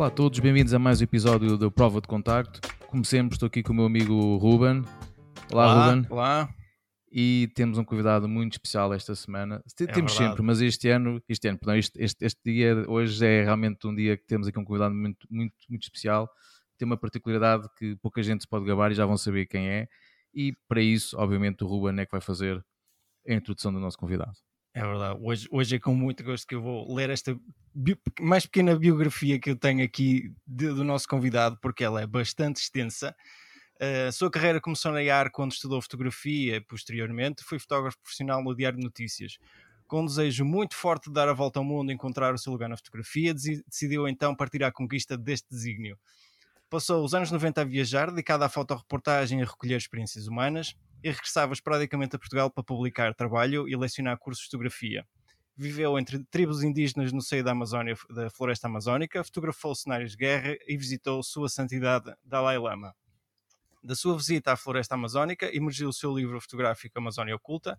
Olá a todos, bem-vindos a mais um episódio do Prova de Contacto. Como sempre, estou aqui com o meu amigo Ruben. Olá, Olá, Ruben. olá. E temos um convidado muito especial esta semana. É temos verdade. sempre, mas este ano, este ano, perdão, este, este, este dia, hoje é realmente um dia que temos aqui um convidado muito, muito, muito especial. Tem uma particularidade que pouca gente se pode gabar e já vão saber quem é. E para isso, obviamente, o Ruben é que vai fazer a introdução do nosso convidado. É verdade. Hoje, hoje é com muito gosto que eu vou ler esta bi- mais pequena biografia que eu tenho aqui de- do nosso convidado, porque ela é bastante extensa. A sua carreira começou na IAR quando estudou fotografia posteriormente, foi fotógrafo profissional no Diário de Notícias. Com um desejo muito forte de dar a volta ao mundo e encontrar o seu lugar na fotografia, decidiu então partir à conquista deste desígnio. Passou os anos 90 a viajar, dedicado à fotoreportagem e a recolher experiências humanas, e regressava esporadicamente a Portugal para publicar trabalho e lecionar cursos de fotografia. Viveu entre tribos indígenas no seio da Amazónia, da floresta amazónica, fotografou cenários de guerra e visitou Sua Santidade Dalai Lama. Da sua visita à floresta amazónica emergiu o seu livro fotográfico Amazónia Oculta.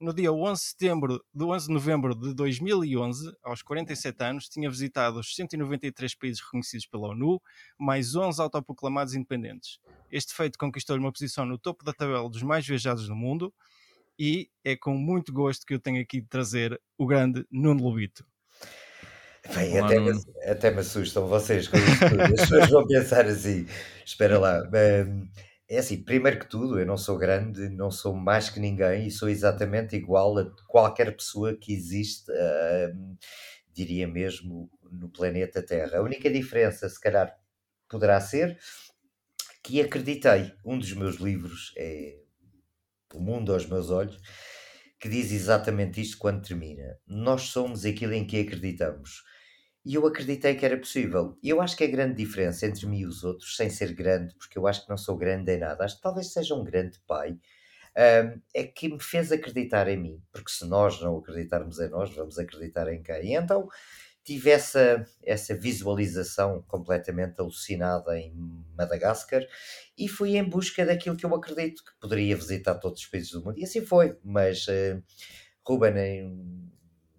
No dia 11 de, setembro, de 11 de novembro de 2011, aos 47 anos, tinha visitado os 193 países reconhecidos pela ONU, mais 11 autoproclamados independentes. Este feito conquistou-lhe uma posição no topo da tabela dos mais viajados do mundo e é com muito gosto que eu tenho aqui de trazer o grande Nuno Lobito. Bem, Olá, até, Nuno. me, até me assustam vocês com isto tudo. As pessoas vão pensar assim: espera lá. hum, É assim, primeiro que tudo, eu não sou grande, não sou mais que ninguém e sou exatamente igual a qualquer pessoa que existe, hum, diria mesmo, no planeta Terra. A única diferença, se calhar, poderá ser que acreditei. Um dos meus livros é O Mundo aos Meus Olhos, que diz exatamente isto quando termina. Nós somos aquilo em que acreditamos. E eu acreditei que era possível. E eu acho que a grande diferença entre mim e os outros, sem ser grande, porque eu acho que não sou grande em nada, acho que talvez seja um grande pai, hum, é que me fez acreditar em mim. Porque se nós não acreditarmos em nós, vamos acreditar em quem? E então tive essa, essa visualização completamente alucinada em Madagascar e fui em busca daquilo que eu acredito que poderia visitar todos os países do mundo. E assim foi. Mas, eh, Ruben,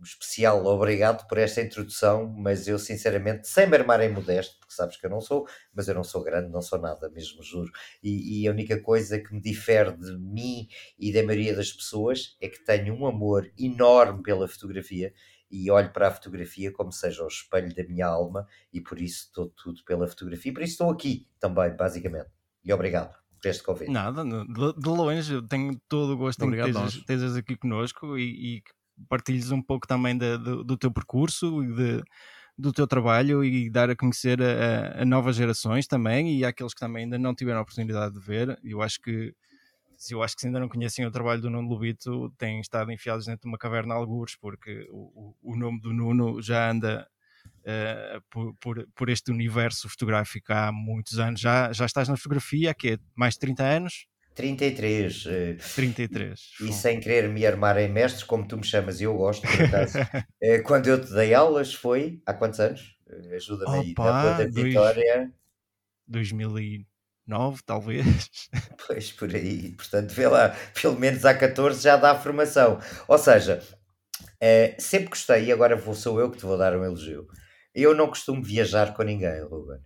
especial, obrigado por esta introdução. Mas eu, sinceramente, sem me armar em modesto, porque sabes que eu não sou, mas eu não sou grande, não sou nada mesmo, juro. E, e a única coisa que me difere de mim e da maioria das pessoas é que tenho um amor enorme pela fotografia e olho para a fotografia como seja o espelho da minha alma e por isso estou tudo pela fotografia. Por isso estou aqui também, basicamente. E obrigado por este convite. Nada, de, de longe, eu tenho todo o gosto Obrigado, em que nós. estejas, estejas aqui connosco e, e que partilhes um pouco também da- do, do teu percurso e de- do teu trabalho e dar a conhecer a, a- novas gerações também e àqueles que também ainda não tiveram a oportunidade de ver. Eu acho que se eu acho que se ainda não conhecem o trabalho do Nuno Lobito, têm estado enfiados dentro de uma caverna algures, porque o, o, nome do Nuno já anda eh, por, por, por este universo fotográfico há muitos anos. Já, já estás na fotografia há quê? mais de 30 anos? 33. eh, 33. E sem querer me armar em mestre, como tu me chamas, e eu gosto, por acaso. Eh, Quando eu te dei aulas foi há quantos anos? Eh, Ajuda-me aí. Na Ponta Vitória. 2009, talvez. Pois por aí, portanto, vê lá, pelo menos há 14 já dá a formação. Ou seja, eh, sempre gostei, e agora vou, sou eu que te vou dar um elogio. Eu não costumo viajar com ninguém, Ruben.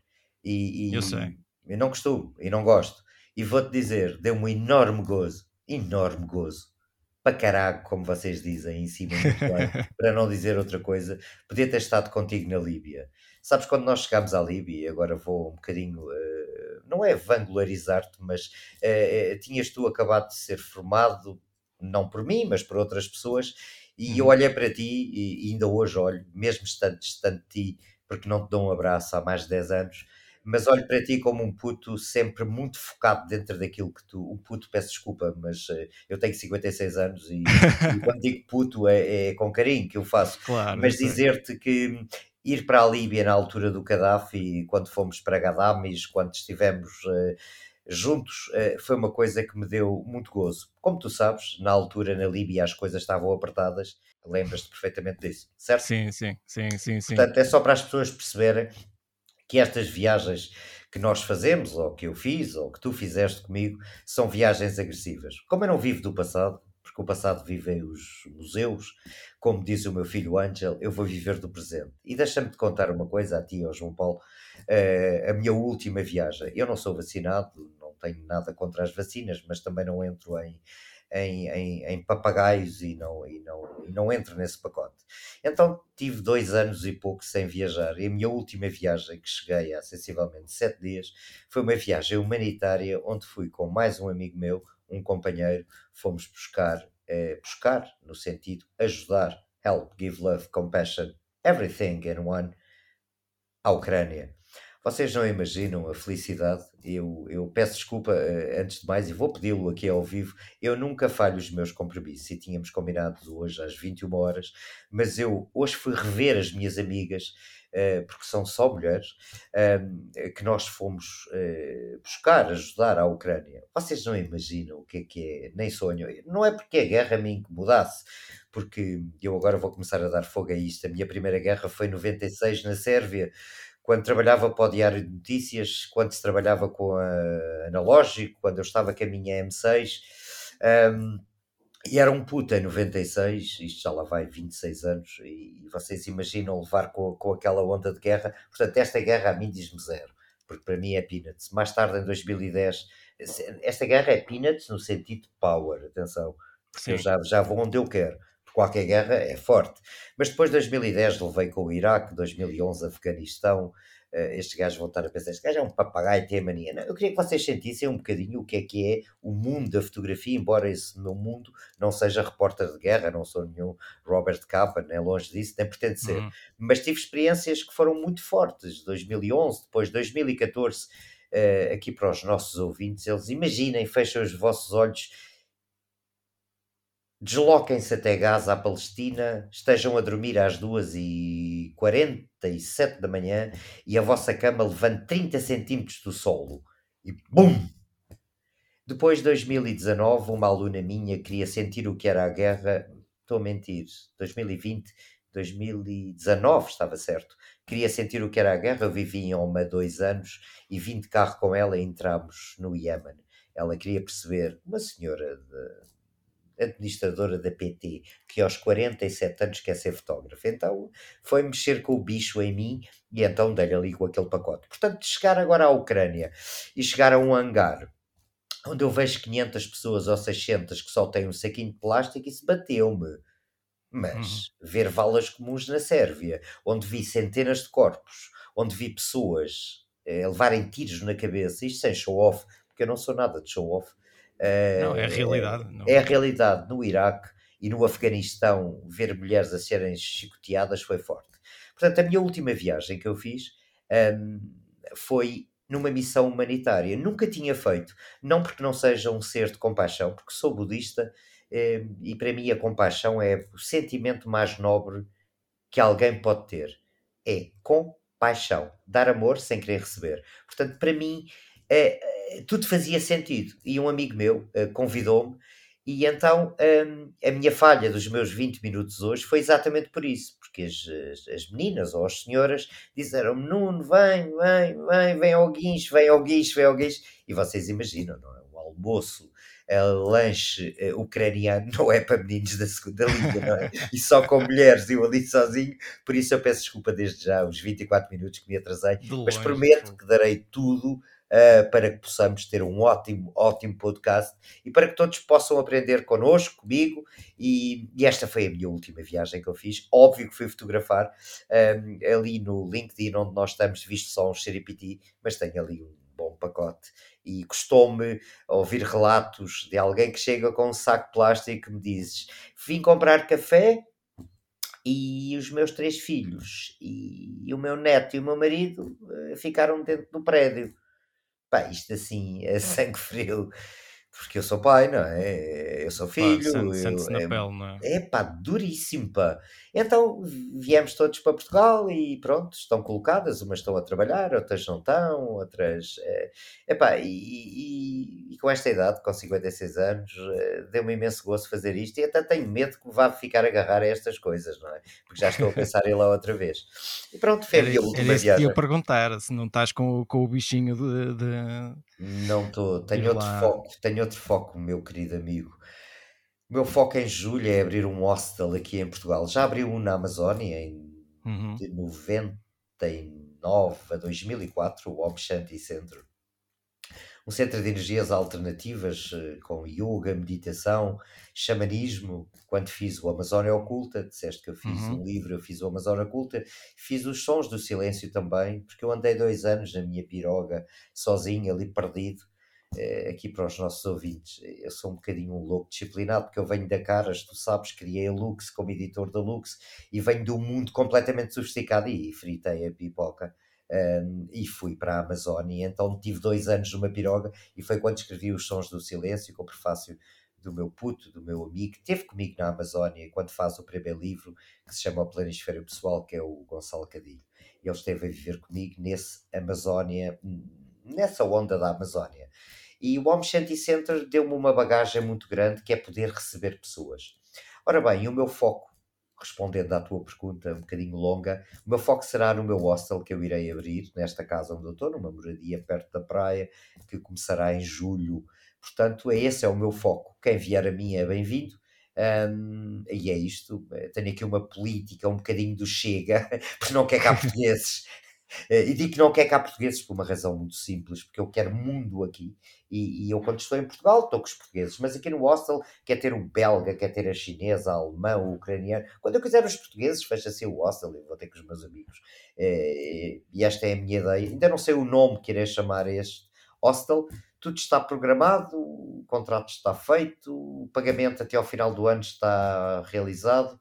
E, e- Eu sei. Eu não costumo e não gosto. E vou-te dizer, deu-me um enorme gozo, enorme gozo. Para caralho, como vocês dizem, em cima bem, para não dizer outra coisa, podia ter estado contigo na Líbia. Sabes, quando nós chegámos à Líbia, agora vou um bocadinho, eh, não é vangularizar-te, mas eh, eh, tinhas tu acabado de ser formado, não por mim, mas por outras pessoas, e eu Uhum. olhei para ti, e, e ainda hoje olho, mesmo estando distante de ti, porque não te dou um abraço há mais de 10 anos, mas olho para ti como um puto sempre muito focado dentro daquilo que tu. Um puto, peço desculpa, mas eh, eu tenho 56 anos e, e quando digo puto é, é com carinho que eu faço. Claro. Mas dizer-te que ir para a Líbia na altura do Gaddafi, quando fomos para Gadamis, quando estivemos eh, juntos, eh, foi uma coisa que me deu muito gozo. Como tu sabes, na altura na Líbia as coisas estavam apertadas, lembras-te perfeitamente disso, certo? Sim, sim, sim, sim, sim. Portanto, é só para as pessoas perceberem que estas viagens que nós fazemos, ou que eu fiz, ou que tu fizeste comigo, são viagens agressivas. Como eu não vivo do passado, porque o passado vive os museus. Como diz o meu filho Ângel, eu vou viver do presente. E deixa-me te contar uma coisa a ti, ao João Paulo. Uh, a minha última viagem, eu não sou vacinado, não tenho nada contra as vacinas, mas também não entro em em, em, em papagaios e não, e, não, e não entro nesse pacote. Então tive dois anos e pouco sem viajar e a minha última viagem, que cheguei há sensivelmente sete dias, foi uma viagem humanitária onde fui com mais um amigo meu, um companheiro, fomos buscar, eh, buscar no sentido ajudar, help, give love, compassion, everything in one, à Ucrânia. Vocês não imaginam a felicidade. Eu, eu peço desculpa uh, antes de mais e vou pedi-lo aqui ao vivo. Eu nunca falho os meus compromissos e tínhamos combinado hoje às 21 horas, mas eu hoje fui rever as minhas amigas, uh, porque são só mulheres, uh, que nós fomos eh, buscar, ajudar à Ucrânia. Vocês não imaginam o que é que é, nem sonho. Não é porque a guerra me incomodasse, porque eu agora vou começar a dar fogo a isto. A minha primeira guerra foi em 96 na Sérvia quando trabalhava para o Diário de Notícias, quando se trabalhava com a Analógico, quando eu estava com a minha M6, um, e era um puta em 96, isto já lá vai 26 anos, e, vocês imaginam levar com, com aquela onda de guerra. Portanto, esta guerra a mim diz-me zero, porque para mim é peanuts. Mais tarde, em 2010, esta guerra é peanuts no sentido de power, atenção, porque eu já, já vou onde eu quero qualquer guerra é forte. Mas depois de 2010 levei com o Iraque, 2011 Afeganistão, uh, estes gajos voltaram a pensar, este gajo é um papagaio, tem mania. Não, eu queria que vocês sentissem um bocadinho o que é que é o mundo da fotografia, embora esse meu mundo não seja repórter de guerra, não sou nenhum Robert Capa, nem longe disso, nem pretendo ser. Uhum. Mas tive experiências que foram muito fortes, 2011, depois 2014, uh, aqui para os nossos ouvintes, eles imaginem, fechem os vossos olhos desloquem-se até Gaza, à Palestina, estejam a dormir às 2h47 da manhã e a vossa cama levante 30 centímetros do solo. E BUM! Depois de 2019, uma aluna minha queria sentir o que era a guerra. Estou a mentir. 2020, 2019, estava certo. Queria sentir o que era a guerra. Eu vivi em Oma dois anos e vim de carro com ela e entramos no Iémen. Ela queria perceber, uma senhora de administradora da PT, que aos 47 anos quer ser fotógrafa. Então foi mexer com o bicho em mim e então dei-lhe ali com aquele pacote. Portanto, chegar agora à Ucrânia e chegar a um hangar onde eu vejo 500 pessoas ou 600 que só têm um saquinho de plástico, isso bateu-me. Mas uhum. ver valas comuns na Sérvia, onde vi centenas de corpos, onde vi pessoas eh, levarem tiros na cabeça, isto sem show-off, porque eu não sou nada de show-off, não, é a realidade. Não. É a realidade no Iraque e no Afeganistão, ver mulheres a serem chicoteadas foi forte. Portanto, a minha última viagem que eu fiz um, foi numa missão humanitária. Nunca tinha feito, não porque não seja um ser de compaixão, porque sou budista um, e para mim a compaixão é o sentimento mais nobre que alguém pode ter. É compaixão, dar amor sem querer receber. Portanto, para mim, é, tudo fazia sentido. E um amigo meu uh, convidou-me, e então um, a minha falha dos meus 20 minutos hoje foi exatamente por isso, porque as, as, as meninas ou as senhoras disseram-me: Nuno, vem, vem, vem, vem ao guincho, vem ao guincho, vem ao guincho. E vocês imaginam, não é? O almoço. Uh, lanche uh, ucraniano não é para meninos da segunda liga, não é? E só com mulheres, eu ali sozinho, por isso eu peço desculpa desde já, os 24 minutos que me atrasei, mas prometo que darei tudo uh, para que possamos ter um ótimo, ótimo podcast e para que todos possam aprender connosco, comigo. E, e esta foi a minha última viagem que eu fiz. Óbvio que fui fotografar um, eh, ali no LinkedIn, onde nós estamos, visto só um xeripiti, mas tenho ali um bom pacote. E custou-me ouvir relatos de alguém que chega com um saco de plástico e me diz: Vim comprar café, e os meus três filhos e, o meu neto e o meu marido uh, ficaram dentro do prédio pá, isto assim é sangue frio, porque eu sou pai, não é? Eu sou filho. Pá, sente, na é, pele, não é? É pá, duríssimo, pá. Então viemos todos para Portugal e pronto, estão colocadas, umas estão a trabalhar, outras não estão, outras. É, epá, e, e, e com esta idade, com 56 anos, é, deu-me imenso gosto fazer isto e até tenho medo que vá ficar a agarrar a estas coisas, não é? Porque já estou a pensar em lá outra vez. E pronto, foi a minha última era viagem. Eu perguntar se não estás com, com o bichinho de. de... Não estou, tenho outro foco, tenho outro foco, meu querido amigo. O meu foco em julho é abrir um hostel aqui em Portugal. Já abri um na Amazónia em Uhum. de 99 a 2004, o Om Shanti Center. Um centro de energias alternativas eh, com yoga, meditação, xamanismo. Quando fiz o Amazónia Oculta, disseste que eu fiz Uhum. um livro, eu fiz o Amazónia Oculta, fiz os Sons do Silêncio também, porque eu andei dois anos na minha piroga, sozinho, ali perdido. Eh, aqui para os nossos ouvintes, eu sou um bocadinho um louco disciplinado, porque eu venho da Caras, tu sabes, criei a Lux como editor da Lux e venho de um mundo completamente sofisticado e fritei a pipoca. um, e fui para a Amazónia, então tive dois anos numa piroga e foi quando escrevi os Sons do Silêncio, com o prefácio do meu puto, do meu amigo, que esteve comigo na Amazónia quando faz o primeiro livro, que se chama O Planisfério Pessoal, que é o Gonçalo Cadilho. Ele esteve a viver comigo nesse Amazónia, nessa onda da Amazónia. E o Om Shanti Center deu-me uma bagagem muito grande que é poder receber pessoas. Ora bem, o meu foco, respondendo à tua pergunta um bocadinho longa, o meu foco será no meu hostel que eu irei abrir, nesta casa onde eu estou, numa moradia perto da praia, que começará em julho. Portanto, esse é o meu foco. Quem vier a mim é bem-vindo. Um, e é isto. Tenho aqui uma política um bocadinho do chega, porque não quer cá portugueses. E digo que não quer cá portugueses por uma razão muito simples, porque eu quero mundo aqui. E, e, eu, quando estou em Portugal, estou com os portugueses, mas aqui no hostel quer ter um belga, quer ter a chinesa, a alemã, o ucraniano. Quando eu quiser os portugueses, fecha-se o hostel e vou ter com os meus amigos. E esta é a minha ideia. Ainda não sei o nome que irei chamar este hostel. Tudo está programado, o contrato está feito, o pagamento até ao final do ano está realizado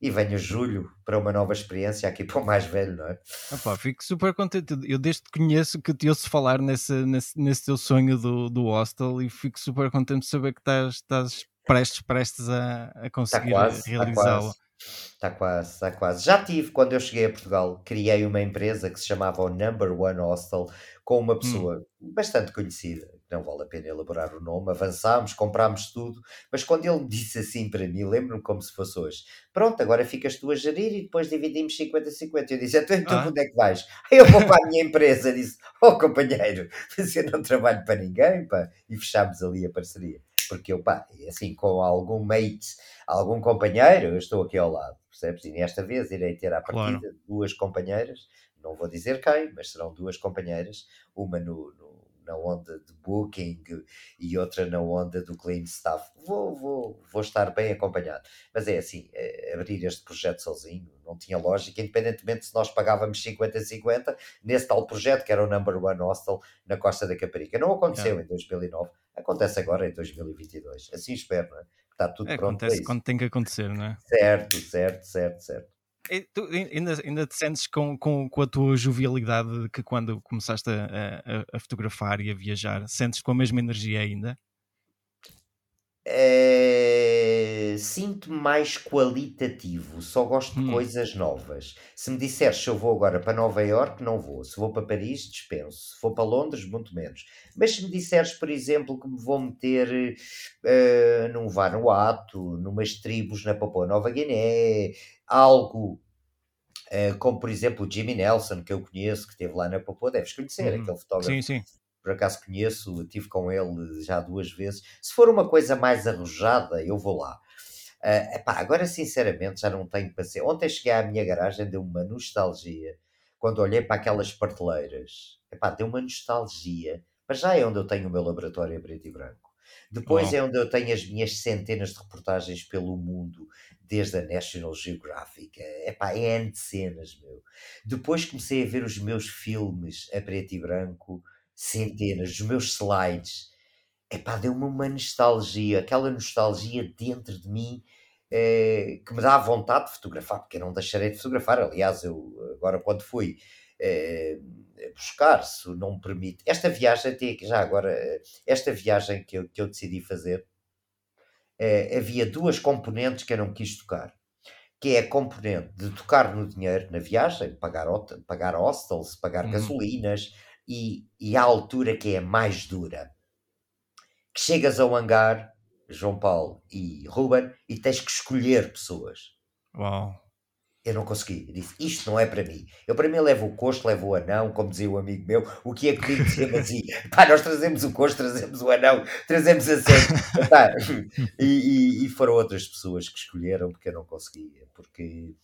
e venho julho para uma nova experiência aqui para o mais velho, não é? Opa, fico super contente. Eu desde que conheço que te ouço falar nesse, nesse, nesse teu sonho do, do hostel e fico super contente de saber que estás, estás prestes, prestes a, a conseguir realizá-lo. Está quase, está quase. Já tive, quando eu cheguei a Portugal, criei uma empresa que se chamava o Number One Hostel, com uma pessoa hum. bastante conhecida, não vale a pena elaborar o nome, avançámos, comprámos tudo, mas quando ele disse assim para mim, lembro-me como se fosse hoje, pronto, agora ficas tu a gerir e depois dividimos 50-50. Eu disse, então, ah. onde é que vais? Eu vou para a minha empresa, disse, oh companheiro, você não trabalho para ninguém, pá, e fechámos ali a parceria. Porque eu, pá, assim, com algum mate, algum companheiro, eu estou aqui ao lado, percebes? E nesta vez irei ter à partida claro. duas companheiras, não vou dizer quem, mas serão duas companheiras, uma no, no, na onda de booking e outra na onda do clean staff. Vou, vou, vou estar bem acompanhado. Mas é assim, é, abrir este projeto sozinho não tinha lógica, independentemente se nós pagávamos 50-50 nesse tal projeto que era o Number One Hostel na Costa da Caparica. Não aconteceu é. em 2009, acontece agora em 2022. Assim espero, não é? Está tudo é, pronto Acontece quando tem que acontecer, não é? Certo, certo, certo, certo. Tu ainda, ainda te sentes com, com, com a tua jovialidade que quando começaste a, a, a fotografar e a viajar, sentes com a mesma energia ainda? É... Sinto mais qualitativo, só gosto de hum. coisas novas. Se me disseres se eu vou agora para Nova York, não vou. Se vou para Paris, dispenso. Se vou para Londres, muito menos. Mas se me disseres, por exemplo, que me vou meter uh, num Vanuatu, numas tribos na Papua Nova Guiné, algo uh, como, por exemplo, o Jimmy Nelson, que eu conheço, que esteve lá na Papua, deves conhecer, Hum. aquele fotógrafo Sim, sim. Por acaso conheço, estive com ele já duas vezes. Se for uma coisa mais arrojada, eu vou lá. Uh, epá, agora, sinceramente, já não tenho paciência. Ontem cheguei à minha garagem, deu uma nostalgia. Quando olhei para aquelas prateleiras, epá, deu uma nostalgia. Mas já é onde eu tenho o meu laboratório em preto e branco. Depois Oh. é onde eu tenho as minhas centenas de reportagens pelo mundo, desde a National Geographic. Epá, é N de cenas, meu. Depois comecei a ver os meus filmes a preto e branco, centenas, os meus slides. Epá, deu-me uma nostalgia, aquela nostalgia dentro de mim eh, que me dá vontade de fotografar, porque eu não deixarei de fotografar. Aliás, eu agora quando fui eh, buscar, se não me permite, esta viagem, aqui já agora, eh, esta viagem que eu, que eu decidi fazer, eh, havia duas componentes que eu não quis tocar. Que é a componente de tocar no dinheiro na viagem, pagar, pagar hostels, pagar Uhum. gasolinas, e, e a altura que é a mais dura. Que chegas ao hangar, João Paulo e Ruben, e tens que escolher pessoas. Uau. Eu não consegui. Eu disse, isto não é para mim. Eu para mim levo o costo, levo o anão, como dizia o amigo meu, o que é que dizia assim, pá, nós trazemos o costo, trazemos o anão, trazemos a. Pá, e, e, e, foram outras pessoas que escolheram, porque eu não conseguia, porque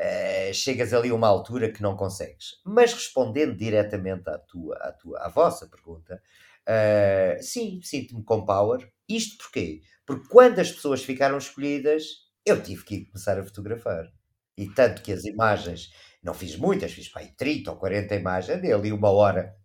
uh, chegas ali a uma altura que não consegues. Mas respondendo diretamente à tua, à tua, à vossa pergunta, uh, sim, sinto-me com power. Isto porquê? Porque quando as pessoas ficaram escolhidas, eu tive que começar a fotografar. E tanto que as imagens, não fiz muitas, fiz aí 30 ou 40 imagens, andei ali uma hora,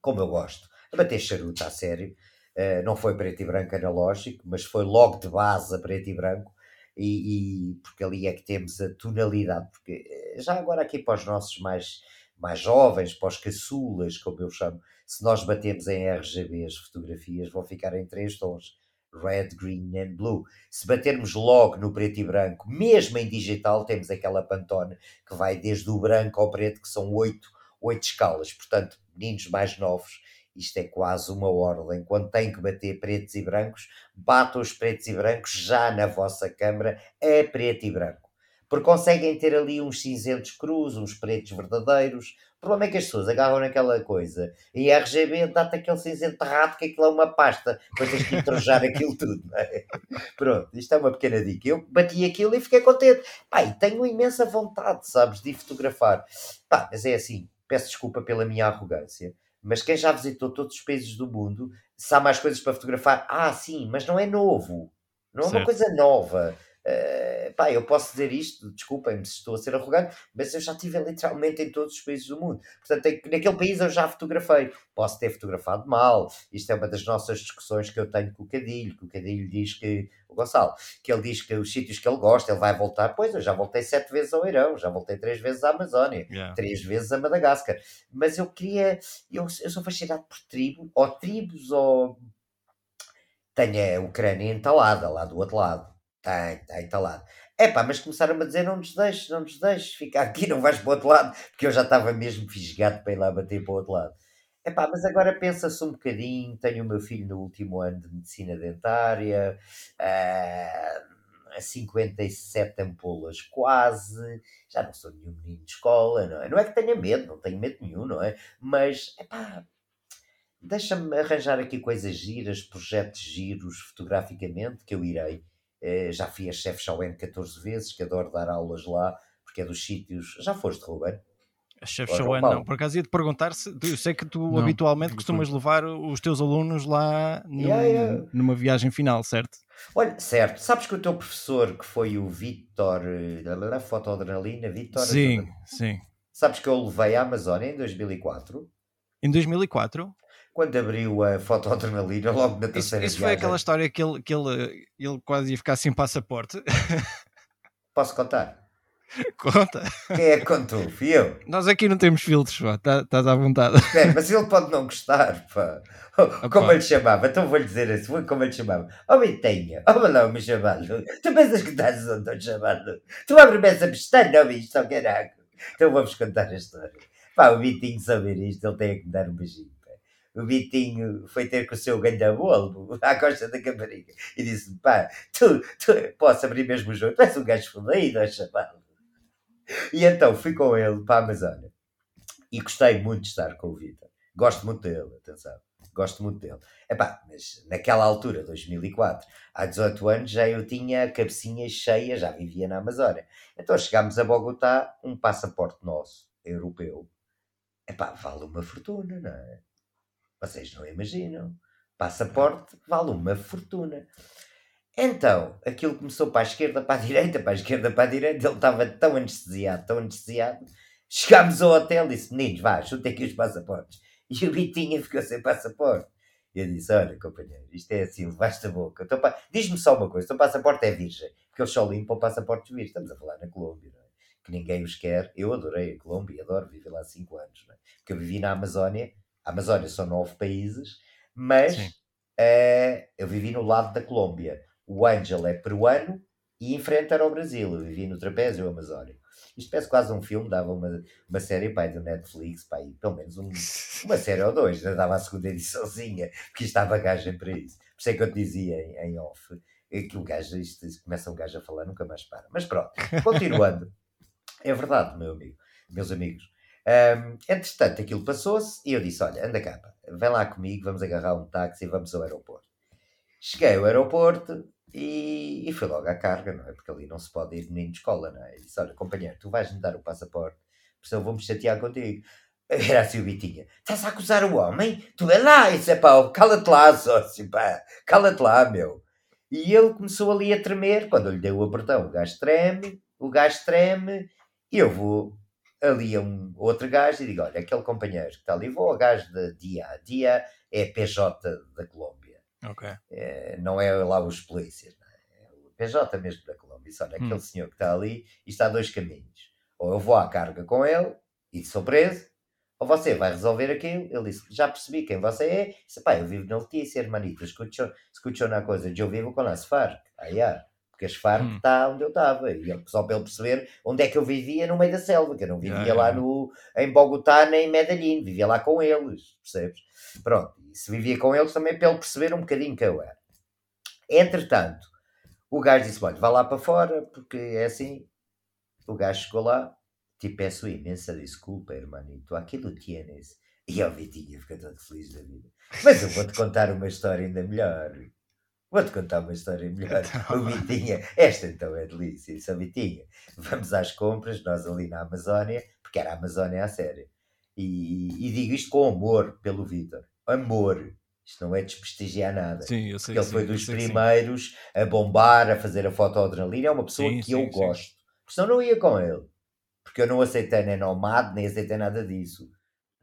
como eu gosto, a bater charuto a sério. Uh, não foi preto e branco analógico, mas foi logo de base a preto e branco, e, e, porque ali é que temos a tonalidade. Porque eh, já agora aqui para os nossos mais, mais jovens, para os caçulas, como eu chamo, se nós batemos em RGB as fotografias, vão ficar em três tons red, green and blue. Se batermos logo no preto e branco, mesmo em digital, temos aquela Pantone que vai desde o branco ao preto, que são oito, oito escalas. Portanto, meninos mais novos, isto é quase uma ordem. Quando têm que bater pretos e brancos, batam os pretos e brancos já na vossa câmara a preto e branco. Porque conseguem ter ali uns cinzentos crus, uns pretos verdadeiros, o problema é que as pessoas agarram naquela coisa e a RGB dá-te aquele cinzento rato que aquilo é uma pasta, depois tens que entrojar aquilo tudo, não é? Pronto, isto é uma pequena dica. Eu bati aquilo e fiquei contente. E tenho imensa vontade, sabes, de fotografar. Pá, mas é assim, peço desculpa pela minha arrogância, mas quem já visitou todos os países do mundo, há mais coisas para fotografar, ah, sim, mas não é novo. Não é certo. uma coisa nova. Uh, pá, eu posso dizer isto, desculpem-me se estou a ser arrogante, mas eu já estive literalmente em todos os países do mundo. Portanto, naquele país eu já fotografei. Posso ter fotografado mal. Isto é uma das nossas discussões que eu tenho com o Cadilho, que o Cadilho diz que, o Gonçalo, que ele diz que os sítios que ele gosta, ele vai voltar. Pois, eu já voltei sete vezes ao Irão, já voltei três vezes à Amazónia, yeah. três vezes a Madagascar. Mas eu queria, eu, eu sou fascinado por tribo, ou tribos, ou tenho a Ucrânia entalada lá do outro lado Tem, tem, está lá. É pá, mas começaram-me a dizer: não nos deixes, não nos deixes, fica aqui, não vais para o outro lado, porque eu já estava mesmo fisgado para ir lá bater para o outro lado. É pá, mas agora pensa-se um bocadinho. Tenho o meu filho no último ano de medicina dentária, uh, a 57 ampolas quase, já não sou nenhum menino de escola, não é? Não é que tenha medo, não tenho medo nenhum, não é? Mas, é pá, deixa-me arranjar aqui coisas giras, projetos giros fotograficamente, que eu irei já fui a Chef Chauén 14 vezes, que adoro dar aulas lá, porque é dos sítios. Já foste, Ruben? A Chef Chauén não, por acaso ia te perguntar se eu sei que tu não, habitualmente costumas levar os teus alunos lá no, yeah, yeah. numa viagem final, certo? Olha, certo, sabes que o teu professor que foi o Vitor da Fotoadrenalina, Vitor Sim, sim. Sabes que eu levei à Amazónia em 2004? Em 2004? Quando abriu a fotoadrenalina, logo na terceira Isso, isso foi aquela história que ele, que ele, ele quase ia ficar sem passaporte. Posso contar? Conta. Quem é que contou? Fui eu. Nós aqui não temos filtros, pá. Tá, estás à vontade. É, mas ele pode não gostar, pá. Como ele chamava? Então vou-lhe dizer assim, como ele chamava. Oh, Bitinho, oh, lá, me chamado. Tu pensas que estás onde estou chamado? Tu abre-me essa pestana, oh, bicho, oh, caralho. Então vamos contar a história. Pá, o Vitinho saber isto, ele tem que me dar um beijinho o Vitinho foi ter com o seu gandabolo à costa da Caparica e disse: pá, tu, tu posso abrir mesmo o jogo, tu és um gajo fodido, ó chaval. E então fui com ele para a Amazônia e gostei muito de estar com o Vitor. Gosto muito dele, atenção. Gosto muito dele. Epá, mas naquela altura, 2004, há 18 anos, já eu tinha a cabecinha cheia, já vivia na Amazônia. Então chegámos a Bogotá, um passaporte nosso, europeu. Epá, vale uma fortuna, não é? Vocês não imaginam. Passaporte vale uma fortuna. Então, aquilo começou para a esquerda, para a direita, para a esquerda, para a direita. Ele estava tão anestesiado, tão anestesiado. Chegámos ao hotel e disse: Meninos, vá, chutem aqui os passaportes. E o Bitinha ficou sem passaporte. E eu disse: Olha, companheiro, isto é assim, levaste a boca. Pa... Diz-me só uma coisa: o passaporte é virgem. Porque eles só limpam passaportes virgens. Estamos a falar na Colômbia, não é? Que ninguém os quer. Eu adorei a Colômbia, adoro, viver lá há 5 anos, não é? Porque eu vivi na Amazónia a Amazónia são nove países, mas uh, eu vivi no lado da Colômbia. O Ângelo é peruano e enfrenta era o Brasil. Eu vivi no Trapézio Amazónia. Isto parece quase um filme, dava uma, uma série pai, do Netflix, pai, pelo menos um, uma série ou dois, né? dava a segunda ediçãozinha, porque isto há bagagem para isso. Por isso é que eu te dizia em, em off, é que o gajo, isto, começa um gajo a falar, nunca mais para. Mas pronto, continuando. É verdade, meu amigo, meus amigos. Um, entretanto, aquilo passou-se e eu disse: Olha, anda cá, vem lá comigo, vamos agarrar um táxi e vamos ao aeroporto. Cheguei ao aeroporto e, e fui logo à carga, não é? Porque ali não se pode ir menino de escola, não é? E disse: Olha, companheiro, tu vais-me dar o passaporte, porque senão vou-me chatear contigo. Era assim o Bitinha: Estás a acusar o homem? Tu é lá, isso é pá, cala-te lá, sócio, pá, cala-te lá, meu. E ele começou ali a tremer. Quando eu lhe dei o apertão, o gajo treme, o gajo treme, e eu vou ali a um outro gajo e digo: Olha, aquele companheiro que está ali, vou ao gajo da DIA. DIA é PJ da Colômbia. Ok. É, não é lá os polícias, é? é o PJ mesmo da Colômbia. Disse, olha, aquele Hum. senhor que está ali, e está a dois caminhos. Ou eu vou à carga com ele e sou preso, ou você vai resolver aquilo. Ele disse, já percebi quem você é. Disse, pá, eu vivo na Letícia, hermanito, escucho uma coisa, eu vivo com as Farc. Ah, yeah. Porque as Farc Hum. está onde eu estava. E só para ele perceber onde é que eu vivia no meio da selva, que eu não vivia Yeah, lá no, em Bogotá nem em Medellín, vivia lá com eles, percebes? Pronto, e se vivia com eles também para ele perceber um bocadinho que eu era. Entretanto, o gajo disse: Olha, vá lá para fora, porque é assim. O gajo chegou lá, te peço imensa desculpa, hermanito, aquilo tienes. E ao Vitinho fica todo feliz da vida. Mas eu vou-te contar uma história ainda melhor. Vou-te contar uma história melhor. Então. O Vitinha, esta então é delícia. Isso, a Vitinha. Vamos às compras, nós ali na Amazónia, porque era a Amazónia a sério. E, e digo isto com amor pelo Vitor. Amor. Isto não é desprestigiar nada. Sim, eu sei. Porque ele sim, foi dos primeiros a bombar, a fazer a fotoadrenalina. É uma pessoa Sim, que sim, eu gosto. Porque senão não ia com ele. Porque eu não aceitei nem nomad, nem aceitei nada disso.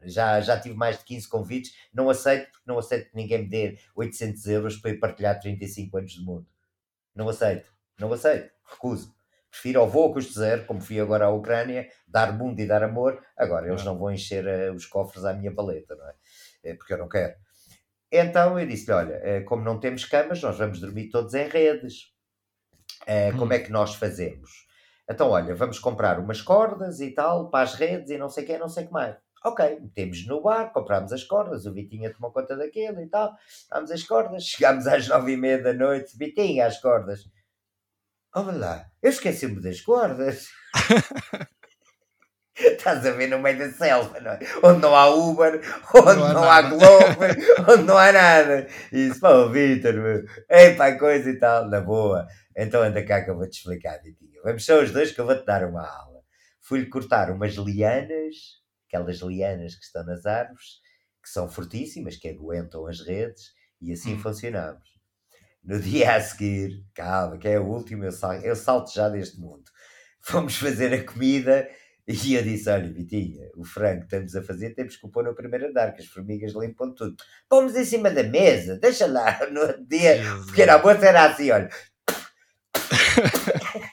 Já, já tive mais de 15 convites. Não aceito, porque não aceito que ninguém me dê 800 euros para ir partilhar 35 anos do mundo. Não aceito. Não aceito. Recuso. Prefiro ou vou a custo zero, como fui agora à Ucrânia, dar mundo e dar amor. Agora eles Ah. não vão encher eh, os cofres à minha paleta, não é? É Porque eu não quero. Então eu disse-lhe: olha, eh, como não temos camas, nós vamos dormir todos em redes. Eh, Hum. Como é que nós fazemos? Então, olha, vamos comprar umas cordas e tal para as redes e não sei o que, não sei o que mais. Ok, metemos no bar, comprámos as cordas, o Vitinha tomou conta daquilo e tal, dámos as cordas, chegámos às nove e meia da noite, Vitinha, as cordas. Olha lá, eu esqueci-me das cordas. Estás a ver no meio da selva, não é? Onde não há Uber, onde Não há não, há nada. Globo, onde não há nada. E isso, pá, o Vitor, meu. Ei, pá, coisa e tal, na boa. Então anda cá que eu vou-te explicar, Vitinho. Vamos só os dois que eu vou-te dar uma aula. Fui-lhe cortar umas lianas, aquelas lianas que estão nas árvores, que são fortíssimas, que aguentam as redes, e assim Hum. funcionámos. No dia a seguir, calma, que é o último, eu salto, eu salto já deste mundo. Fomos fazer a comida e eu disse: Olha, Vitinha, o frango que estamos a fazer temos que o pôr no primeiro andar, que as formigas limpam tudo. Pomos em cima da mesa, deixa lá. No outro dia, porque era a moça era assim, olha.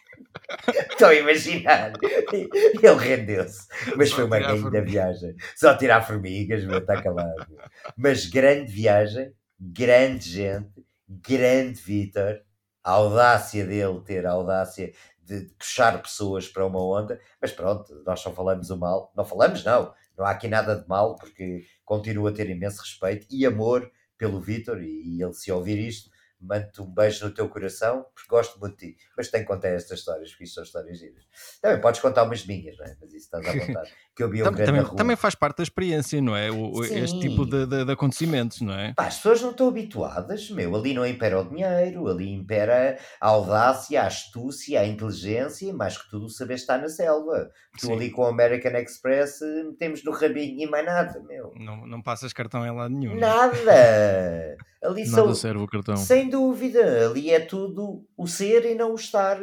Estou a imaginar. Ele rendeu-se. Mas Só foi uma formigas. viagem. Só tirar formigas, meu, está calado. Mas grande viagem, grande gente, grande Vitor. A audácia dele ter a audácia de puxar pessoas para uma onda. Mas pronto, nós só falamos o mal. Não falamos, não. Não há aqui nada de mal, porque continuo a ter imenso respeito e amor pelo Vitor. E ele, se ouvir isto, mando-te um beijo no teu coração, porque gosto muito de ti. Mas tenho que contar estas histórias, porque isto são histórias giras. Também podes contar umas minhas, não é? Mas isso estás à vontade. Que eu vi um também, também faz parte da experiência, não é? O- este tipo de, de- de acontecimentos, não é? Pá, as pessoas não estão habituadas, meu. Ali não impera o dinheiro, ali impera a audácia, a astúcia, a inteligência e mais que tudo o saber estar na selva. Tu Sim. ali com o American Express eh, metemos no rabinho e mais nada, meu. Não, não passas cartão em lado nenhum. é? Nada! Ali Nada são, serve o cartão. sem dúvida, ali é tudo o ser e não o estar.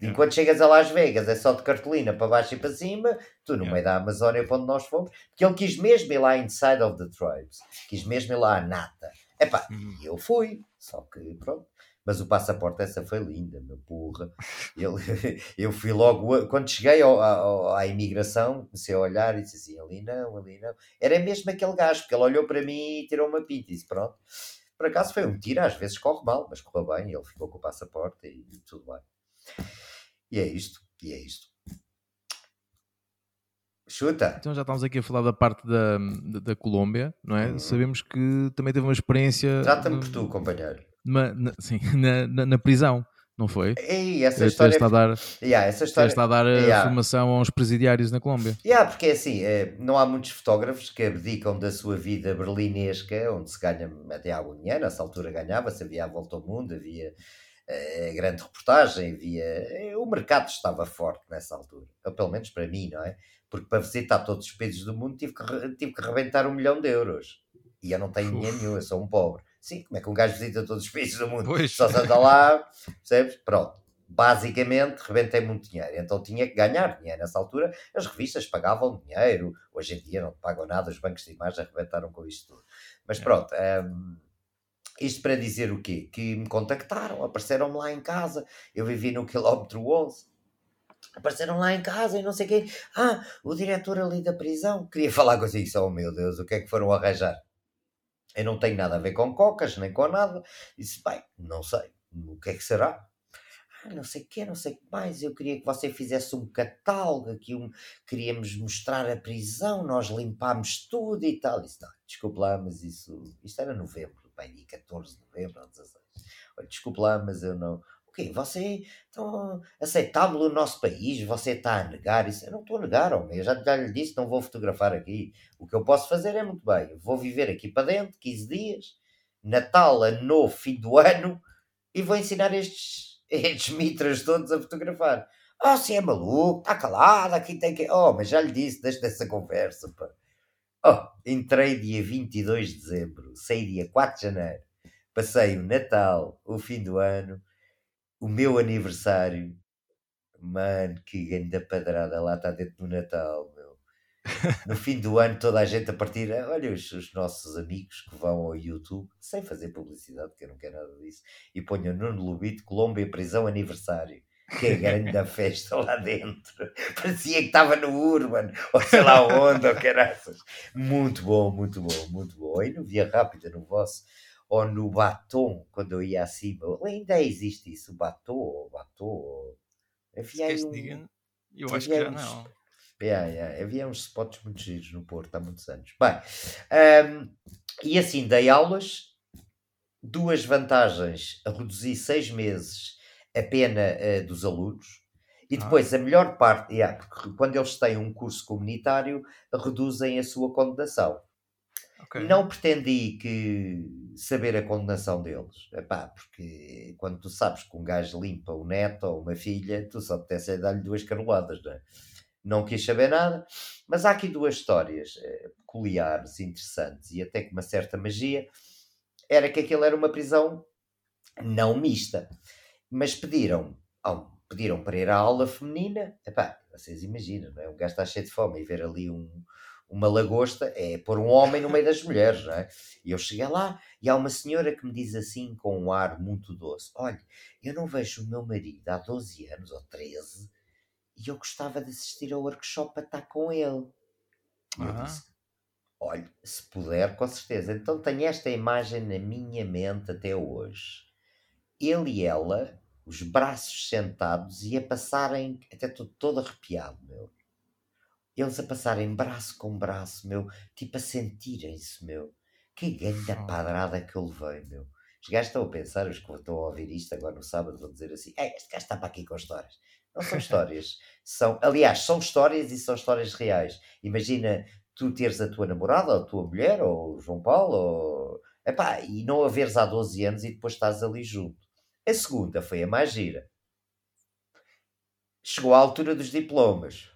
Enquanto chegas a Las Vegas é só de cartolina para baixo e para cima, tu no Yeah. meio da Amazónia para onde nós fomos, porque ele quis mesmo ir lá inside of the tribes, quis mesmo ir lá à nata. Epá, Hum. e eu fui, só que pronto. Mas o passaporte essa foi linda, meu porra. Ele, eu fui logo, quando cheguei ao- ao- à imigração, comecei a olhar e disse assim, ali não, ali não. Era mesmo aquele gajo, porque ele olhou para mim e tirou uma pinta e disse, pronto. Por acaso foi um tiro, às vezes corre mal, mas correu bem, ele ficou com o passaporte e, e tudo bem. E é isto, e é isto. Chuta! Então já estamos aqui a falar da parte da, da, da Colômbia, não é? Uhum. Sabemos que também teve uma experiência Trata-me por tu, companheiro. na, sim, na, na, na prisão. Não foi? E essa história... Está a dar, yeah, essa história... está a dar yeah. formação aos presidiários na Colômbia. Yeah, porque é assim, é, não há muitos fotógrafos que abdicam da sua vida berlinesca, onde se ganha até algum dinheiro, nessa altura ganhava-se, havia a volta ao mundo, havia uh, grande reportagem, havia... Eh, o mercado estava forte nessa altura, ou pelo menos para mim, não é? Porque para visitar todos os países do mundo tive que, tive que rebentar um milhão de euros. E eu não tenho dinheiro nenhum, eu sou um pobre. Sim, como é que um gajo visita todos os países do mundo? Pois. Só se anda lá, percebes? Pronto. Basicamente, rebentei muito dinheiro. Então tinha que ganhar dinheiro. Nessa altura, as revistas pagavam dinheiro. Hoje em dia não pagam nada, os bancos de imagem arrebentaram com isto tudo. Mas é. pronto. Um, isto para dizer o quê? Que me contactaram, apareceram-me lá em casa. Eu vivi no quilómetro 11 apareceram lá em casa e não sei quem. Ah, o diretor ali da prisão queria falar consigo. Oh meu Deus, o que é que foram arranjar? Eu não tenho nada a ver com cocas, nem com nada. Disse, bem, não sei, o que é que será? Ah, não sei o que, não sei o que mais. Eu queria que você fizesse um catálogo, aqui um, queríamos mostrar a prisão, nós limpámos tudo e tal. Disse, não, desculpe lá, mas isso, isto era novembro, bem, dia 14 de novembro ou 16. Olha, desculpe lá, mas eu não, Ok, você então, aceitável no nosso país, você está a negar isso. Eu não estou a negar, homem. Eu já, já lhe disse, não vou fotografar aqui. O que eu posso fazer é muito bem. Vou viver aqui para dentro, 15 dias, Natal, Ano Novo, fim do ano, e vou ensinar estes, estes mitras todos a fotografar. Ah, oh, se é maluco, está calado, aqui tem que. Oh, mas já lhe disse, deixa dessa conversa, pá. Oh, entrei dia 22 de dezembro, saí dia 4 de janeiro, passei o Natal, o fim do ano o meu aniversário, mano, que grande padrada lá está dentro do Natal, meu. No fim do ano, toda a gente a partir, olha os, os, nossos amigos que vão ao YouTube, sem fazer publicidade, porque eu não quero nada disso, e ponham Nuno Lubito, Colômbia, prisão, aniversário. Que é grande da festa lá dentro. Parecia que estava no Urban, ou sei lá onde, ou caraças. Muito bom, muito bom, muito bom. E no Via Rápida, no vosso ou no batom, quando eu ia acima. Ainda existe isso, batom, batom. Havia aí um... Eu acho que já uns... não. Yeah, yeah. Havia uns spots muito giros no Porto há muitos anos. Bem, um, e assim dei aulas. Duas vantagens: a reduzir seis meses a pena uh, dos alunos. E ah. depois, ah. a melhor parte, yeah, porque quando eles têm um curso comunitário, reduzem a sua condenação. Okay. Não pretendi que saber a condenação deles. Epá, porque quando tu sabes que um gajo limpa um neto ou uma filha, tu só apetece dar-lhe duas caroladas, não é? Não quis saber nada, mas há aqui duas histórias eh, peculiares, interessantes e até com uma certa magia. Era que aquilo era uma prisão não mista, mas pediram, pediram para ir à aula feminina. Epá, vocês imaginam, não é? Um gajo está cheio de fome e ver ali um, uma lagosta é pôr um homem no meio das mulheres, não é? E eu cheguei lá e há uma senhora que me diz assim, com um ar muito doce: Olha, eu não vejo o meu marido há 12 anos ou 13 e eu gostava de assistir ao workshop para estar com ele. E eu disse: Olha, se puder, com certeza. Então tenho esta imagem na minha mente até hoje. Ele e ela, os braços sentados e a passarem, até estou todo arrepiado, meu eles a passarem braço com braço, meu, tipo a sentirem-se, meu. Que grande padrada que eu levei, meu. Os gajos estão a pensar, os que estão a ouvir isto agora no sábado vão dizer assim: é, este gajo está para aqui com histórias. Não são histórias. são, aliás, são histórias e são histórias reais. Imagina tu teres a tua namorada, ou a tua mulher, ou o João Paulo, ou... Epá, e não a veres há 12 anos e depois estás ali junto. A segunda foi a mais gira. Chegou à altura dos diplomas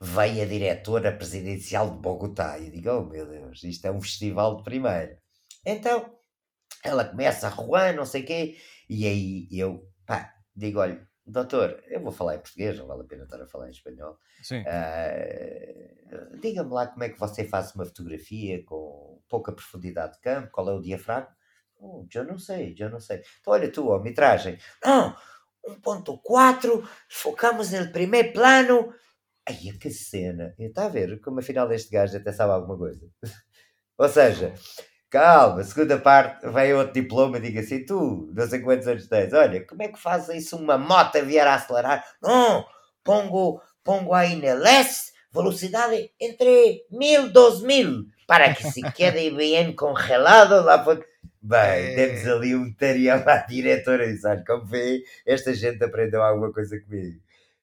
veio a diretora presidencial de Bogotá. E eu digo, oh meu Deus, isto é um festival de primeira. Então, ela começa a roar, não sei o quê, e aí eu, pá, digo, olha, doutor, eu vou falar em português, não vale a pena estar a falar em espanhol. Sim. Uh, Diga-me lá como é que você faz uma fotografia com pouca profundidade de campo, qual é o diafragma? Oh, eu não sei, eu não sei. Então, olha tu, a metragem. Não, 1.4, focamos no primeiro plano, Ai, que cena! Está a ver como afinal deste gajo até sabe alguma coisa. Ou seja, calma, segunda parte, vai outro diploma e diga assim: tu, não sei quantos anos tens, olha, como é que faz isso uma moto vier a acelerar? Não, pongo, pongo aí na leste, velocidade entre mil, doze mil, para que se quede bien congelado lá para... Bem, é... temos ali um tarefa à diretora e sabe como vê, esta gente aprendeu alguma coisa comigo.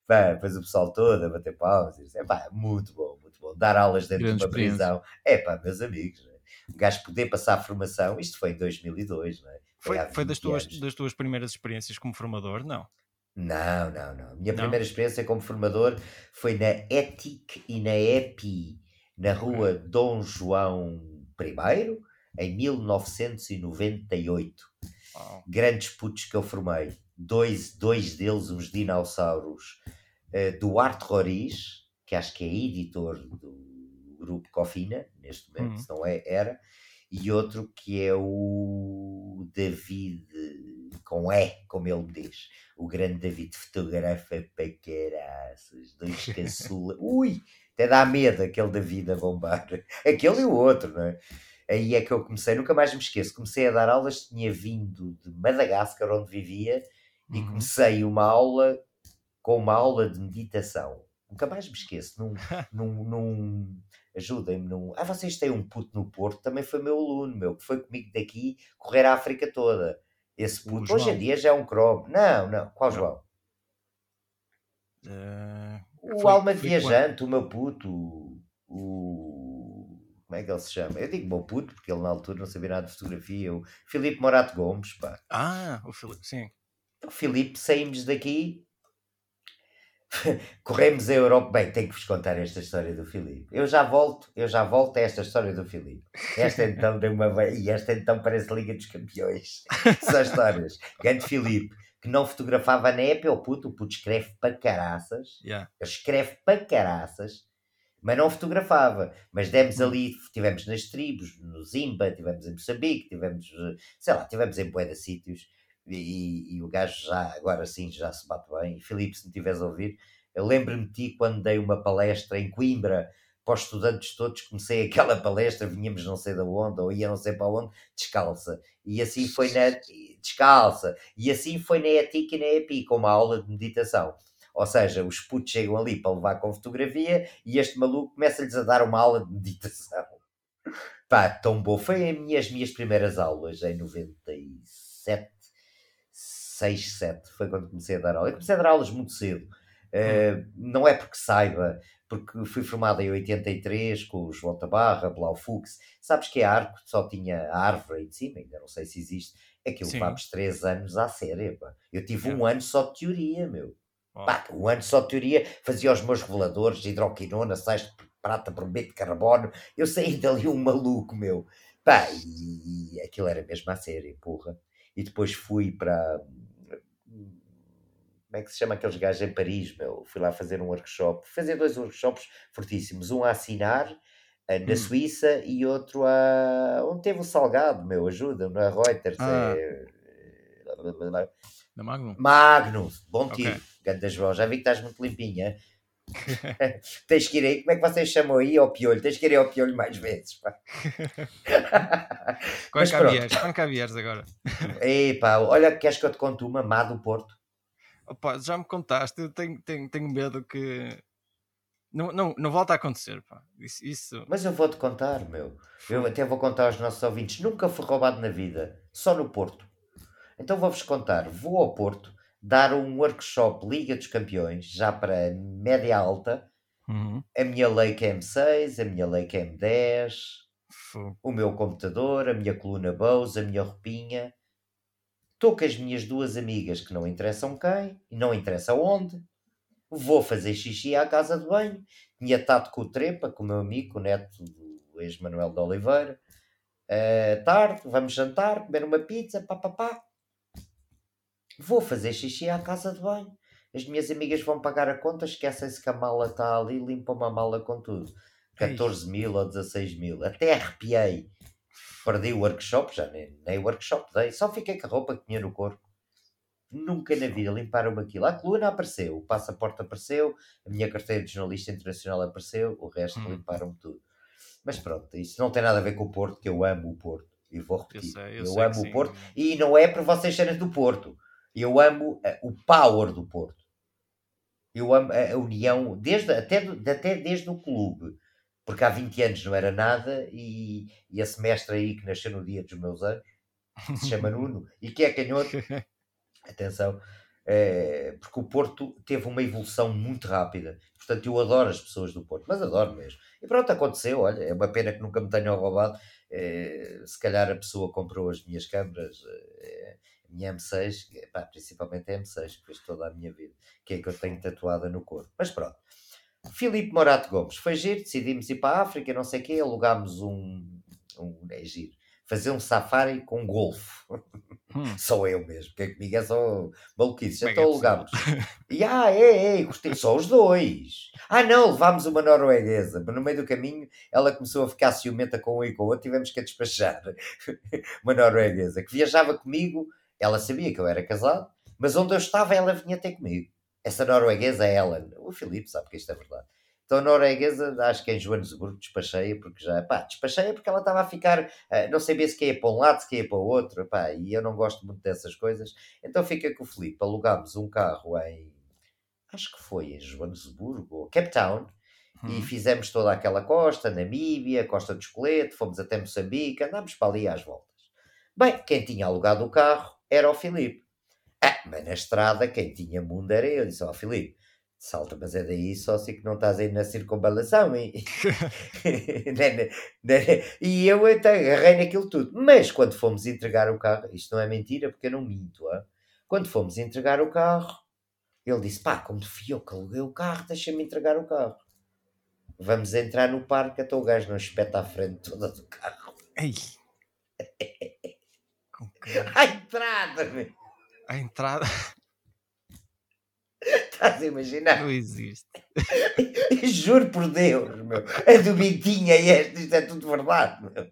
Pá, depois o pessoal todo a bater palmas e dizer, pá, muito bom, muito bom. Dar aulas dentro Grande de uma prisão. É pá, meus amigos, né? o gajo poder passar a formação, isto foi em 2002, não é? Foi, foi, foi das, tuas, das tuas primeiras experiências como formador? Não. Não, não, não. Minha não? primeira experiência como formador foi na ETIC e na EPI, na rua Dom João I, em 1998. Wow. Grandes putos que eu formei. Dois, dois deles, uns dinossauros. Uh, Duarte Roriz, que acho que é editor do grupo Cofina, neste momento, uhum. se não é, era. E outro que é o David, com E, como ele me diz. O grande David fotografa para caraças. Dois caçula. Ui! Até dá medo aquele David a bombar. Aquele e o outro, não é? aí é que eu comecei, nunca mais me esqueço, comecei a dar aulas, tinha vindo de Madagascar, onde vivia, e uhum. comecei uma aula com uma aula de meditação. Nunca mais me esqueço, num, num, num ajudem-me num. Ah, vocês têm um puto no Porto, também foi meu aluno, meu, que foi comigo daqui correr a África toda. Esse puto, hoje em dia já é um cromo. Não, não, qual não. João? Uh, o foi, Alma Viajante, quando? o meu puto, o como é que ele se chama? Eu digo meu puto, porque ele na altura não sabia nada de fotografia. O Filipe Morato Gomes, pá. Ah, o Filipe, sim. Filipe, saímos daqui, corremos a Europa. Bem, tenho que vos contar esta história do Filipe. Eu já volto, eu já volto a esta história do Filipe. Esta então deu uma. E esta então parece Liga dos Campeões. São histórias. Grande Filipe que não fotografava na época, o puto, o puto escreve para caraças, yeah. ele escreve para caraças, mas não fotografava. Mas demos ali, tivemos nas tribos, no Zimba, tivemos em Moçambique, tivemos, sei lá, tivemos em Boeda sítios, e, e, o gajo já, agora sim, já se bate bem. Filipe, se me estiveres a ouvir, eu lembro-me de ti quando dei uma palestra em Coimbra para os estudantes todos, comecei aquela palestra, vinhamos não sei da onde, ou ia não sei para onde, descalça. E assim foi na descalça. E assim foi na ETIC e na EPI, com uma aula de meditação. Ou seja, os putos chegam ali para levar com fotografia e este maluco começa-lhes a dar uma aula de meditação. Pá, tão bom. Foi as minhas, minhas primeiras aulas em 97, 6, 7. Foi quando comecei a dar aulas. Eu comecei a dar aulas muito cedo. Uh, não é porque saiba, porque fui formado em 83 com o João Tabarra, Blau Fux. Sabes que a Arco só tinha a árvore aí de cima, ainda não sei se existe. Aquilo Sim. vamos 3 anos à série. Pá. Eu tive é. um ano só de teoria, meu. Pá, um ano só de teoria, fazia os meus reveladores, hidroquinona, sais de prata, brometo de carbono. Eu saí dali um maluco, meu. Pá, e, e aquilo era mesmo a sério, porra. E depois fui para. Como é que se chama aqueles gajos em Paris, meu? Fui lá fazer um workshop, fazer dois workshops fortíssimos. Um a assinar eh, na hum. Suíça e outro a. onde teve o Salgado, meu? Ajuda, na Reuters. Ah. É... Na Magnum? Magnum, bom tiro. Okay. Ganda João, já vi que estás muito limpinha. tens que ir aí, como é que vocês chamam aí ao piolho? Tens que ir aí ao piolho mais vezes. Pá. Cá vieres, quando cá vieres agora. Epá, olha, queres que eu te conte uma má do Porto? Opa, já me contaste, eu tenho, tenho, tenho medo que não, não, não volta a acontecer. Pá. Isso, isso... Mas eu vou-te contar, meu. Eu até vou contar aos nossos ouvintes. Nunca fui roubado na vida, só no Porto. Então vou-vos contar. Vou ao Porto dar um workshop Liga dos Campeões, já para média alta. Uhum. A minha Leica M6, a minha Leica M10, o meu computador, a minha coluna Bose, a minha roupinha. Estou com as minhas duas amigas que não interessam quem e não interessa onde. Vou fazer xixi à casa de banho. Tinha estado com o Trepa, com o meu amigo, o neto do ex-Manuel de Oliveira. Uh, tarde, vamos jantar, comer uma pizza, pá, pá, pá. Vou fazer xixi à casa de banho. As minhas amigas vão pagar a conta, esquecem-se que a mala está ali, limpam a mala com tudo. 14 mil ou 16 mil. Até arrepiei. Perdi o workshop, já nem, nem workshop dei. Só fiquei com a roupa que tinha no corpo. Nunca na vida limparam-me aquilo. A coluna apareceu, o passaporte apareceu, a minha carteira de jornalista internacional apareceu, o resto hum. limparam-me tudo. Mas pronto, isso não tem nada a ver com o Porto, que eu amo o Porto. E vou repetir. Eu, sei, eu, eu amo o Porto. E não é por vocês serem do Porto. Eu amo uh, o power do Porto. Eu amo a, a união, desde, até, até desde o clube. Porque há 20 anos não era nada, e, e esse mestre aí que nasceu no dia dos meus anos, se chama Nuno, e que é canhoto, atenção, é, porque o Porto teve uma evolução muito rápida. Portanto, eu adoro as pessoas do Porto, mas adoro mesmo. E pronto, aconteceu, olha, é uma pena que nunca me tenham roubado. É, se calhar a pessoa comprou as minhas câmaras, é, a minha M6, pá, principalmente a M6, que fez toda a minha vida, que é que eu tenho tatuada no corpo. Mas pronto. Filipe Morato Gomes, foi giro, decidimos ir para a África, não sei o quê, alugámos um, um é giro, fazer um safari com golfe. Hum. Só eu mesmo, porque comigo é só maluquice. Já estou alugámos. E ah, é, é, gostei, só os dois. Ah, não, levámos uma norueguesa, mas no meio do caminho ela começou a ficar ciumenta com um e com o outro, tivemos que a despachar. uma norueguesa que viajava comigo, ela sabia que eu era casado, mas onde eu estava ela vinha ter comigo. Essa norueguesa é Ellen. O Filipe sabe que isto é verdade. Então a norueguesa, acho que é em Joanesburgo, despacheia, porque já, pá, despacheia porque ela estava a ficar, uh, não sabia se quer para um lado, se quer para o outro, pá, e eu não gosto muito dessas coisas. Então fica com o Filipe, alugámos um carro em, acho que foi em Joanesburgo, ou Cape Town, hum. e fizemos toda aquela costa, Namíbia, Costa do Esqueleto, fomos até Moçambique, andámos para ali às voltas. Bem, quem tinha alugado o carro era o Filipe. Ah, mas na estrada quem tinha mundo era eu. Disse, ó oh, Filipe, salta, mas é daí só se que não estás aí na circunvalação. E, e eu então agarrei naquilo tudo. Mas quando fomos entregar o carro, isto não é mentira porque eu não minto, quando fomos entregar o carro, ele disse, pá, como fui eu que aluguei o carro, deixa-me entregar o carro. Vamos entrar no parque, até o gajo não espeta à frente toda do carro. Ei. a entrada, meu a entrada. Estás a imaginar? Não existe. Juro por Deus, meu. A do Bitinha e esta, isto é tudo verdade, meu.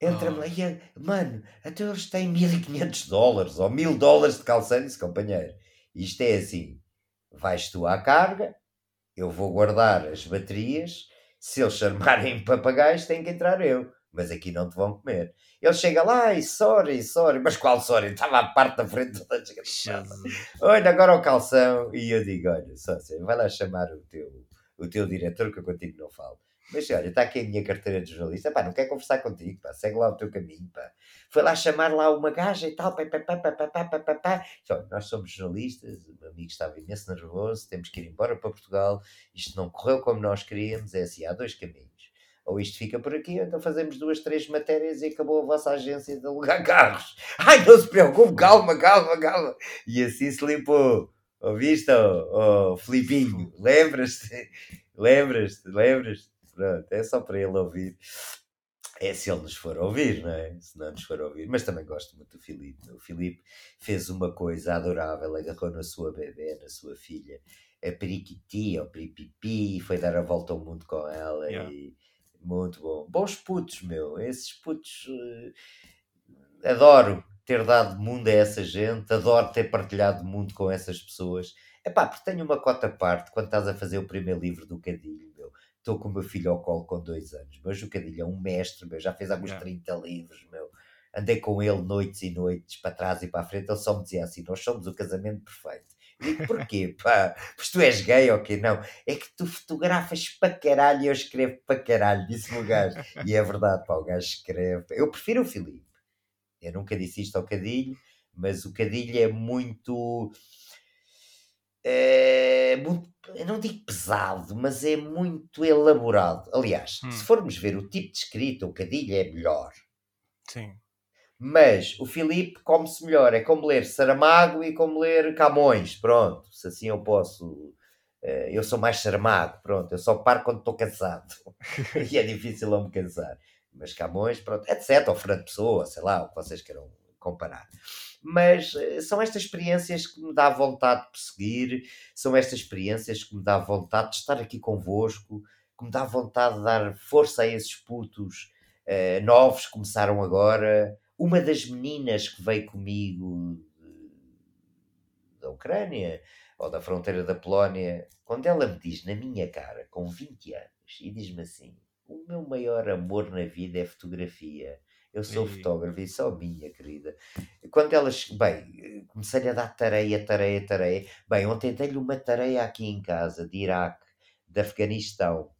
Entra-me oh. lá mano, até eles têm 1500 dólares ou 1000 dólares de calçados, companheiro. Isto é assim: vais tu à carga, eu vou guardar as baterias. Se eles chamarem papagaios, tem que entrar eu mas aqui não te vão comer. Ele chega lá e sorry, sorry, mas qual sorry? Estava à parte da frente toda Olha, agora o calção. E eu digo: olha, só assim, vai lá chamar o teu, o teu diretor, que eu contigo não falo. Mas olha, está aqui a minha carteira de jornalista, pá, não quer conversar contigo, pá, segue lá o teu caminho, pá. Foi lá chamar lá uma gaja e tal, pá, pá, pá, pá, pá, pá, pá, pá, pá. Então, nós somos jornalistas, o meu amigo estava imenso nervoso, temos que ir embora para Portugal, isto não correu como nós queríamos, é assim, há dois caminhos ou isto fica por aqui, ou então fazemos duas, três matérias e acabou a vossa agência de alugar carros. Ai, não se preocupe, calma, calma, calma. E assim se limpou. Ouviste, oh, oh Filipinho? Lembras-te? Lembras-te? Lembras-te? Pronto, é só para ele ouvir. É se ele nos for ouvir, não é? Se não nos for ouvir. Mas também gosto muito do Filipe. O Filipe fez uma coisa adorável, agarrou na sua bebê, na sua filha, a periquiti ou peripipi, foi dar a volta ao mundo com ela yeah. e muito bom. Bons putos, meu. Esses putos. Uh, adoro ter dado mundo a essa gente, adoro ter partilhado mundo com essas pessoas. É pá, porque tenho uma cota parte quando estás a fazer o primeiro livro do Cadilho, meu. Estou com o meu filho ao colo com dois anos, mas o Cadilho é um mestre, meu. Já fez alguns yeah. 30 livros, meu. Andei com ele noites e noites, para trás e para a frente. Ele só me dizia assim: Nós somos o casamento perfeito. Digo, porquê? Pá, pois tu és gay ou quê? Não, é que tu fotografas para caralho e eu escrevo para caralho, disse-me o gajo. E é verdade, pá, o gajo escreve. Eu prefiro o Filipe. Eu nunca disse isto ao Cadilho, mas o Cadilho é muito. É, muito, eu não digo pesado, mas é muito elaborado. Aliás, hum. se formos ver o tipo de escrita, o Cadilho é melhor. Sim. Mas o Filipe come-se melhor. É como ler Saramago e como ler Camões. Pronto, se assim eu posso. Eh, eu sou mais Saramago, pronto. Eu só paro quando estou cansado. e é difícil eu me cansar. Mas Camões, pronto, etc. Ou Fernando Pessoa, sei lá, o que vocês queiram comparar. Mas eh, são estas experiências que me dá vontade de perseguir, são estas experiências que me dá vontade de estar aqui convosco, que me dá vontade de dar força a esses putos uh, novos que começaram agora, uma das meninas que veio comigo da Ucrânia ou da fronteira da Polónia, quando ela me diz na minha cara, com 20 anos, e diz-me assim: O meu maior amor na vida é fotografia. Eu sou e... fotógrafo e só minha, querida. Quando elas, bem, comecei a dar tareia, tareia, tareia. Bem, ontem dei-lhe uma tareia aqui em casa, de Iraque, de Afeganistão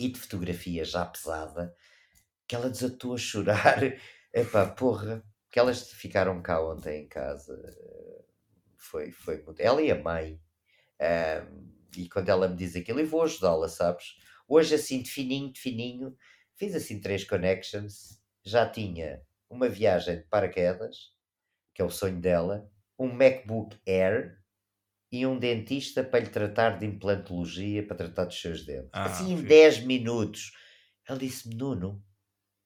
e de fotografia já pesada, que ela desatou a chorar. Epá, porra, que elas ficaram cá ontem em casa. Foi, foi muito. Ela e a mãe. Um, e quando ela me diz aquilo, eu vou ajudá-la, sabes? Hoje, assim, de fininho, de fininho, fiz assim três connections. Já tinha uma viagem de paraquedas, que é o sonho dela, um MacBook Air e um dentista para lhe tratar de implantologia, para tratar dos seus dentes. Ah, assim, em 10 minutos. Ela disse-me, Nuno,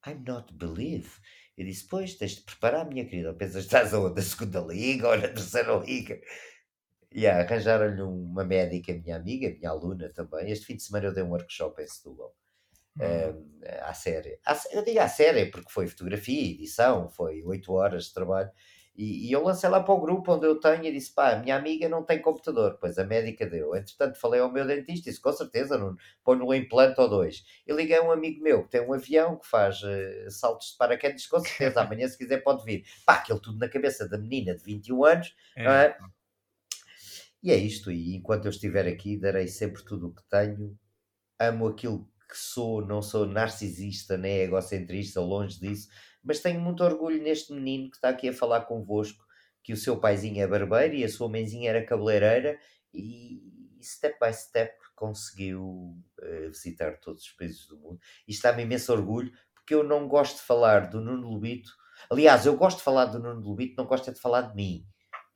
I'm not believe. Eu disse, pois, tens de preparar, minha querida. Pensas que estás a da segunda liga ou na terceira liga? E yeah, arranjaram-lhe uma médica, minha amiga, minha aluna também. Este fim de semana eu dei um workshop em Setúbal. Uhum. Um, à série. Eu digo à série porque foi fotografia, edição, foi 8 horas de trabalho. E, e, eu lancei lá para o grupo onde eu tenho e disse: pá, a minha amiga não tem computador. Pois a médica deu. Entretanto, falei ao meu dentista e disse: com certeza, não põe um implante ou dois. Eu liguei a um amigo meu que tem um avião que faz uh, saltos de paraquedas, com certeza, amanhã, se quiser, pode vir. Pá, aquilo tudo na cabeça da menina de 21 anos. É. é? E é isto. E enquanto eu estiver aqui, darei sempre tudo o que tenho. Amo aquilo que sou, não sou narcisista nem egocentrista, longe disso mas tenho muito orgulho neste menino que está aqui a falar convosco, que o seu paizinho é barbeiro e a sua mãezinha era cabeleireira e step by step conseguiu uh, visitar todos os países do mundo. E está-me imenso orgulho, porque eu não gosto de falar do Nuno Lubito. Aliás, eu gosto de falar do Nuno Lubito, não gosto é de falar de mim.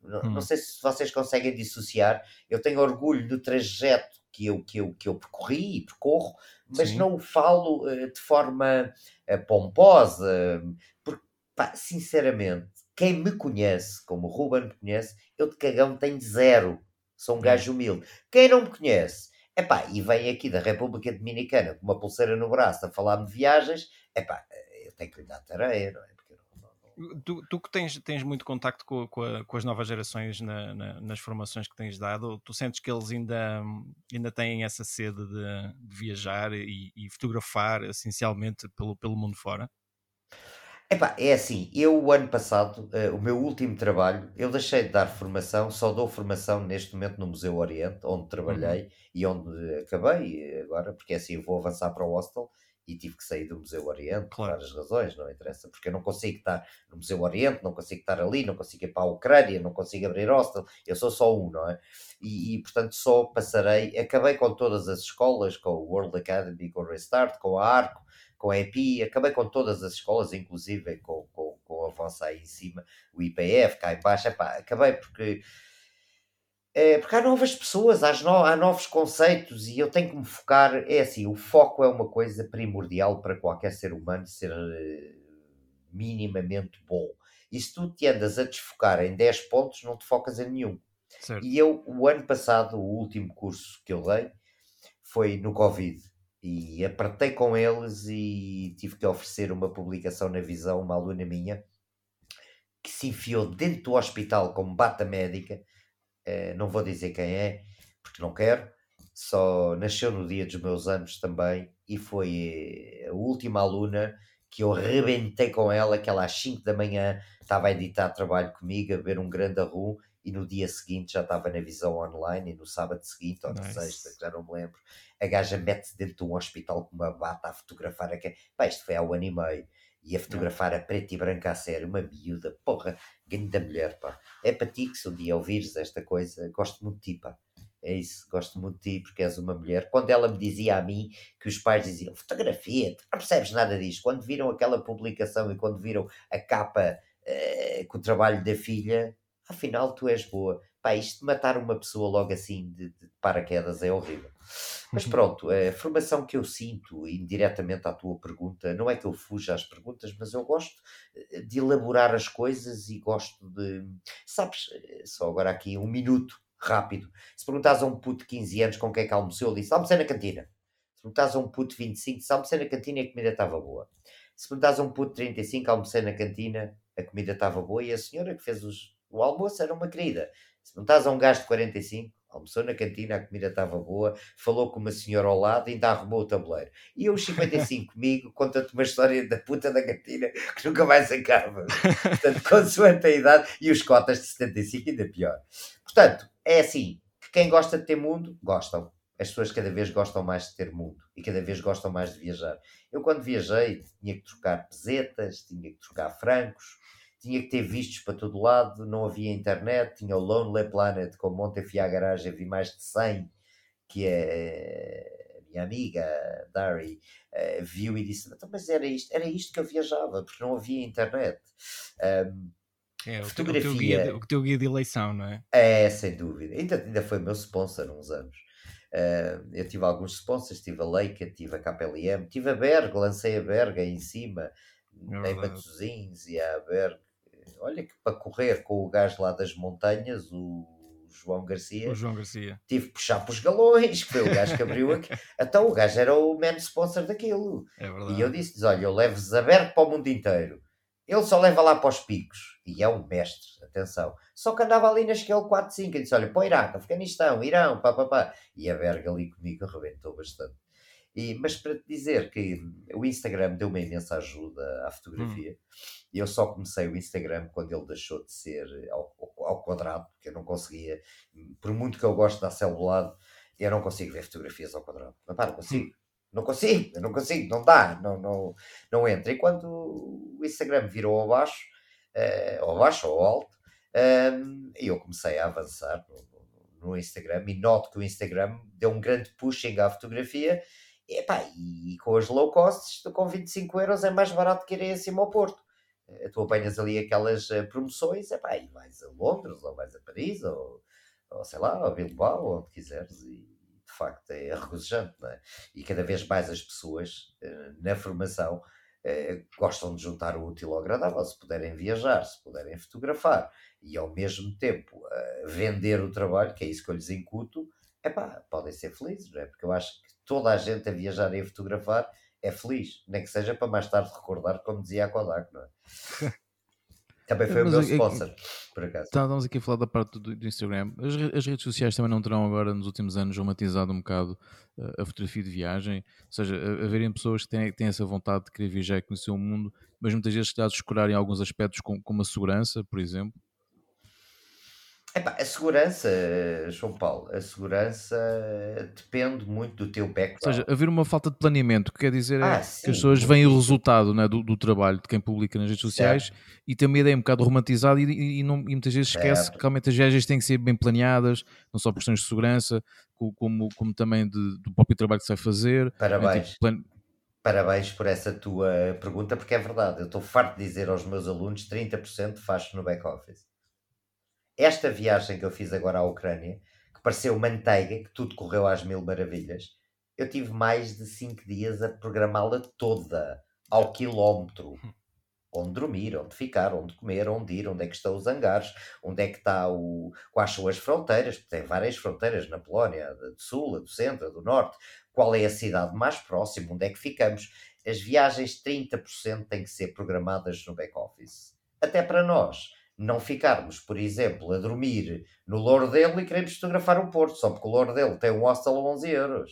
Não, hum. não sei se vocês conseguem dissociar. Eu tenho orgulho do trajeto que eu, que eu, que eu percorri e percorro, mas Sim. não o falo uh, de forma uh, pomposa, porque, pá, sinceramente, quem me conhece, como o Ruben me conhece, eu de cagão tenho zero. Sou um hum. gajo humilde. Quem não me conhece, epá, e vem aqui da República Dominicana com uma pulseira no braço a falar-me de viagens, epá, eu tenho que lhe dar tareia, não é? Tu, tu, que tens, tens muito contacto com, com, a, com as novas gerações na, na, nas formações que tens dado, tu sentes que eles ainda, ainda têm essa sede de, de viajar e, e, fotografar essencialmente pelo, pelo mundo fora? Epá, é assim, eu o ano passado, uh, o meu último trabalho, eu deixei de dar formação, só dou formação neste momento no Museu Oriente, onde trabalhei uhum. e onde acabei agora, porque é assim, eu vou avançar para o hostel e tive que sair do Museu Oriente por várias razões, não interessa, porque eu não consigo estar no Museu Oriente, não consigo estar ali, não consigo ir para a Ucrânia, não consigo abrir hostel, eu sou só um, não é? E, e, portanto só passarei, acabei com todas as escolas, com o World Academy, com o Restart, com a ARCO, com a EPI, acabei com todas as escolas, inclusive com, com, com o avanço aí em cima, o IPF, cá em baixo, epá, acabei porque é, porque há novas pessoas, há, no, há novos conceitos e eu tenho que me focar. É assim, o foco é uma coisa primordial para qualquer ser humano ser uh, minimamente bom. E se tu te andas a desfocar em 10 pontos, não te focas em nenhum. Certo. E eu, o ano passado, o último curso que eu dei foi no Covid. E apertei com eles e tive que oferecer uma publicação na Visão, uma aluna minha, que se enfiou dentro do hospital como bata médica Uh, não vou dizer quem é, porque não quero. Só nasceu no dia dos meus anos também e foi eh, a última aluna que eu rebentei com ela, que ela às 5 da manhã estava a editar trabalho comigo, a ver um grande arrum e no dia seguinte já estava na visão online e no sábado seguinte ou na nice. sexta, já não me lembro, a gaja mete-se dentro de um hospital com uma bata a fotografar a. Pá, isto foi há um ano e meio e a fotografar a preto e branco a sério, uma miúda, porra, ganho da mulher, pá. É para ti que se um dia ouvires esta coisa, gosto muito de ti, pá. É isso, gosto muito de ti porque és uma mulher. Quando ela me dizia a mim que os pais diziam fotografia, não percebes nada disto. Quando viram aquela publicação e quando viram a capa uh, com o trabalho da filha, afinal tu és boa. Pá, isto de matar uma pessoa logo assim de, de paraquedas é horrível. Mas uhum. pronto, a formação que eu sinto, indiretamente à tua pergunta, não é que eu fuja às perguntas, mas eu gosto eh, de elaborar as coisas e gosto de. Sabes, eh, só agora aqui um minuto rápido. Se perguntas a um puto de 15 anos com quem é que almoçou, ele disse: almocei na cantina. Se perguntas a um puto de 25, disse: almocei na cantina e a comida estava boa. Se perguntas a um puto de 35, almocei na cantina, a comida estava boa e a senhora que fez os, o almoço era uma querida. Se perguntas a um gajo de 45, almoçou na cantina, a comida estava boa, falou com uma senhora ao lado e ainda arrumou o tabuleiro. E eu, os 55 comigo, conta-te uma história da puta da cantina que nunca mais acaba. Portanto, consoante a idade, e os cotas de 75 ainda pior. Portanto, é assim, que quem gosta de ter mundo, gostam. As pessoas cada vez gostam mais de ter mundo e cada vez gostam mais de viajar. Eu, quando viajei, tinha que trocar pesetas, tinha que trocar francos, tinha que ter vistos para todo lado, não havia internet, tinha o Lonely Planet, com Monte fui à garagem, vi mais de 100, que é a minha amiga, Dari, uh, viu e disse, então, mas era isto, era isto que eu viajava, porque não havia internet. Um, é, o fotografia... Teu, guia de, o teu guia de eleição, não é? É, sem dúvida. Ainda, ainda foi meu sponsor uns anos. Uh, eu tive alguns sponsors, tive a Leica, tive a KPLM, tive a Berg, lancei a Berg aí em cima, é em Matosinhos e a Berg. Olha que para correr com o gajo lá das montanhas, o João Garcia, o João Garcia. tive que puxar para os galões, que foi o gajo que abriu aqui. então o gajo era o man sponsor daquilo. É. E eu disse-lhes: olha, eu levo-vos a Berg para o mundo inteiro. Ele só leva lá para os picos. E é um mestre, atenção. Só que andava ali na esquela 4, 5. Ele disse: Olha, para o Iraque, Afeganistão, Irão, pá, pá, pá. E a verga ali comigo arrebentou bastante. E, mas para te dizer que o Instagram deu uma imensa ajuda à fotografia. Hum. Eu só comecei o Instagram quando ele deixou de ser ao, ao quadrado, porque eu não conseguia, por muito que eu gosto da celulado, eu não consigo ver fotografias ao quadrado. Não, pá, não consigo. Hum. Não consigo, não consigo, não dá, não, não, não entra. E quando o Instagram virou ao baixo, uh, ao baixo ou alto, um, eu comecei a avançar no, no, Instagram e noto que o Instagram deu um grande pushing à fotografia e, epá, e com as low costs, com 25 euros é mais barato que ir acima ao Porto. Uh, tu apanhas ali aquelas uh, promoções epá, e vais a Londres ou vais a Paris ou, ou sei lá, a Bilbao, onde quiseres e de facto é regozijante, é? E cada vez mais as pessoas uh, na formação gostam de juntar o útil ao agradável, se puderem viajar, se puderem fotografar e ao mesmo tempo vender o trabalho, que é isso que eu lhes incuto, epá, podem ser felizes, não é? Porque eu acho que toda a gente a viajar e a fotografar é feliz, nem que seja para mais tarde recordar, como dizia a Kodak, não é? Também foi Mas o meu sponsor, é, por acaso. Estávamos aqui a falar da parte do, do Instagram. As, as, redes sociais também não terão agora, nos últimos anos, romantizado um bocado uh, a fotografia de viagem. Ou seja, haverem pessoas que têm, têm essa vontade de querer viajar e conhecer o mundo, mas muitas vezes se descurarem alguns aspectos como, como a segurança, por exemplo. Epá, a segurança, João Paulo, a segurança depende muito do teu background. Ou seja, haver uma falta de planeamento, que quer dizer é ah, sim, que as pessoas veem o resultado né, do, do, trabalho de quem publica nas redes sociais certo. e tem uma ideia um bocado romantizada e, e, não, e muitas vezes esquece certo. que realmente as viagens têm que ser bem planeadas, não só por questões de segurança, como, como também de, do próprio trabalho que se vai fazer. Parabéns. Tipo. Parabéns por essa tua pergunta, porque é verdade. Eu estou farto de dizer aos meus alunos 30% faz no back-office esta viagem que eu fiz agora à Ucrânia, que pareceu manteiga, que tudo correu às mil maravilhas, eu tive mais de cinco dias a programá-la toda, ao quilómetro. Onde dormir, onde ficar, onde comer, onde ir, onde é que estão os hangares, onde é que está o. quais são as fronteiras, tem várias fronteiras na Polónia, do sul, do centro, do norte, qual é a cidade mais próxima, onde é que ficamos. As viagens 30% têm que ser programadas no back-office. Até para nós não ficarmos, por exemplo, a dormir no Lourdelo e queremos fotografar o Porto, só porque o Lourdelo tem um hostel a 11 euros.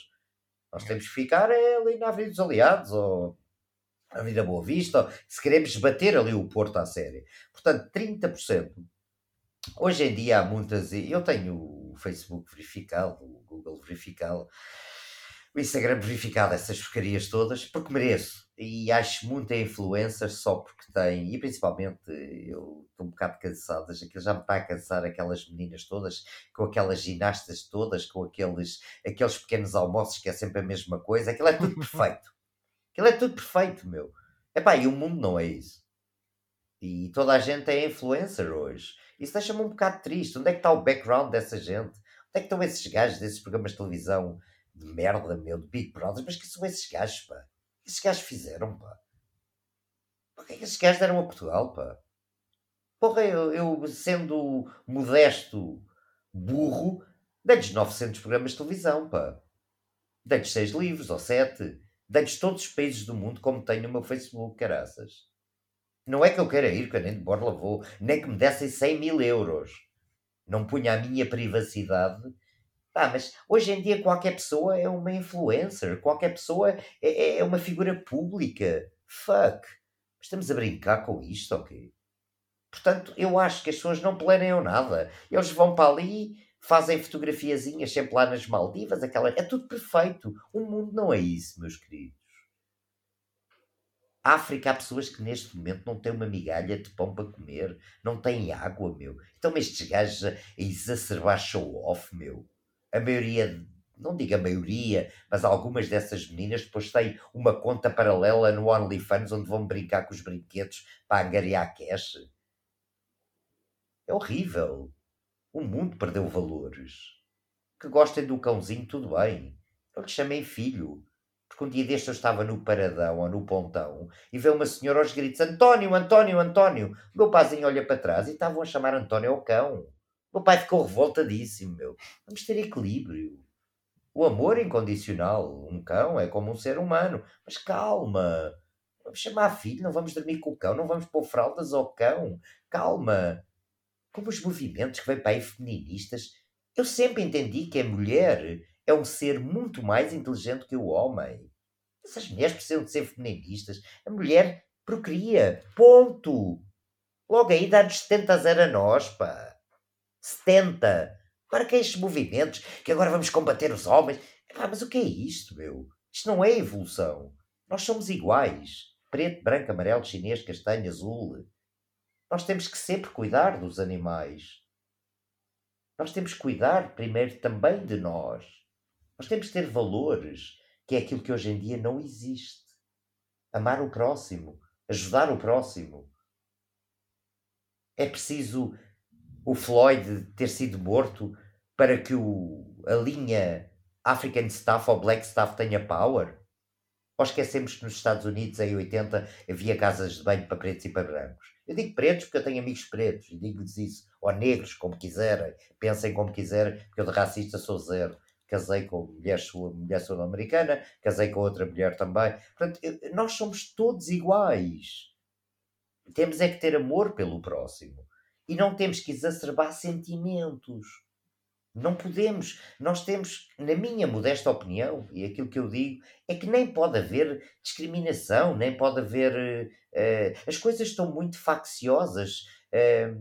Nós temos que ficar é, ali na Avenida dos Aliados ou na Avenida Boa Vista, ou, se queremos bater ali o Porto à série. Portanto, 30%. Hoje em dia há muitas. Eu tenho o Facebook verificado, o Google verificado, o Instagram verificado, essas porcarias todas, porque mereço. E acho muita influência só porque tem, e principalmente eu estou um bocado cansado, aquilo já me está a cansar aquelas meninas todas, com aquelas ginastas todas, com aqueles, aqueles pequenos almoços que é sempre a mesma coisa, aquilo é tudo perfeito. Aquilo é tudo perfeito, meu. Epá, e o mundo não é isso. E toda a gente é influencer hoje. Isso deixa-me um bocado triste. Onde é que está o background dessa gente? Onde é que estão esses gajos desses programas de televisão de merda, meu, de Big Brother, mas que são esses gajos, pá? Esses gajos fizeram, pá? O que é que esses gajos deram a Portugal, pá? Porra, eu, eu sendo modesto, burro, dei-lhes 900 programas de televisão, pá. Dei-lhes 6 livros ou 7. Dei-lhes todos os países do mundo como tenho no meu Facebook, caraças. Não é que eu queira ir, que eu nem de borla vou, nem que me dessem 100 mil euros. Não punha a minha privacidade ah, mas hoje em dia qualquer pessoa é uma influencer, qualquer pessoa é, é, é uma figura pública. Fuck. Estamos a brincar com isto, ok? Portanto, eu acho que as pessoas não planeiam nada. Eles vão para ali, fazem fotografiazinhas sempre lá nas Maldivas, aquela... é tudo perfeito. O mundo não é isso, meus queridos. África há pessoas que neste momento não têm uma migalha de pão para comer, não têm água, meu. Então estes gajos a exacerbar show-off, meu. A maioria, não digo a maioria, mas algumas dessas meninas depois têm uma conta paralela no OnlyFans onde vão brincar com os brinquedos para angariar cash. É horrível. O mundo perdeu valores. Que gostem do cãozinho, tudo bem. Não lhe chamei filho. Porque um dia deste eu estava no paradão ou no pontão e veio uma senhora aos gritos: António, António, António. O meu paizinho olha para trás e estavam a chamar António ao cão. Meu pai ficou revoltadíssimo, meu. Vamos ter equilíbrio. O amor incondicional. Um cão é como um ser humano. Mas calma. Vamos chamar filho, não vamos dormir com o cão, não vamos pôr fraldas ao cão. Calma. Como os movimentos que vêm para aí feministas. Eu sempre entendi que a mulher é um ser muito mais inteligente que o homem. Essas mulheres precisam de ser feministas. A mulher procria. Ponto. Logo aí dá-nos 70 a 0 a nós, pá. 70. Agora que estes movimentos, que agora vamos combater os homens. Pá, mas o que é isto, meu? Isto não é evolução. Nós somos iguais. Preto, branco, amarelo, chinês, castanho, azul. Nós temos que sempre cuidar dos animais. Nós temos que cuidar primeiro também de nós. Nós temos que ter valores, que é aquilo que hoje em dia não existe. Amar o próximo, ajudar o próximo. É preciso o Floyd ter sido morto para que o, a linha African Staff ou Black Staff tenha power? Ou esquecemos que nos Estados Unidos, em 80, havia casas de banho para pretos e para brancos? Eu digo pretos porque eu tenho amigos pretos, e digo-lhes isso. Ou negros, como quiserem. Pensem como quiserem, porque eu de racista sou zero casei com mulher, mulher sul-americana, casei com outra mulher também. Portanto, nós somos todos iguais. Temos é que ter amor pelo próximo. E não temos que exacerbar sentimentos. Não podemos. Nós temos, na minha modesta opinião, e aquilo que eu digo, é que nem pode haver discriminação, nem pode haver. Uh, as coisas estão muito facciosas, uh,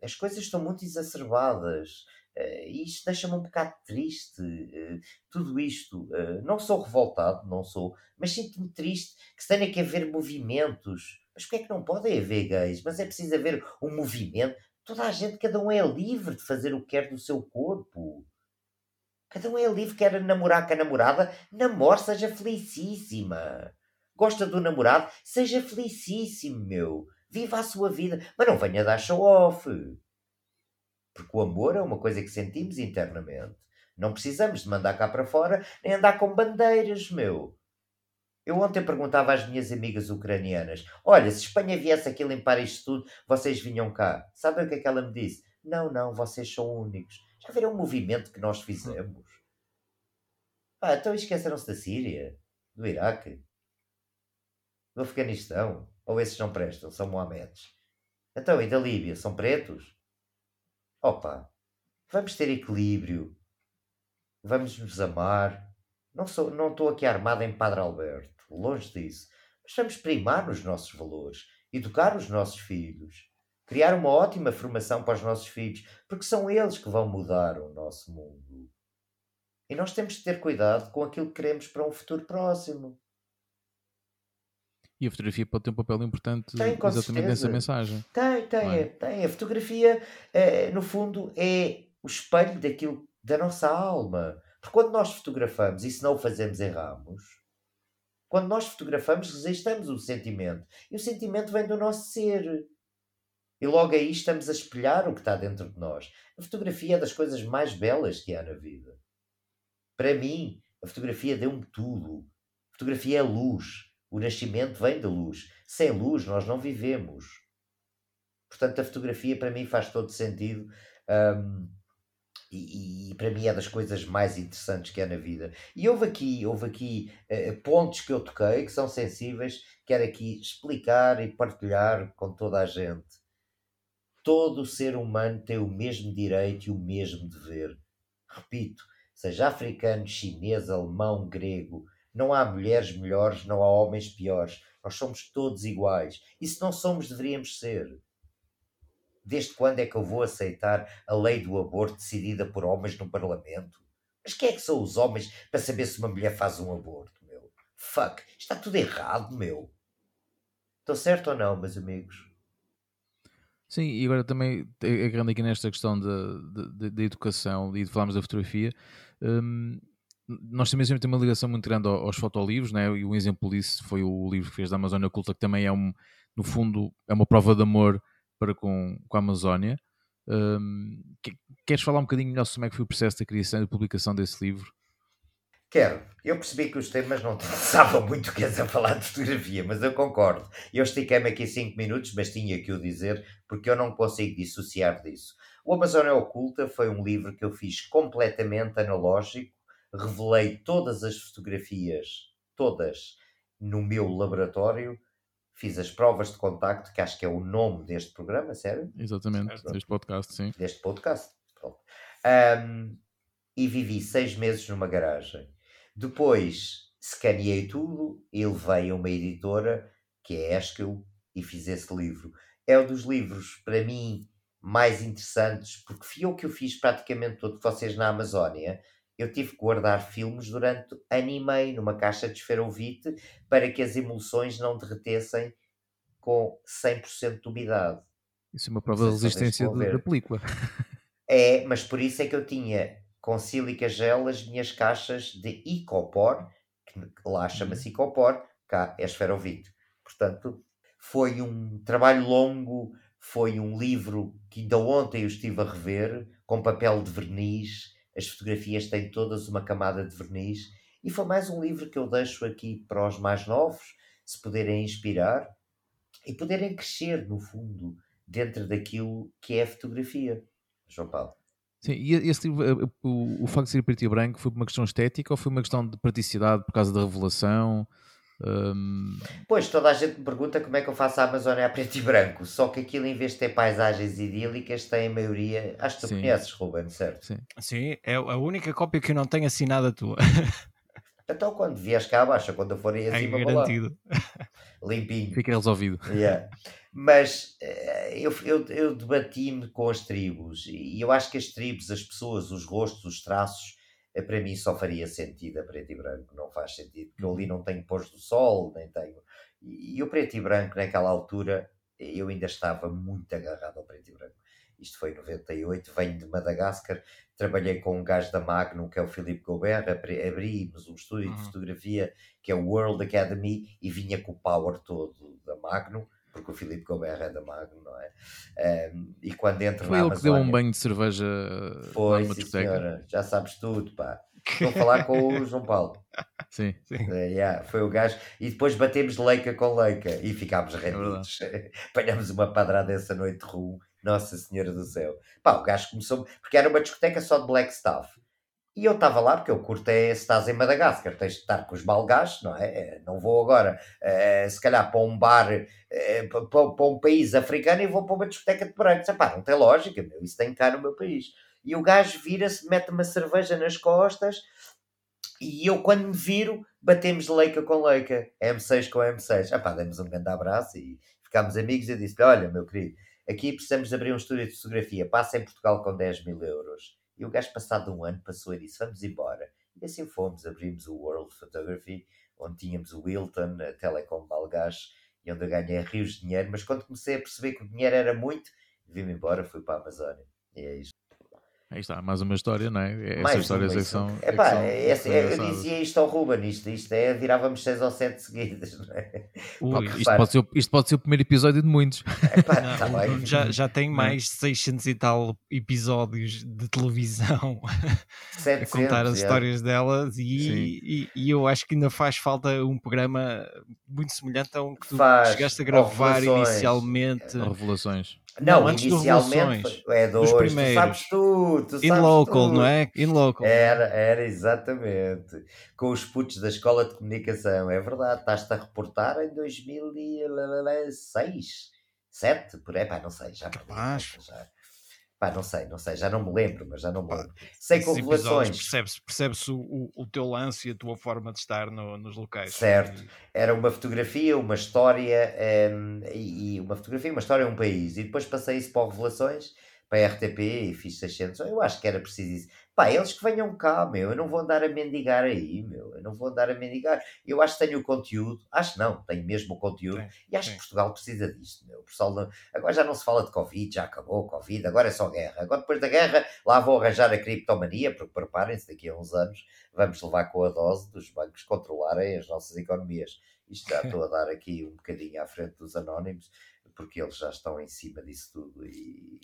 as coisas estão muito exacerbadas. Uh, e isto deixa-me um bocado triste, uh, tudo isto. Uh, não sou revoltado, não sou, mas sinto-me triste que tenha que haver movimentos. Mas porquê é que não podem haver gays? Mas é preciso haver um movimento. Toda a gente, cada um é livre de fazer o que quer do seu corpo. Cada um é livre, quer namorar com a namorada, namore, seja felicíssima. Gosta do namorado, seja felicíssimo, meu. Viva a sua vida, mas não venha dar show-off. Porque o amor é uma coisa que sentimos internamente. Não precisamos de mandar cá para fora nem andar com bandeiras, meu. Eu ontem perguntava às minhas amigas ucranianas: Olha, se Espanha viesse aqui limpar isto tudo, vocês vinham cá. Sabem o que é que ela me disse? Não, não, vocês são únicos. Já viram o movimento que nós fizemos? Ah, então esqueceram-se da Síria, do Iraque, do Afeganistão. Ou esses não prestam, são Mohamedes. Então, e da Líbia, são pretos? Opa, vamos ter equilíbrio, vamos nos amar. Não sou, não estou aqui armado em Padre Alberto, longe disso. Mas vamos primar os nossos valores, educar os nossos filhos, criar uma ótima formação para os nossos filhos, porque são eles que vão mudar o nosso mundo. E nós temos de ter cuidado com aquilo que queremos para um futuro próximo. E a fotografia pode ter um papel importante tem, exatamente certeza. nessa mensagem. Tem, tem, é? tem. A fotografia, é, no fundo, é o espelho daquilo, da nossa alma. Porque quando nós fotografamos, e se não o fazemos, erramos, quando nós fotografamos, resistamos o sentimento. E o sentimento vem do nosso ser. E logo aí estamos a espelhar o que está dentro de nós. A fotografia é das coisas mais belas que há na vida. Para mim, a fotografia deu-me tudo. A fotografia é luz. O nascimento vem da luz. Sem luz nós não vivemos. Portanto, a fotografia para mim faz todo sentido. Um, e, e, para mim é das coisas mais interessantes que há na vida. E houve aqui, houve aqui uh, pontos que eu toquei que são sensíveis, quero aqui explicar e partilhar com toda a gente. Todo ser humano tem o mesmo direito e o mesmo dever. Repito, seja africano, chinês, alemão, grego, não há mulheres melhores, não há homens piores. Nós somos todos iguais. E se não somos, deveríamos ser. Desde quando é que eu vou aceitar a lei do aborto decidida por homens no Parlamento? Mas quem é que são os homens para saber se uma mulher faz um aborto, meu? Fuck, está tudo errado, meu. Estou certo ou não, meus amigos? Sim, e agora também agarrando aqui nesta questão da educação e de falarmos da fotografia, hum, nós também sempre temos uma ligação muito grande aos fotolivros, né? e um exemplo disso foi o livro que fez da Amazônia Oculta, que também é um, no fundo, é uma prova de amor para com, com a Amazónia. Um, queres falar um bocadinho melhor sobre como é que foi o processo da criação e publicação desse livro? Quero. Eu percebi que os temas não interessavam muito que a falar de fotografia, mas eu concordo. Eu estiquei-me aqui cinco minutos, mas tinha que o dizer porque eu não consigo dissociar disso. O Amazônia Oculta foi um livro que eu fiz completamente analógico, revelei todas as fotografias, todas, no meu laboratório, fiz as provas de contacto, que acho que é o nome deste programa, sério? Exatamente, certo. deste podcast, sim. Deste podcast, pronto. Um, e vivi seis meses numa garagem depois escaneei tudo e levei a uma editora que é Esquil e fiz esse livro. É um dos livros, para mim, mais interessantes, porque fui eu que o fiz praticamente todo. Vocês na Amazónia, eu tive que guardar filmes durante ano e meio numa caixa de esferovite para que as emulsões não derretessem com 100% de umidade. Isso é uma prova de resistência da película. É, mas por isso é que eu tinha com sílica gel as minhas caixas de Icopor, que lá chama-se uhum. Icopor, cá é esferovite. Portanto, foi um trabalho longo, foi um livro que ainda ontem eu estive a rever, com papel de verniz, as fotografias têm todas uma camada de verniz, e foi mais um livro que eu deixo aqui para os mais novos, se poderem inspirar e poderem crescer, no fundo, dentro daquilo que é a fotografia. João Paulo. Sim, e esse livro, eh, o, o facto de ser preto e branco foi uma questão estética ou foi uma questão de praticidade por causa da revelação? Um... Pois, toda a gente me pergunta como é que eu faço a Amazónia a preto e branco, só que aquilo em vez de ter paisagens idílicas tem a maioria, acho que tu Sim. conheces, Ruben, certo? Sim. Sim, é a única cópia que eu não tenho assinada tua. Então quando vies cá abaixo, quando eu for aí acima, é garantido. Limpinho. Fica resolvido. Yeah. Mas eh, eu, eu, eu debati-me com as tribos e eu acho que as tribos, as pessoas, os rostos, os traços, para mim só faria sentido a preto e branco, não faz sentido, porque eu ali não tenho pôs do sol, nem tenho. E, o preto e branco, naquela altura, eu ainda estava muito agarrado ao preto e branco. Isto foi em 98, venho de Madagascar, trabalhei com um gajo da Magnum, que é o Filipe Gobert, abrimos um estúdio uhum. de fotografia que é o World Academy e vinha com o power todo da Magnum porque o Filipe Gobert é da Magno, não é? Um, e quando entra Foi na ele que deu um banho de cerveja Foi, sim, senhora. Já sabes tudo, pá. Estou a falar com o João Paulo. Sim, sim. Uh, yeah, foi o gajo. E depois batemos leica com leica e ficámos rendidos. É Apanhamos uma padrada essa noite ruim. Nossa Senhora do Céu. Pá, o gajo começou. Porque era uma discoteca só de black stuff. E eu estava lá, porque eu curto é, se estás em Madagascar, tens de estar com os balgás, não é? é não vou agora, é, se calhar, para um bar, é, para, para, um país africano e vou para uma discoteca de brancos. Epá, não tem lógica, meu, isso tem cá no meu país. E o gajo vira-se, mete uma cerveja nas costas e eu, quando me viro, batemos leica com leica, M6 com M6. Epá, demos um grande abraço e ficámos amigos. Eu disse olha, meu querido, aqui precisamos abrir um estúdio de fotografia, passa em Portugal com 10 mil euros e o gajo, passado um ano, passou e disse: Vamos embora. E assim fomos, abrimos o World Photography, onde tínhamos o Wilton, a Telecom Balgás, e onde eu ganhei rios de dinheiro. Mas quando comecei a perceber que o dinheiro era muito, vim-me embora, fui para a Amazónia. E é. Aí está, mais uma história, não é? Essas mais histórias é que são. É pá, é, é, eu dizia isto ao Ruben, isto, isto é, virávamos seis ou sete seguidas, não é? Ui, isto, pode ser, isto pode ser o primeiro episódio de muitos. Epá, não, tá já, já tem mais de 600 e tal episódios de televisão 700, a contar as é. histórias delas e, e, e, eu acho que ainda faz falta um programa muito semelhante a um que tu faz, chegaste a gravar inicialmente. Revelações. Não, não inicialmente é dois, tu sabes tudo, tu In local, não é? In local. Era, era exatamente. Com os putos da escola de comunicação, é verdade, estás-te a reportar em 2006, 7, por aí, pá, não sei, já Capaz. Já. Pá, não sei, não sei, já não me lembro, mas já não me lembro. Sei com revelações. Percebe-se percebe o, o teu lance e a tua forma de estar no, nos locais. Certo. Era uma fotografia, uma história, um, e, e, uma fotografia, uma história, um país. E depois passei isso para revelações, para a RTP e fiz 600. Eu acho que era preciso isso. Pá, eles que venham cá, meu. Eu não vou andar a mendigar aí, meu. Eu não vou andar a mendigar. Eu acho que tenho o conteúdo. Acho não, tenho mesmo o conteúdo. Sim, e acho sim. que Portugal precisa disto, meu. Pessoal, agora já não se fala de Covid, já acabou o Covid, agora é só guerra. Agora depois da guerra, lá vou arranjar a criptomania, porque preparem-se, daqui a uns anos vamos levar com a dose dos bancos controlarem as nossas economias. Isto já estou a dar aqui um bocadinho à frente dos anónimos, porque eles já estão em cima disso tudo e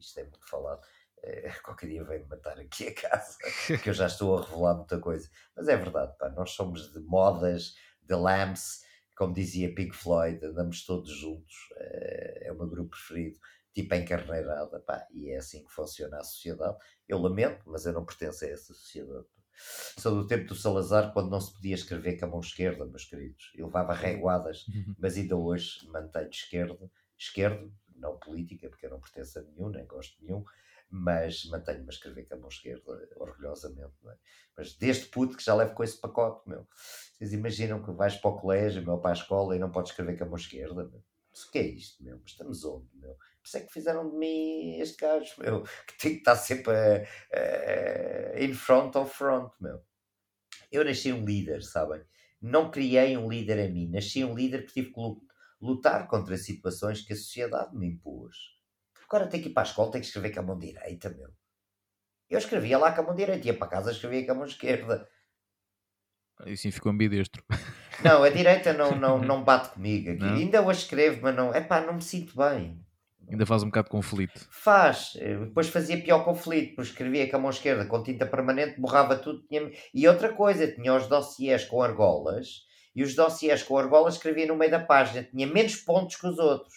isto é muito falado. Eh, qualquer dia vem-me matar aqui a casa, que eu já estou a revelar muita coisa. Mas é verdade, pá, nós somos de modas, de lamps, como dizia Pink Floyd, andamos todos juntos, eh, é o meu grupo preferido, tipo encarneirada, pá, e é assim que funciona a sociedade. Eu lamento, mas eu não pertenço a essa sociedade. Sou do tempo do Salazar, quando não se podia escrever com a mão esquerda, meus queridos. Eu levava reguadas, uhum. mas ainda hoje mantenho esquerdo, esquerdo, não política, porque eu não pertenço a nenhum, nem gosto de nenhum, mas mantenho-me a escrever com a mão esquerda, orgulhosamente. É? Mas desde puto que já levo com esse pacote, meu. Vocês imaginam que vais para o colégio, meu, para a escola e não podes escrever com a mão esquerda, meu. Mas o que é isto, meu? Mas estamos onde, meu? Por isso é que fizeram de mim este gajo, meu, que tem que estar sempre a, a, in front of front, meu. Eu nasci um líder, sabem? Não criei um líder a mim, nasci um líder porque tive que lutar contra situações que a sociedade me impôs Agora tem que ir para a escola, tem que escrever com a mão direita, meu. Eu escrevia lá com a mão direita, ia para casa, escrevia com a mão esquerda. E sim ficou ambidestro. Não, a direita não, não, não bate comigo aqui. Não? Ainda hoje escrevo, mas não. É pá, não me sinto bem. Ainda faz um bocado de conflito. Faz. Depois fazia pior conflito, porque escrevia com a mão esquerda com tinta permanente, borrava tudo. Tinha... E outra coisa, tinha os dossiês com argolas, e os dossiês com argolas escrevia no meio da página. Tinha menos pontos que os outros.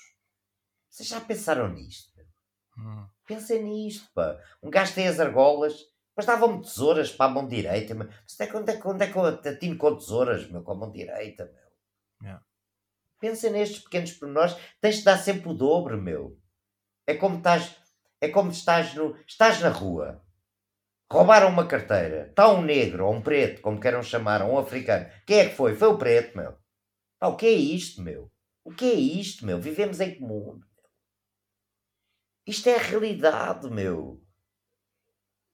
Vocês já pensaram nisto? Hum. Pensem nisto, pá. Um gajo tem as argolas, mas davam-me tesouras para a mão direita. Mas onde é, que, onde, é, onde é que eu atino com tesouras, meu, com a mão direita, meu? Yeah. Pensem nestes pequenos pormenores. Tens de dar sempre o dobro, meu. É como estás, é como estás, no, estás na rua. Roubaram uma carteira. Está um negro, ou um preto, como queiram chamar, ou um africano. Quem é que foi? Foi o preto, meu. Ah, o que é isto, meu? O que é isto, meu? Vivemos em comum. Isto é a realidade, meu.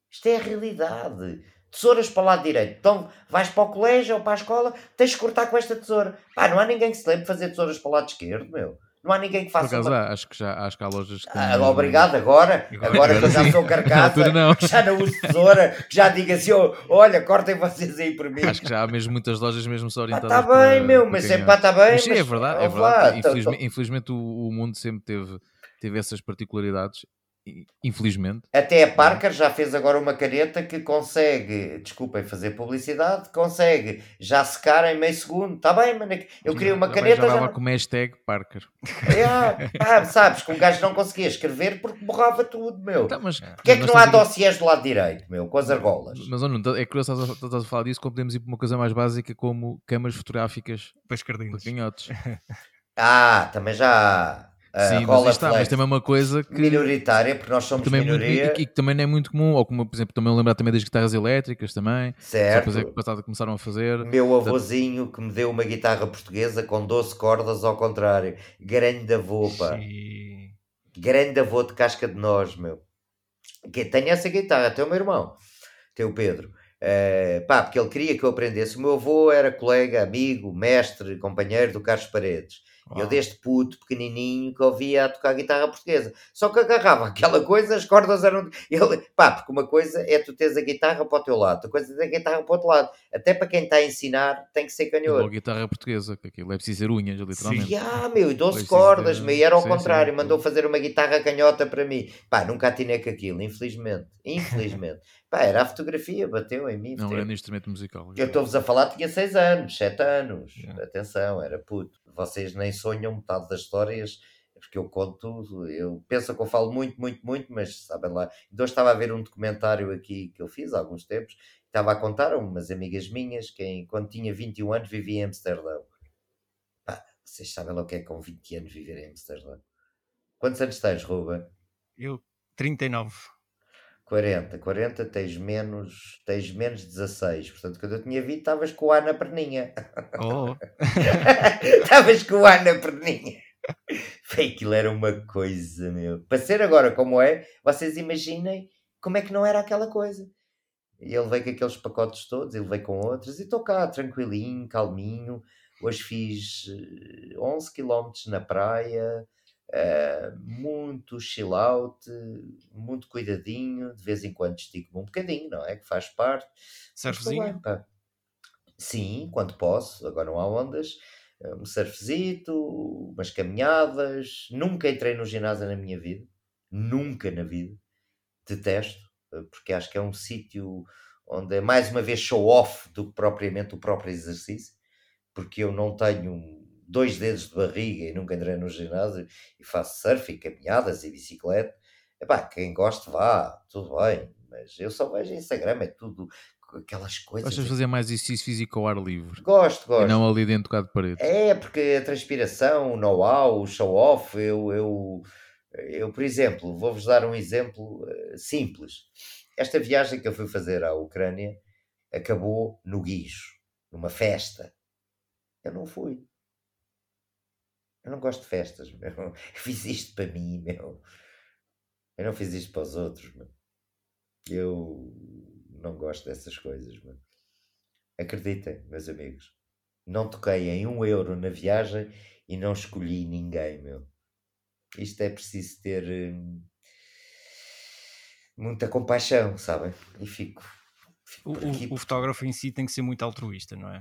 Isto é a realidade. Tesouras para o lado direito. Então vais para o colégio ou para a escola, tens de cortar com esta tesoura. Pá, não há ninguém que se lembre de fazer tesouras para o lado esquerdo, meu. Não há ninguém que faça. Por acaso, uma... acho que já acho que há lojas que. Ah, obrigado, agora. Agora, agora que eu já sou carcaça, não. que já não uso tesoura, que já digo assim: oh, olha, cortem vocês aí por mim. Acho que já há mesmo muitas lojas mesmo só orientadas. Está bem, meu, mas sempre está bem. Mas, sim, é verdade, é verdade. Infelizmente, tô... infelizmente o, o mundo sempre teve, teve essas particularidades infelizmente. Até a Parker já fez agora uma caneta que consegue, desculpem fazer publicidade, consegue já secar em meio segundo. Está bem, mano. Eu queria uma caneta. Já estava já... com hashtag Parker. É, ah, sabes, que um gajo não conseguia escrever porque borrava tudo, meu. Tá, mas, Porquê é que não há dossiês do lado direito, meu, com as argolas? Mas, olha, é curioso estás a, falar disso, como podemos ir para uma coisa mais básica como câmaras fotográficas para escardinhos. Ah, também já Sim, mas, está, mas também é uma coisa que. Minoritária, porque nós somos também é minoria. e, que também não é muito comum, ou como, por exemplo, também lembrar também das guitarras elétricas também. Certo. Depois é que passado começaram a fazer. Meu avôzinho que me deu uma guitarra portuguesa com 12 cordas ao contrário. Grande avô, pá. Sim. Grande avô de casca de nós, meu. Que tem essa guitarra, até o meu irmão, tem o Pedro. Uh, pá, porque ele queria que eu aprendesse. O meu avô era colega, amigo, mestre, companheiro do Carlos Paredes. Oh. Eu desde puto, pequenininho, que ouvia a tocar guitarra portuguesa. Só que agarrava aquela coisa, as cordas eram... Ele... Pá, porque uma coisa é tu teres a guitarra para o teu lado, outra coisa é ter a guitarra para o outro lado. Até para quem está a ensinar tem que ser canhoto. a guitarra portuguesa, que aquilo é preciso ser unhas, literalmente. Sim, ah, meu, 12 cordas, meu, e era ao sim, contrário, sim, mandou fazer uma guitarra canhota para mim. Pá, nunca atinei com aquilo, infelizmente. Infelizmente. Pá, era a fotografia, bateu em mim. Não era instrumento musical. Eu estou-vos a falar, tinha 6 anos, 7 anos. Yeah. Atenção, era puto. Vocês nem sonham metade das histórias, porque eu conto, eu penso que eu falo muito, muito, muito, mas sabem lá. Então estava a ver um documentário aqui que eu fiz há alguns tempos, estava a contar a umas amigas minhas que quando tinha 21 anos vivia em Amsterdão. Pá, vocês sabem lá o que é com 20 anos viver em Amsterdão. Quantos anos tens, Ruben? Eu 39. 40, 40 tens menos, tens menos 16. Portanto, quando eu tinha 20, estavas com o A na perninha. Oh, Estavas com o A na perninha. Foi, aquilo era uma coisa, meu. Para ser agora como é, vocês imaginem como é que não era aquela coisa. E ele veio com aqueles pacotes todos, ele veio com outros, e estou cá, tranquilinho, calminho. Hoje fiz eh, 11 km na praia, eh, muito chill out, muito cuidadinho, de vez em quando estico-me um bocadinho, não é? Que faz parte. Surfzinho. pá. Sim, quando posso, agora não há ondas. eh, Um surfzito, umas caminhadas. Nunca entrei no ginásio na minha vida. Nunca na vida. Detesto, eh, porque acho que é um sítio onde é mais uma vez show off do que propriamente o próprio exercício. Porque eu não tenho dois dedos de barriga e nunca entrei no ginásio e faço surf e caminhadas e bicicleta. Epá, quem gosta vá, tudo bem. Mas eu só vejo Instagram, é tudo aquelas coisas. Gostas de fazer mais exercício físico ao ar livre Gosto, e gosto. não ali dentro de parede. É, porque a transpiração, o know-how, o show-off, eu, eu, eu, por exemplo, vou-vos dar um exemplo eh, simples. Esta viagem que eu fui fazer à Ucrânia acabou no guicho, numa festa. Eu não fui. Eu não gosto de festas, meu. Eu fiz isto para mim, meu. Eu não fiz isto para os outros, meu. Eu não gosto dessas coisas, meu. Acreditem, meus amigos. Não toquei em um euro na viagem e não escolhi ninguém, meu. Isto é preciso ter hum, muita compaixão, sabem? E fico, fico O, o fotógrafo em si tem que ser muito altruísta, não é?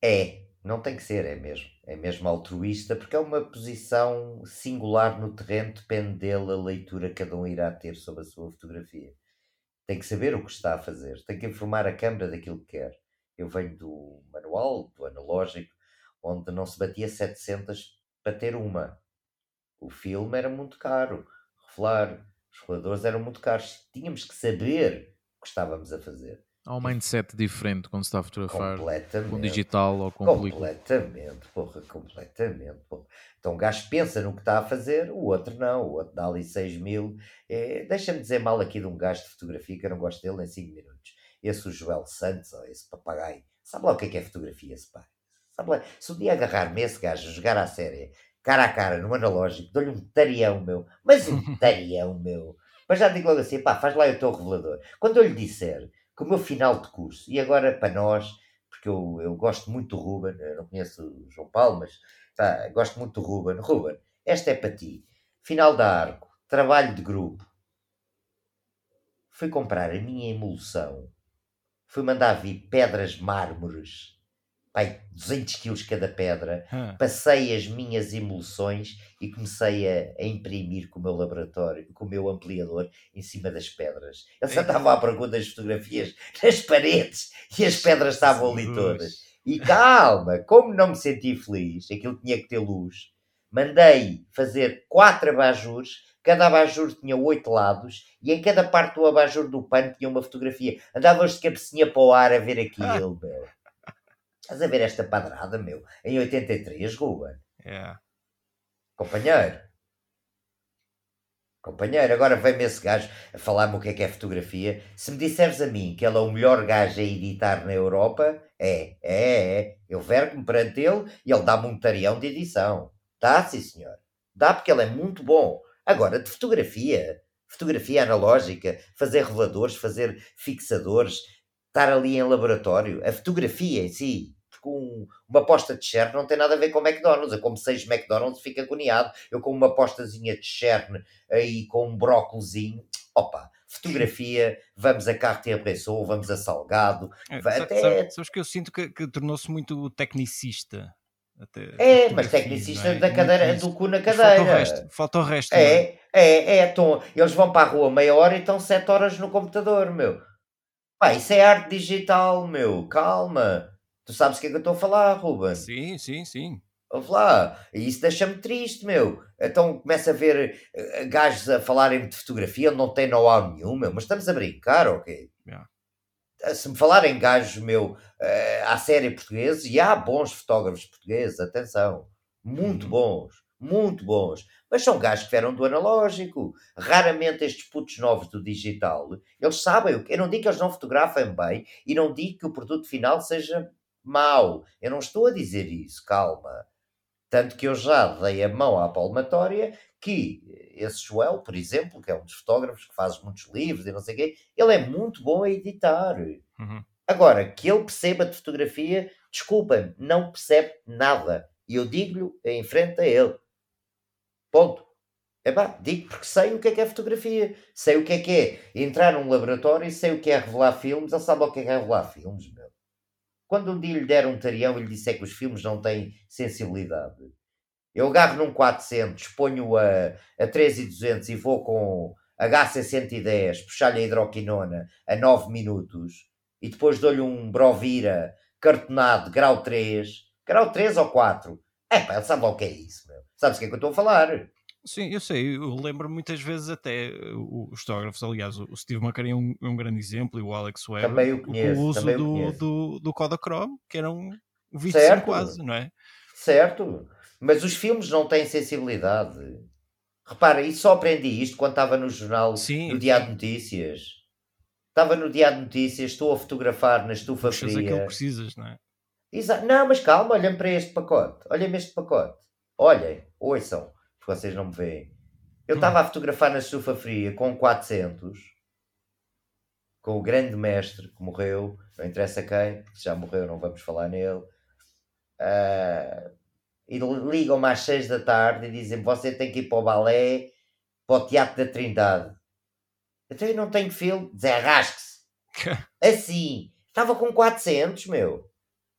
É, não tem que ser, é mesmo. É mesmo altruísta, porque é uma posição singular no terreno, depende dele a leitura que cada um irá ter sobre a sua fotografia. Tem que saber o que está a fazer, tem que informar a câmara daquilo que quer. Eu venho do manual, do analógico, onde não se batia 700 para ter uma. O filme era muito caro, revelar, os reveladores eram muito caros. Tínhamos que saber o que estávamos a fazer. Há um mindset diferente quando se está a fotografar com digital ou com película. Completamente, porra, completamente. Porra. Então o gajo pensa no que está a fazer, o outro não, o outro dá ali 6 mil. É, Deixa-me dizer mal aqui de um gajo de fotografia que eu não gosto dele em 5 minutos. Esse o Joel Santos, ou esse papagaio, sabe lá o que é que é fotografia, esse pai? Sabe lá, se um dia agarrar-me esse gajo jogar à série, cara a cara, no analógico, dou-lhe um tarião, meu, mas um tarião, meu. Mas já digo logo assim, pá, faz lá o teu revelador. Quando eu lhe disser que o meu final de curso, e agora para nós, porque eu, eu gosto muito do Ruben, não conheço o João Paulo, mas pá, gosto muito do Ruben. Ruben, esta é para ti. Final da arco, trabalho de grupo. Fui comprar a minha emulsão. Fui mandar vir pedras mármores. Pai, 200 quilos cada pedra. Hã. Passei as minhas emulsões e comecei a, a imprimir com o meu laboratório, com o meu ampliador, em cima das pedras. Eu só estava à procura das fotografias nas paredes e as pedras estavam ali todas. E calma, como não me senti feliz, aquilo tinha que ter luz, mandei fazer quatro abajures, cada abajur tinha oito lados, e em cada parte do abajur do pano tinha uma fotografia. Andavas de cabecinha para o ar a ver aquilo, meu. Estás a ver esta padrada, meu? Em 83, Ruben. É. Companheiro. Companheiro, agora vem-me esse gajo a falar-me o que é que é fotografia. Se me disseres a mim que ele é o melhor gajo a editar na Europa, é, é, é. Eu vergo-me perante ele e ele dá-me um tarião de edição. Dá, sim, senhor. Dá porque ele é muito bom. Agora, de fotografia, fotografia analógica, fazer reveladores, fazer fixadores, estar ali em laboratório, a fotografia em si, porque um- uma posta de Cher não tem nada a ver com McDonald's. Eu como seis McDonald's fico agoniado. Eu com uma postazinha de Cher aí com um brócolozinho, opa, fotografia, vamos a Cartier-Bresson, vamos a Salgado. É, até- sabe- sabes que eu sinto que, que tornou-se muito tecnicista. até, É, mas fotografia, tecnicista é? da cadeira, do cu na Mas Falta o cadeira. resto. Falta o resto. é? É, é, é, então, eles vão para a rua meia hora e estão sete horas no computador, meu. Pá, isso é arte digital, meu, calma. Tu sabes o que é que eu estou a falar, Ruben? Sim, sim, sim. Ouve lá, e isso deixa-me triste, meu. Então começa a ver eh, gajos a falarem de fotografia, onde não tem know-how nenhum, meu. Mas estamos a brincar, ok? Yeah. Se me falarem gajos, meu, eh, à série portuguesa, e há bons fotógrafos portugueses, atenção, muito Uhum. bons. Muito bons. Mas são gajos que vieram do analógico. Raramente estes putos novos do digital, eles sabem. Eu não digo que eles não fotografem bem e não digo que o produto final seja mau. Eu não estou a dizer isso, calma. Tanto que eu já dei a mão à palmatória que esse Joel, por exemplo, que é um dos fotógrafos que faz muitos livros e não sei o quê, ele é muito bom a editar. Uhum. Agora, que ele perceba de fotografia, desculpem, não percebe nada. E eu digo-lhe em frente a ele. Ponto. É pá, digo porque sei o que é que é fotografia, sei o que é que é entrar num laboratório e sei o que é revelar filmes. Ele sabe o que é, revelar filmes, meu. Quando um dia lhe der um tarião e lhe disser que os filmes não têm sensibilidade, eu agarro num 400, ponho a, a 3200 e vou com HC110, puxar-lhe a hidroquinona a 9 minutos e depois dou-lhe um Brovira cartonado, grau 3, grau 3 ou 4. É pá, ele sabe lá o que é isso, meu. Sabes o que é que eu estou a falar? Sim, eu sei, eu lembro muitas vezes até os fotógrafos, aliás, o Steve McCurry é um, um grande exemplo e o Alex Webb, também o, conheço, o uso do, do, do Kodachrome, que era um 25 certo. quase, não é? Certo, mas os filmes não têm sensibilidade. Repara, e só aprendi isto quando estava no jornal sim, do Diário de Notícias. Estava no Diário de Notícias, estou a fotografar na estufa Puxas fria. aquilo que precisas, não é? Exato. Não, mas calma, olhem para este pacote. Olhem este pacote. Olhem, ouçam porque vocês não me veem. Eu estava a fotografar na estufa fria com 400, com o grande mestre que morreu, não interessa quem, se já morreu, não vamos falar nele. Uh, e ligam-me às 6 da tarde e dizem: Você tem que ir para o balé, para o Teatro da Trindade. Então eu não tenho filme, desarrasque-se. assim, estava com 400, meu.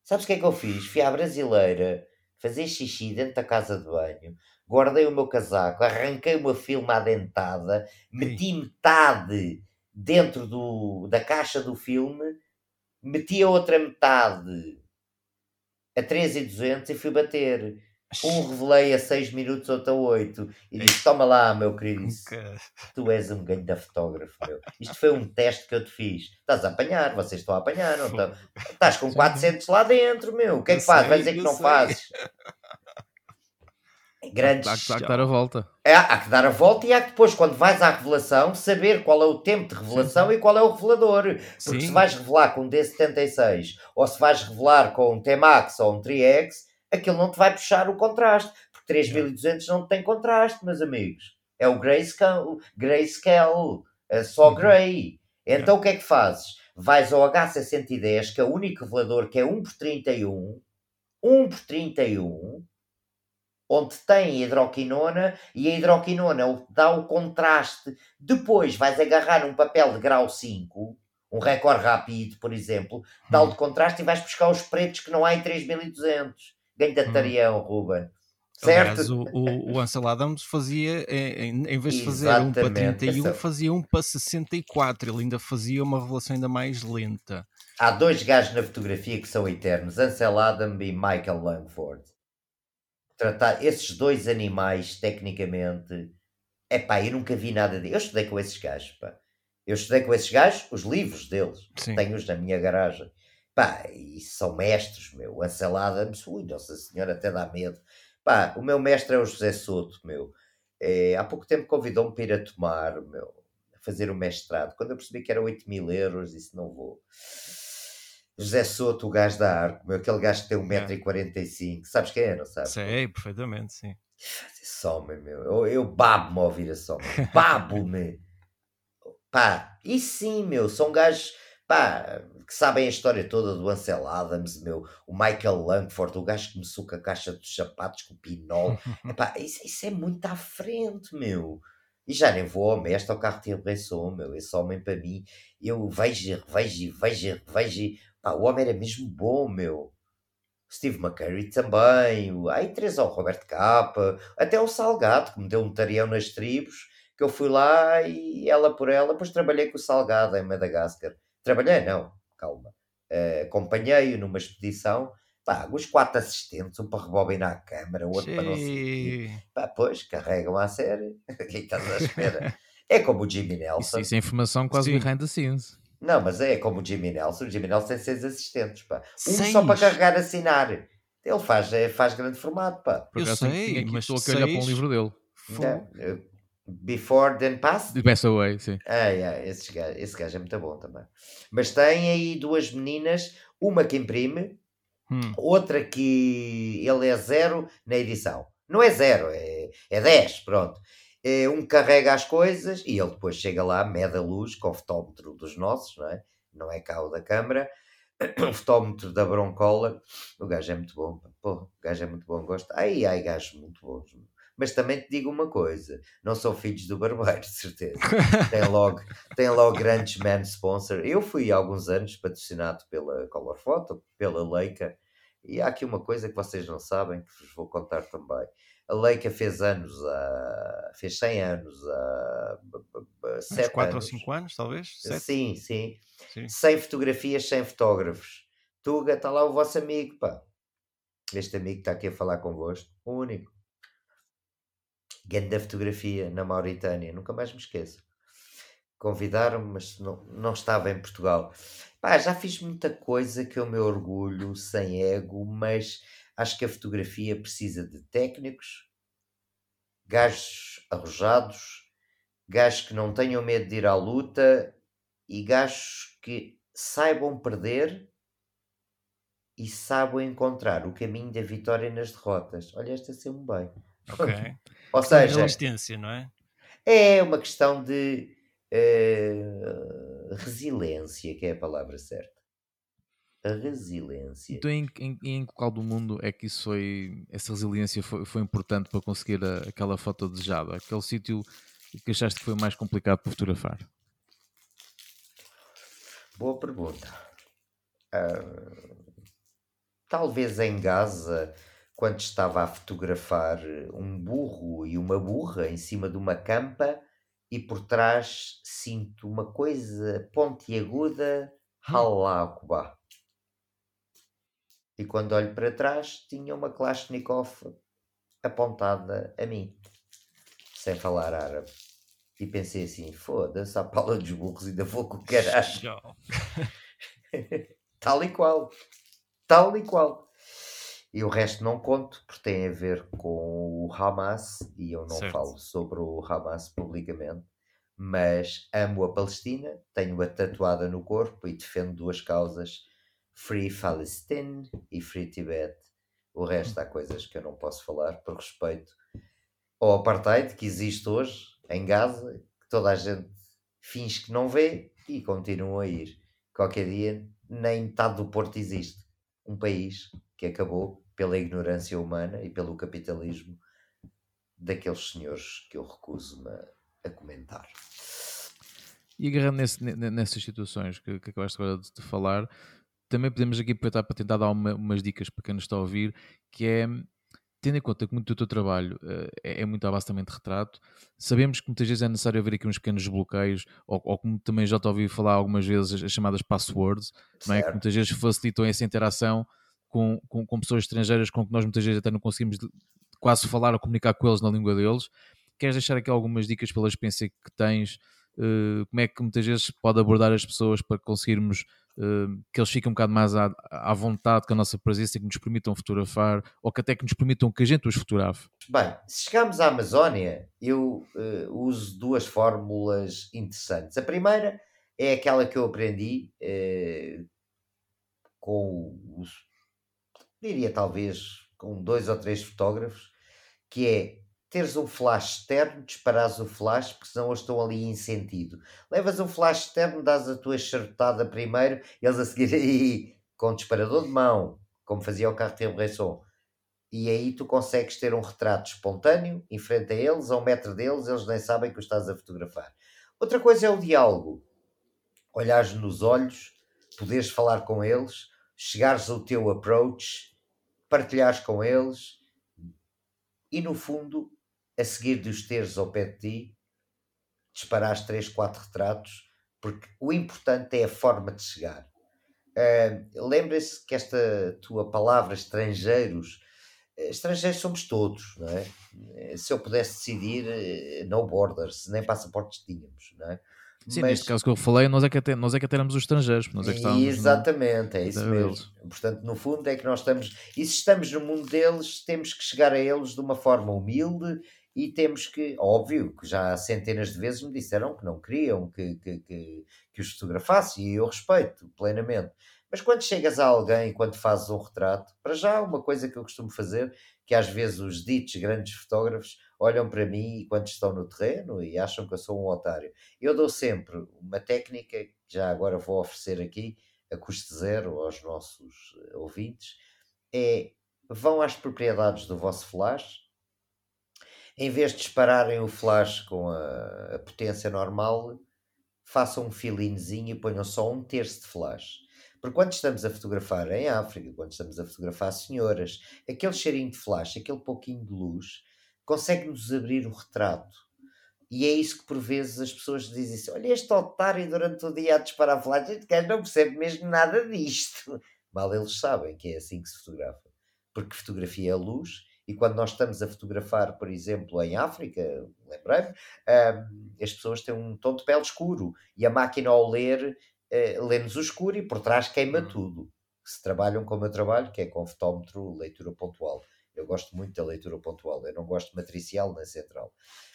Sabes o que é que eu fiz? Fui à brasileira fazer xixi dentro da casa de banho, guardei o meu casaco, arranquei uma filma adentada, meti metade dentro do, da caixa do filme, meti a outra metade a 3,200 e fui bater. Um revelei a 6 minutos, outro a 8. E disse: Toma lá, meu querido. Tu és um ganho da fotógrafo, meu. Isto foi um teste que eu te fiz. Estás a apanhar, vocês estão a apanhar, não estão? Estás com 400 lá dentro, meu. O que é que fazes? Vai dizer que não sei. fazes? grandes. Há, há, que dar a volta. É, há que dar a volta e há que depois, quando vais à revelação, saber qual é o tempo de revelação sim. e qual é o revelador. Porque sim. se vais revelar com um D76 ou se vais revelar com um T-Max ou um Tri-X, aquilo não te vai puxar o contraste. Porque 3200 não tem contraste, meus amigos. É o Grayscale, grayscale é só uhum. Gray. Então o que é que fazes? Vais ao H610, que é o único revelador que é 1 por 31, 1 por 31, onde tem hidroquinona e a hidroquinona dá o contraste. Depois vais agarrar um papel de grau 5, um recorde rápido, por exemplo, dá o de hum. contraste e vais buscar os pretos que não há em 3200. Ganho da hum. tarião, Ruben. Certo? Aliás, o, o, o Ansel Adams fazia, em, em vez de fazer um para 31, Essa... fazia um para 64. Ele ainda fazia uma revelação ainda mais lenta. Há dois gajos na fotografia que são eternos: Ansel Adams e Michael Langford tratar esses dois animais tecnicamente. É pá, eu nunca vi nada de. Eu estudei com esses gajos, pá. Eu estudei com esses gajos, os livros deles. Tenho-os na minha garagem. Pá, e são mestres, meu. A salada, ui, Nossa Senhora, até dá medo. Pá, o meu mestre é o José Soto, meu. É, há pouco tempo convidou-me para ir a tomar, meu, a fazer o mestrado. Quando eu percebi que era 8 mil euros, disse: não vou. José Soto, o gajo da Arco, aquele gajo que tem 1,45m, sabes quem é, não sabes? Sei, perfeitamente, sim. Esse homem, meu, eu, eu babo-me a ouvir esse homem, babo-me. pá, e sim, meu, são gajos, pá, que sabem a história toda do Ansel Adams, meu, o Michael Langford, o gajo que me suca a caixa dos sapatos com o pinol, pá, isso, isso é muito à frente, meu. E já nem vou ao mestre ao carro de repressão, meu. Esse homem para mim, eu vejo, vejo, vejo, vejo Pá, o homem era mesmo bom, meu. Steve McCurry também. Aí três ao Roberto Capa. Até o Salgado, que me deu um tarião nas tribos. Que eu fui lá e ela por ela. Depois trabalhei com o Salgado em Madagascar. Trabalhei, não, calma. Uh, Acompanhei-o numa expedição. Pá, os quatro assistentes, um para rebobinar a câmara, outro Sim. para não sei. Pá, pois, carregam a série. Quem estás à espera? é como o Jimmy Nelson. Isso, isso é informação quase Sim. behind the scenes. Não, mas é como o Jimmy Nelson. O Jimmy Nelson tem seis assistentes, pá. Um seis? só para carregar assinar. Ele faz, é, faz grande formato, pá. Por Eu tenho- sei, aqui- mas estou a olhar para um livro dele. É, é, Before then past. De Best Away, sim. Ah, yeah, esse, gajo, esse gajo é muito bom também. Mas tem aí duas meninas, uma que imprime, Hum. outra que ele é zero na edição. Não é zero, é, é 10, pronto. É, um carrega as coisas e ele depois chega lá, mede a luz com o fotómetro dos nossos, não é? Não é cá o da câmara. O fotómetro da Broncola. O gajo é muito bom. Pô, o gajo é muito bom, gosto. Ai, ai, gajos muito bons. Mas também te digo uma coisa: não são filhos do barbeiro, de certeza. Tem logo, tem logo grandes man sponsor. Eu fui há alguns anos patrocinado pela Color Photo, pela Leica, e há aqui uma coisa que vocês não sabem, que vos vou contar também. A Leica fez anos, há, fez 100 anos, há Uns 7 4 ou anos. 5 anos, talvez? Sim, sim. Sim. Sem fotografias, sem fotógrafos. Tuga, está lá o vosso amigo, pá. Este amigo que está aqui a falar convosco, o único. Grande fotografia na Mauritânia, nunca mais me esqueço. Convidaram-me, mas não, não estava em Portugal. Pá, já fiz muita coisa que eu me orgulho, sem ego, mas acho que a fotografia precisa de técnicos, gajos arrojados, gajos que não tenham medo de ir à luta e gajos que saibam perder e saibam encontrar o caminho da vitória nas derrotas. Olha, esta saiu-me bem. Ok. Ou de seja, resistência, não é? é uma questão de eh, resiliência, que é a palavra certa. A resiliência. Então, em, em, em que local do mundo é que isso foi, essa resiliência foi, foi importante para conseguir a- aquela foto desejada? Aquele sítio que achaste que foi mais complicado para fotografar? Boa pergunta. Ah, talvez em Gaza, quando estava a fotografar um burro e uma burra em cima de uma campa e por trás sinto uma coisa pontiaguda, Halakba. E quando olho para trás, tinha uma Kalashnikov apontada a mim, sem falar árabe. E pensei assim: foda-se, a pala dos burros, ainda vou com o caralho. Tal e qual. Tal e qual. E o resto não conto, porque tem a ver com o Hamas, e eu não Certo. falo sobre o Hamas publicamente, mas amo a Palestina, tenho-a tatuada no corpo e defendo duas causas: Free Palestine e Free Tibet. O resto há coisas que eu não posso falar por respeito ao apartheid que existe hoje em Gaza, que toda a gente finge que não vê e continua a ir. Qualquer dia, nem metade do Porto existe. Um país que acabou pela ignorância humana e pelo capitalismo daqueles senhores que eu recuso-me a, comentar. E agarrando nesse- ne- ne- nessas situações que, que acabaste agora de, de falar, também podemos aqui aproveitar para tentar dar uma- umas dicas para quem nos está a ouvir, que é, tendo em conta que muito do teu trabalho eh, é, é muito à base também de retrato, sabemos que muitas vezes é necessário haver aqui uns pequenos bloqueios, ou, ou como também já te ouvi falar algumas vezes, as, as chamadas passwords, não é? que muitas vezes facilitam essa interação com, com, com pessoas estrangeiras com que nós muitas vezes até não conseguimos quase falar ou comunicar com eles na língua deles. Queres deixar aqui algumas dicas pela experiência que tens? eh, como é que muitas vezes pode abordar as pessoas para conseguirmos eh, que eles fiquem um bocado mais à, à vontade com a nossa presença que nos permitam fotografar ou que até que nos permitam que a gente os fotografe? Bem, se chegarmos à Amazónia, eu eh, uso duas fórmulas interessantes. A primeira é aquela que eu aprendi com os, diria talvez, com dois ou três fotógrafos, que é teres um flash externo, disparares o flash, porque senão eles estão ali em sentido. Levas um flash externo, dás a tua chartada primeiro, eles a seguir aí com disparador de mão, como fazia o Cartier-Bresson e aí tu consegues ter um retrato espontâneo em frente a eles, a um metro deles, eles nem sabem que o estás a fotografar. Outra coisa é o diálogo. Olhares nos olhos, poderes falar com eles, chegares ao teu approach, partilhares com eles e no fundo, a seguir de os teres ao pé de ti, disparares 3, 4 retratos, porque o importante é a forma de chegar. Uh, Lembra-se que esta tua palavra, estrangeiros, eh, estrangeiros somos todos, não é? Eh, Se eu pudesse decidir, eh, no borders, nem passaportes tínhamos, não é? Sim, mas... neste caso que eu falei, nós é que até, nós é que até éramos os estrangeiros. Nós é que Exatamente, no... é isso mesmo. Deles. Portanto, no fundo é que nós estamos, e se estamos no mundo deles, temos que chegar a eles de uma forma humilde e temos que, óbvio, que já centenas de vezes me disseram que não queriam que, que, que, que os fotografasse e eu respeito plenamente. Mas quando chegas a alguém, quando fazes um retrato, para já uma coisa que eu costumo fazer, que às vezes os ditos grandes fotógrafos olham para mim quando estão no terreno e acham que eu sou um otário. Eu dou sempre uma técnica que já agora vou oferecer aqui, a custo zero aos nossos eh, ouvintes, é vão às propriedades do vosso flash, em vez de dispararem o flash com a, a potência normal, façam um filinhozinho e ponham só um terço de flash. Porque quando estamos a fotografar em África, quando estamos a fotografar senhoras, aquele cheirinho de flash, aquele pouquinho de luz, consegue-nos abrir o retrato. E é isso que por vezes as pessoas dizem assim: olha, este otário durante o dia a disparar flash, este gajo não percebe mesmo nada disto. Mal eles sabem que é assim que se fotografa. Porque fotografia é luz, e quando nós estamos a fotografar, por exemplo, em África, lembrei-me, um, as pessoas têm um tom de pele escuro e a máquina ao ler uh, lê-nos o escuro e por trás queima uhum. tudo. Se trabalham como eu trabalho, que é com fotómetro, leitura pontual. Eu gosto muito da leitura pontual, eu não gosto de matricial nem central.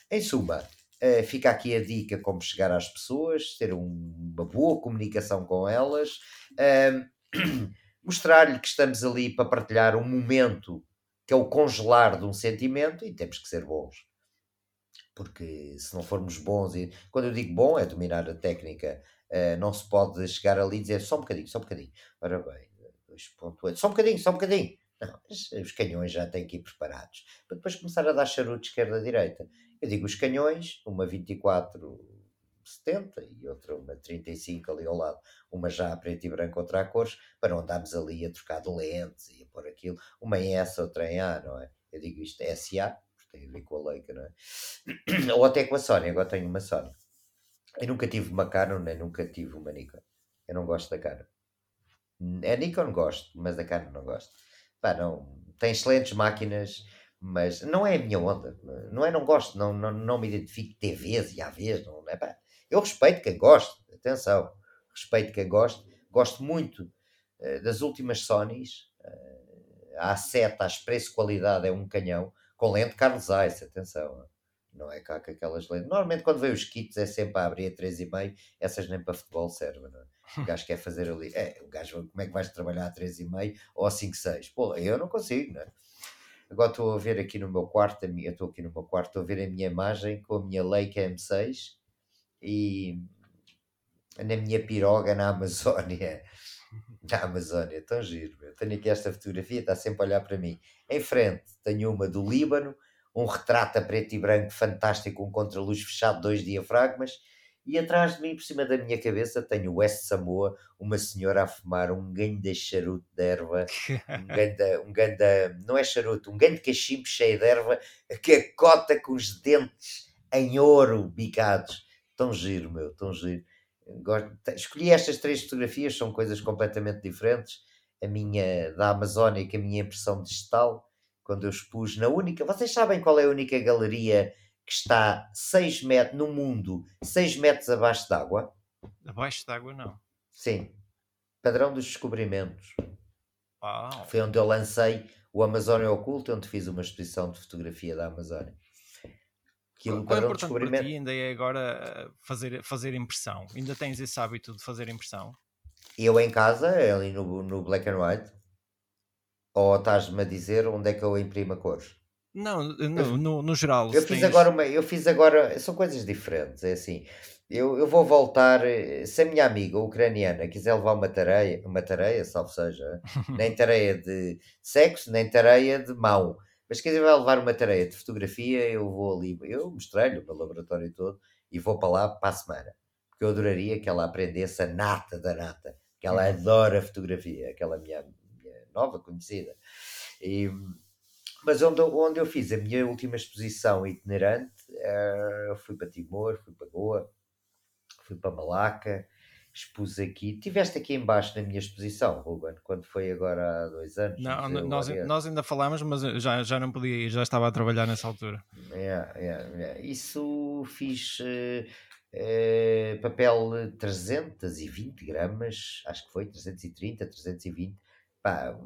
Em suma, uh, fica aqui a dica como chegar às pessoas, ter um, uma boa comunicação com elas, uh, mostrar-lhe que estamos ali para partilhar um momento que é o congelar de um sentimento e temos que ser bons. Porque se não formos bons, e quando eu digo bom, é dominar a técnica, uh, não se pode chegar ali e dizer só um bocadinho, só um bocadinho. Ora bem, 2.8, só um bocadinho, só um bocadinho. Não, os canhões já têm que ir preparados. Para depois começar a dar charuto esquerda-direita. Eu digo os canhões, uma 24 70 e outra uma 35 ali ao lado, uma já a preto e branco, outra a cores, para não andarmos ali a trocar de lentes e a pôr aquilo, uma em S, outra em A, não é? Eu digo isto é SA, porque tem a ver com a Leica, não é? Ou até com a Sony, agora tenho uma Sony. Eu nunca tive uma Canon, nem nunca tive uma Nikon. Eu não gosto da Canon. A Nikon gosto, mas da Canon não gosto. Pá, não. Tem excelentes máquinas, mas não é a minha onda. Não é, não gosto, não, não, não me identifico TVs e AVs, não é? Pá. Eu respeito quem gosta, atenção, respeito quem gosta. Gosto muito uh, das últimas Sonys. Uh, a A7, a preço-qualidade é um canhão, com lente Carlos Zeiss, atenção. Não é cá com aquelas lentes. Normalmente quando vem os kits é sempre a abrir a 3,5, essas nem para futebol servem, não é? O gajo quer fazer ali. É, o gajo, como é que vais trabalhar a 3,5 ou a 5,6? Pô, eu não consigo, não é? Agora estou a ver aqui no meu quarto, eu estou aqui no meu quarto, estou a ver a minha imagem com a minha Leica M6 e na minha piroga na Amazónia. Na Amazónia, tão giro. Tenho aqui esta fotografia, está sempre a olhar para mim. Em frente tenho uma do Líbano, um retrato a preto e branco fantástico, um contra-luz fechado, dois diafragmas e atrás de mim, por cima da minha cabeça, tenho o West Samoa, uma senhora a fumar um ganho de charuto de erva, um ganda, um ganda, não é charuto, um ganho de cachimbo cheio de erva, que acota com os dentes em ouro bicados. Tão giro, meu, tão giro. Gosto, escolhi estas três fotografias, são coisas completamente diferentes. A minha da Amazónia, que a minha impressão digital, quando eu expus na única. Vocês sabem qual é a única galeria que está 6 metros no mundo, 6 metros abaixo d'água. Abaixo d'água, não. Sim. Padrão dos descobrimentos. Uau. Foi onde eu lancei o Amazónia Oculto, onde fiz uma exposição de fotografia da Amazónia. Aquilo Qual é importante para ti ainda é agora eh, fazer, fazer impressão? Ainda tens esse hábito de fazer impressão? Eu em casa, ali no, no black and white, ou estás-me a dizer onde é que eu imprimo a cores? Não, no, no, no geral. Eu fiz tens... agora uma, eu fiz agora, são coisas diferentes, é assim. Eu, eu vou voltar, eh, se a minha amiga ucraniana quiser levar uma tareia, uma tareia, salvo seja, nem tareia de sexo, nem tareia de mão, mas se quiser levar uma tareia de fotografia, eu vou ali, eu mostrei-lhe o meu laboratório todo e vou para lá para a semana. Porque eu adoraria que ela aprendesse a nata da nata, que ela uhum. adora fotografia, aquela minha, minha nova conhecida. E, mas onde, onde eu fiz a minha última exposição itinerante, uh, fui para Timor, fui para Goa, fui para Malaca, expus aqui. Tiveste aqui embaixo na minha exposição, Ruben, quando foi agora há dois anos. Não, nós, nós ainda falámos, mas já, já não podia ir, já estava a trabalhar nessa altura. Yeah, yeah, yeah. Isso fiz. Uh, Uh, papel 320 gramas, acho que foi 330, 320. Pá,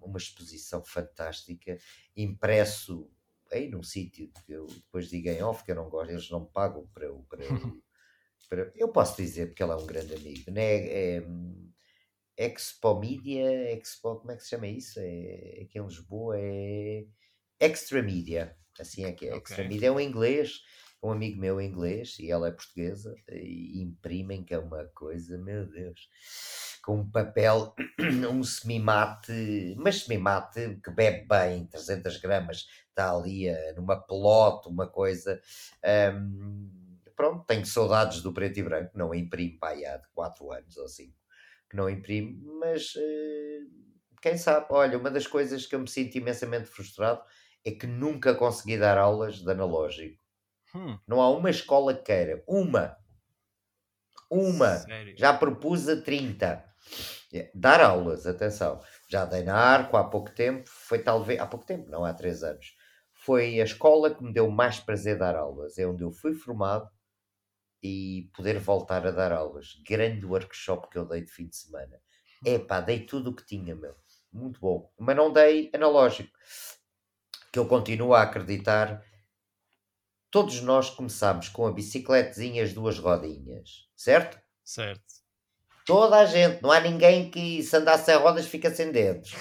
uma exposição fantástica, impresso aí num sítio que eu depois digo em off que eu não gosto, eles não me pagam para para, para, eu posso dizer porque ele é um grande amigo, né? É, é, Expo Media, Expo, como é que se chama isso? É, aqui em Lisboa é Extra Media, assim é que é. Okay. Extra Media é um inglês, um amigo meu inglês e ela é portuguesa e imprimem que é uma coisa, meu Deus com um papel, um semimate, mas semimate que bebe bem, 300 gramas, está ali uh, numa pelota, uma coisa. Um, pronto, tenho saudades do preto e branco, não imprimo pá, há 4 anos ou 5 que não imprimo, mas uh, quem sabe, olha, uma das coisas que eu me sinto imensamente frustrado é que nunca consegui dar aulas de analógico. Hum. Não há uma escola que queira, uma. Uma. Sério? Já propus a 30. É, dar aulas, atenção. Já dei na Arco há pouco tempo, foi talvez. Há pouco tempo, não há três anos. Foi a escola que me deu mais prazer dar aulas. É onde eu fui formado e poder voltar a dar aulas. Grande workshop que eu dei de fim de semana. É pá, dei tudo o que tinha, meu. Muito bom. Mas não dei analógico. Que eu continuo a acreditar. Todos nós começámos com a bicicletezinha, as duas rodinhas, certo? Certo. Toda a gente, não há ninguém que se andar sem rodas fica sem dedos.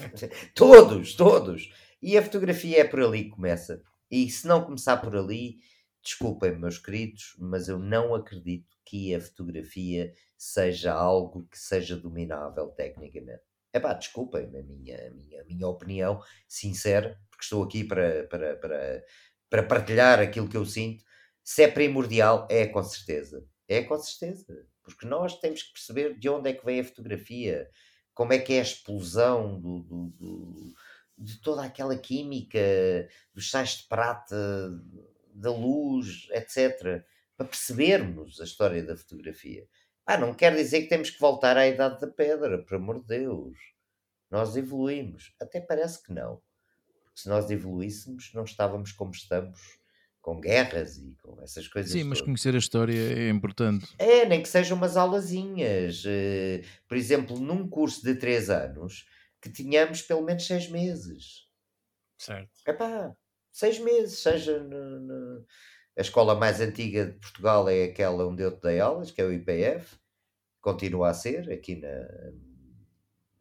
todos, todos. E a fotografia é por ali que começa. E se não começar por ali, desculpem, meus queridos, mas eu não acredito que a fotografia seja algo que seja dominável tecnicamente. É pá, desculpem a minha, a minha, a minha opinião sincera, porque estou aqui para, para, para, para partilhar aquilo que eu sinto. Se é primordial, é com certeza. É com certeza porque nós temos que perceber de onde é que vem a fotografia, como é que é a explosão do, do, do, de toda aquela química, dos sais de prata, da luz, etc., para percebermos a história da fotografia. Ah, não quer dizer que temos que voltar à idade da pedra, por amor de Deus. Nós evoluímos. Até parece que não. Porque se nós evoluíssemos, não estávamos como estamos com guerras e com essas coisas. Sim, mas conhecer a história é importante. É, nem que sejam umas aulazinhas. Uh, por exemplo, num curso de 3 anos, que tínhamos pelo menos 6 meses. Certo. Epá, 6 meses, seja no, no... a escola mais antiga de Portugal é aquela onde eu te dei aulas, que é o IPF, continua a ser, aqui na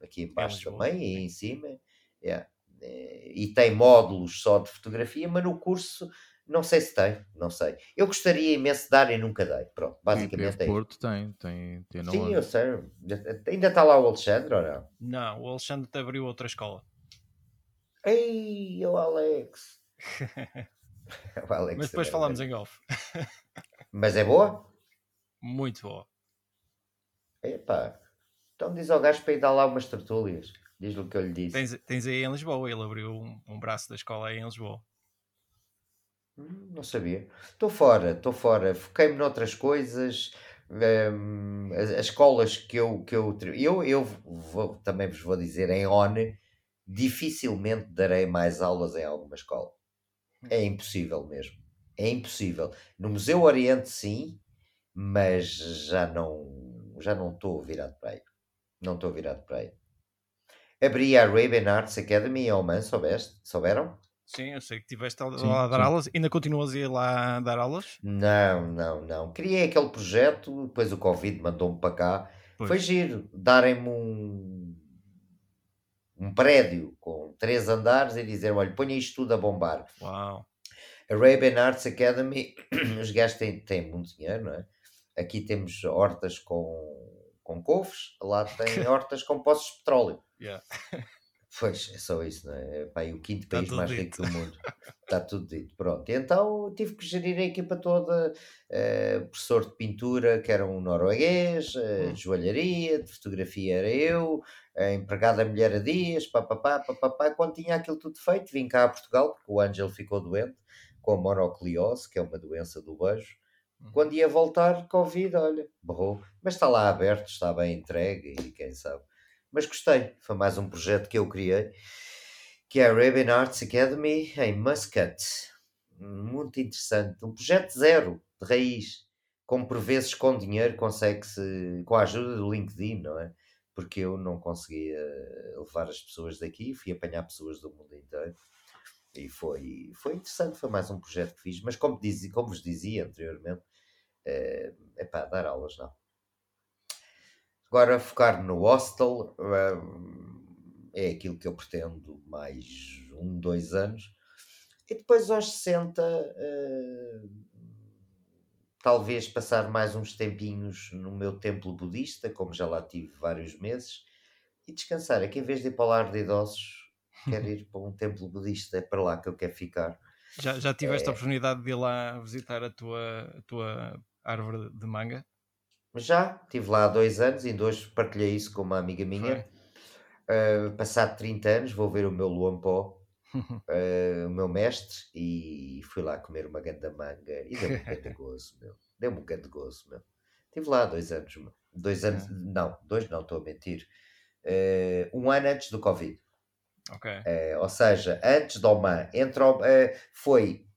aqui embaixo é também, e em cima. Yeah. Eh, e tem módulos só de fotografia, mas no curso não sei se tem, não sei. Eu gostaria imenso de dar e nunca dei. Pronto, basicamente é Porto tem, tem, tem Sim, hora. eu sei. Ainda está lá o Alexandre ou não? Não, o Alexandre te abriu outra escola. Ei, o Alex. o Alex Mas depois falamos em off. Mas é boa? Muito boa. Epá, então diz ao gajo para ir dar lá umas tertúlias. Diz-lhe o que eu lhe disse. Tens, tens aí em Lisboa, ele abriu um, um braço da escola aí em Lisboa. Não sabia. Estou fora, estou fora. Foquei-me noutras coisas. Um, as, as, escolas que eu, que eu, eu, eu vou, também vos vou dizer em ONE, dificilmente darei mais aulas em alguma escola. É impossível mesmo. É impossível. No Museu Oriente, sim, mas já não já não estou virado para aí. Não estou virado para aí. Abri a Arabian Arts Academy em Oman, soubeste? Souberam? Sim, eu sei que estiveste lá a dar sim. aulas. Ainda continuas a ir lá a dar aulas? Não, não, não. Criei aquele projeto, depois o Covid mandou-me para cá. Pois. Foi giro. Darem-me um, um prédio com três andares e dizer: olha, ponha isto tudo a bombar. Uau. Arabian Arts Academy, os gajos têm, têm muito dinheiro, não é? Aqui temos hortas com, com couves, lá tem hortas com poços de petróleo. Yeah. Pois, é só isso, não é? Pá, o quinto Está país mais rico do mundo. Está tudo dito. Pronto. Então tive que gerir a equipa toda, uh, professor de pintura, que era um norueguês, uh, de joalharia, de fotografia era eu, a empregada mulher a dias, papapá, papapá. Quando tinha aquilo tudo feito, vim cá a Portugal, porque o Ângelo ficou doente com a monocliose, que é uma doença do beijo. Uhum. Quando ia voltar, Covid, olha, borrou. Mas está lá aberto, está bem entregue e quem sabe. Mas gostei, foi mais um projeto que eu criei, que é a Arabian Arts Academy em Muscat. Muito interessante, um projeto zero, de raiz, como por vezes com dinheiro consegue-se, com a ajuda do LinkedIn, não é? Porque eu não conseguia levar as pessoas daqui, fui apanhar pessoas do mundo inteiro. E foi, foi interessante, foi mais um projeto que fiz, mas como, diz, como vos dizia anteriormente, é, é para dar aulas não. Agora focar no hostel é, é aquilo que eu pretendo mais um, dois anos. E depois aos 60 talvez passar mais uns tempinhos no meu templo budista, como já lá tive vários meses, e descansar. É que em vez de ir para o lar de idosos, quero ir para um templo budista, é para lá que eu quero ficar. Já, já tiveste é... a oportunidade de ir lá visitar a tua, a tua árvore de manga? Já, estive lá há dois anos, e hoje partilhei isso com uma amiga minha. Uh, passado 30 anos, vou ver o meu Luampó, uh, o meu mestre, e fui lá comer uma ganda manga e deu-me um grande gozo, meu. Deu-me um grande gozo, meu. Estive lá há dois anos, meu. dois anos, é. não, dois não, estou a mentir. Uh, um ano antes do Covid. Ok. Uh, ou seja, antes do Oman, entre, foi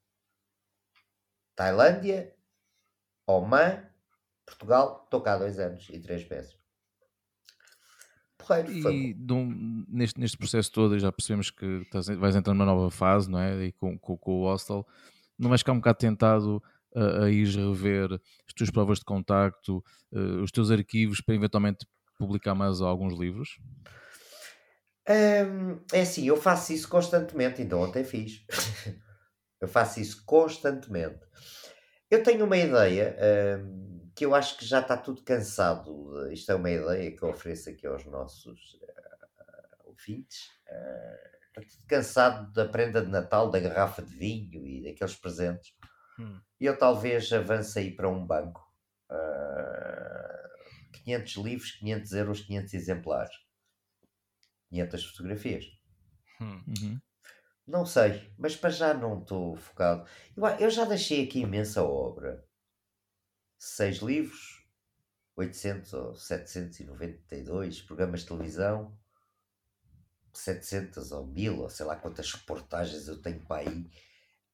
Tailândia, Oman, Portugal, estou cá há dois anos e três meses porreiro. E um, neste, neste processo todo já percebemos que estás, vais entrar numa nova fase, não é? E com, com, com o hostel, não vais ficar um bocado tentado a, a ir rever as tuas provas de contacto, uh, os teus arquivos para eventualmente publicar mais alguns livros? Hum, é assim, eu faço isso constantemente, então ontem fiz. eu faço isso constantemente. Eu tenho uma ideia. Hum, que eu acho que já está tudo cansado. Isto é uma ideia que eu ofereço aqui aos nossos uh, ouvintes. Uh, está tudo cansado da prenda de Natal, da garrafa de vinho e daqueles presentes. Hum. E eu talvez avance aí para um banco. Uh, 500 livros, 500 euros, 500 exemplares. 500 fotografias. Hum. Uhum. Não sei, mas para já não estou focado. Eu, eu já deixei aqui imensa obra seis livros, 800 ou 792 programas de televisão, 700 ou 1000 ou sei lá quantas reportagens eu tenho para aí.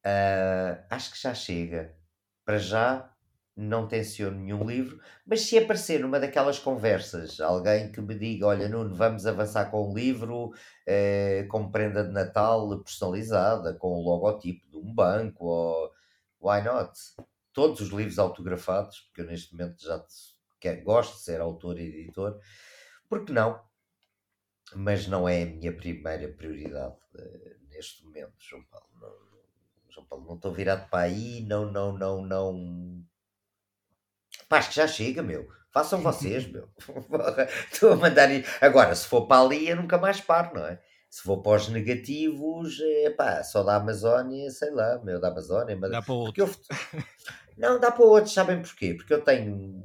Uh, acho que já chega. Para já não tenciono nenhum livro, mas se aparecer numa daquelas conversas alguém que me diga: Olha, Nuno, vamos avançar com um livro eh, com prenda de Natal personalizada, com o logotipo de um banco, ou why not? Todos os livros autografados, porque eu neste momento já quero, gosto de ser autor e editor, porque não? Mas não é a minha primeira prioridade uh, neste momento, João Paulo. Não, João Paulo, não estou virado para aí, não, não, não, não. Pá, acho que já chega, meu. Façam vocês, meu. Estou a mandar. Agora, se for para ali, eu nunca mais paro, não é? Se for para os negativos, é pá, só da Amazónia, sei lá, meu, da Amazónia. Mas... Dá para outro. Eu... Não, dá para outros, sabem porquê? Porque eu tenho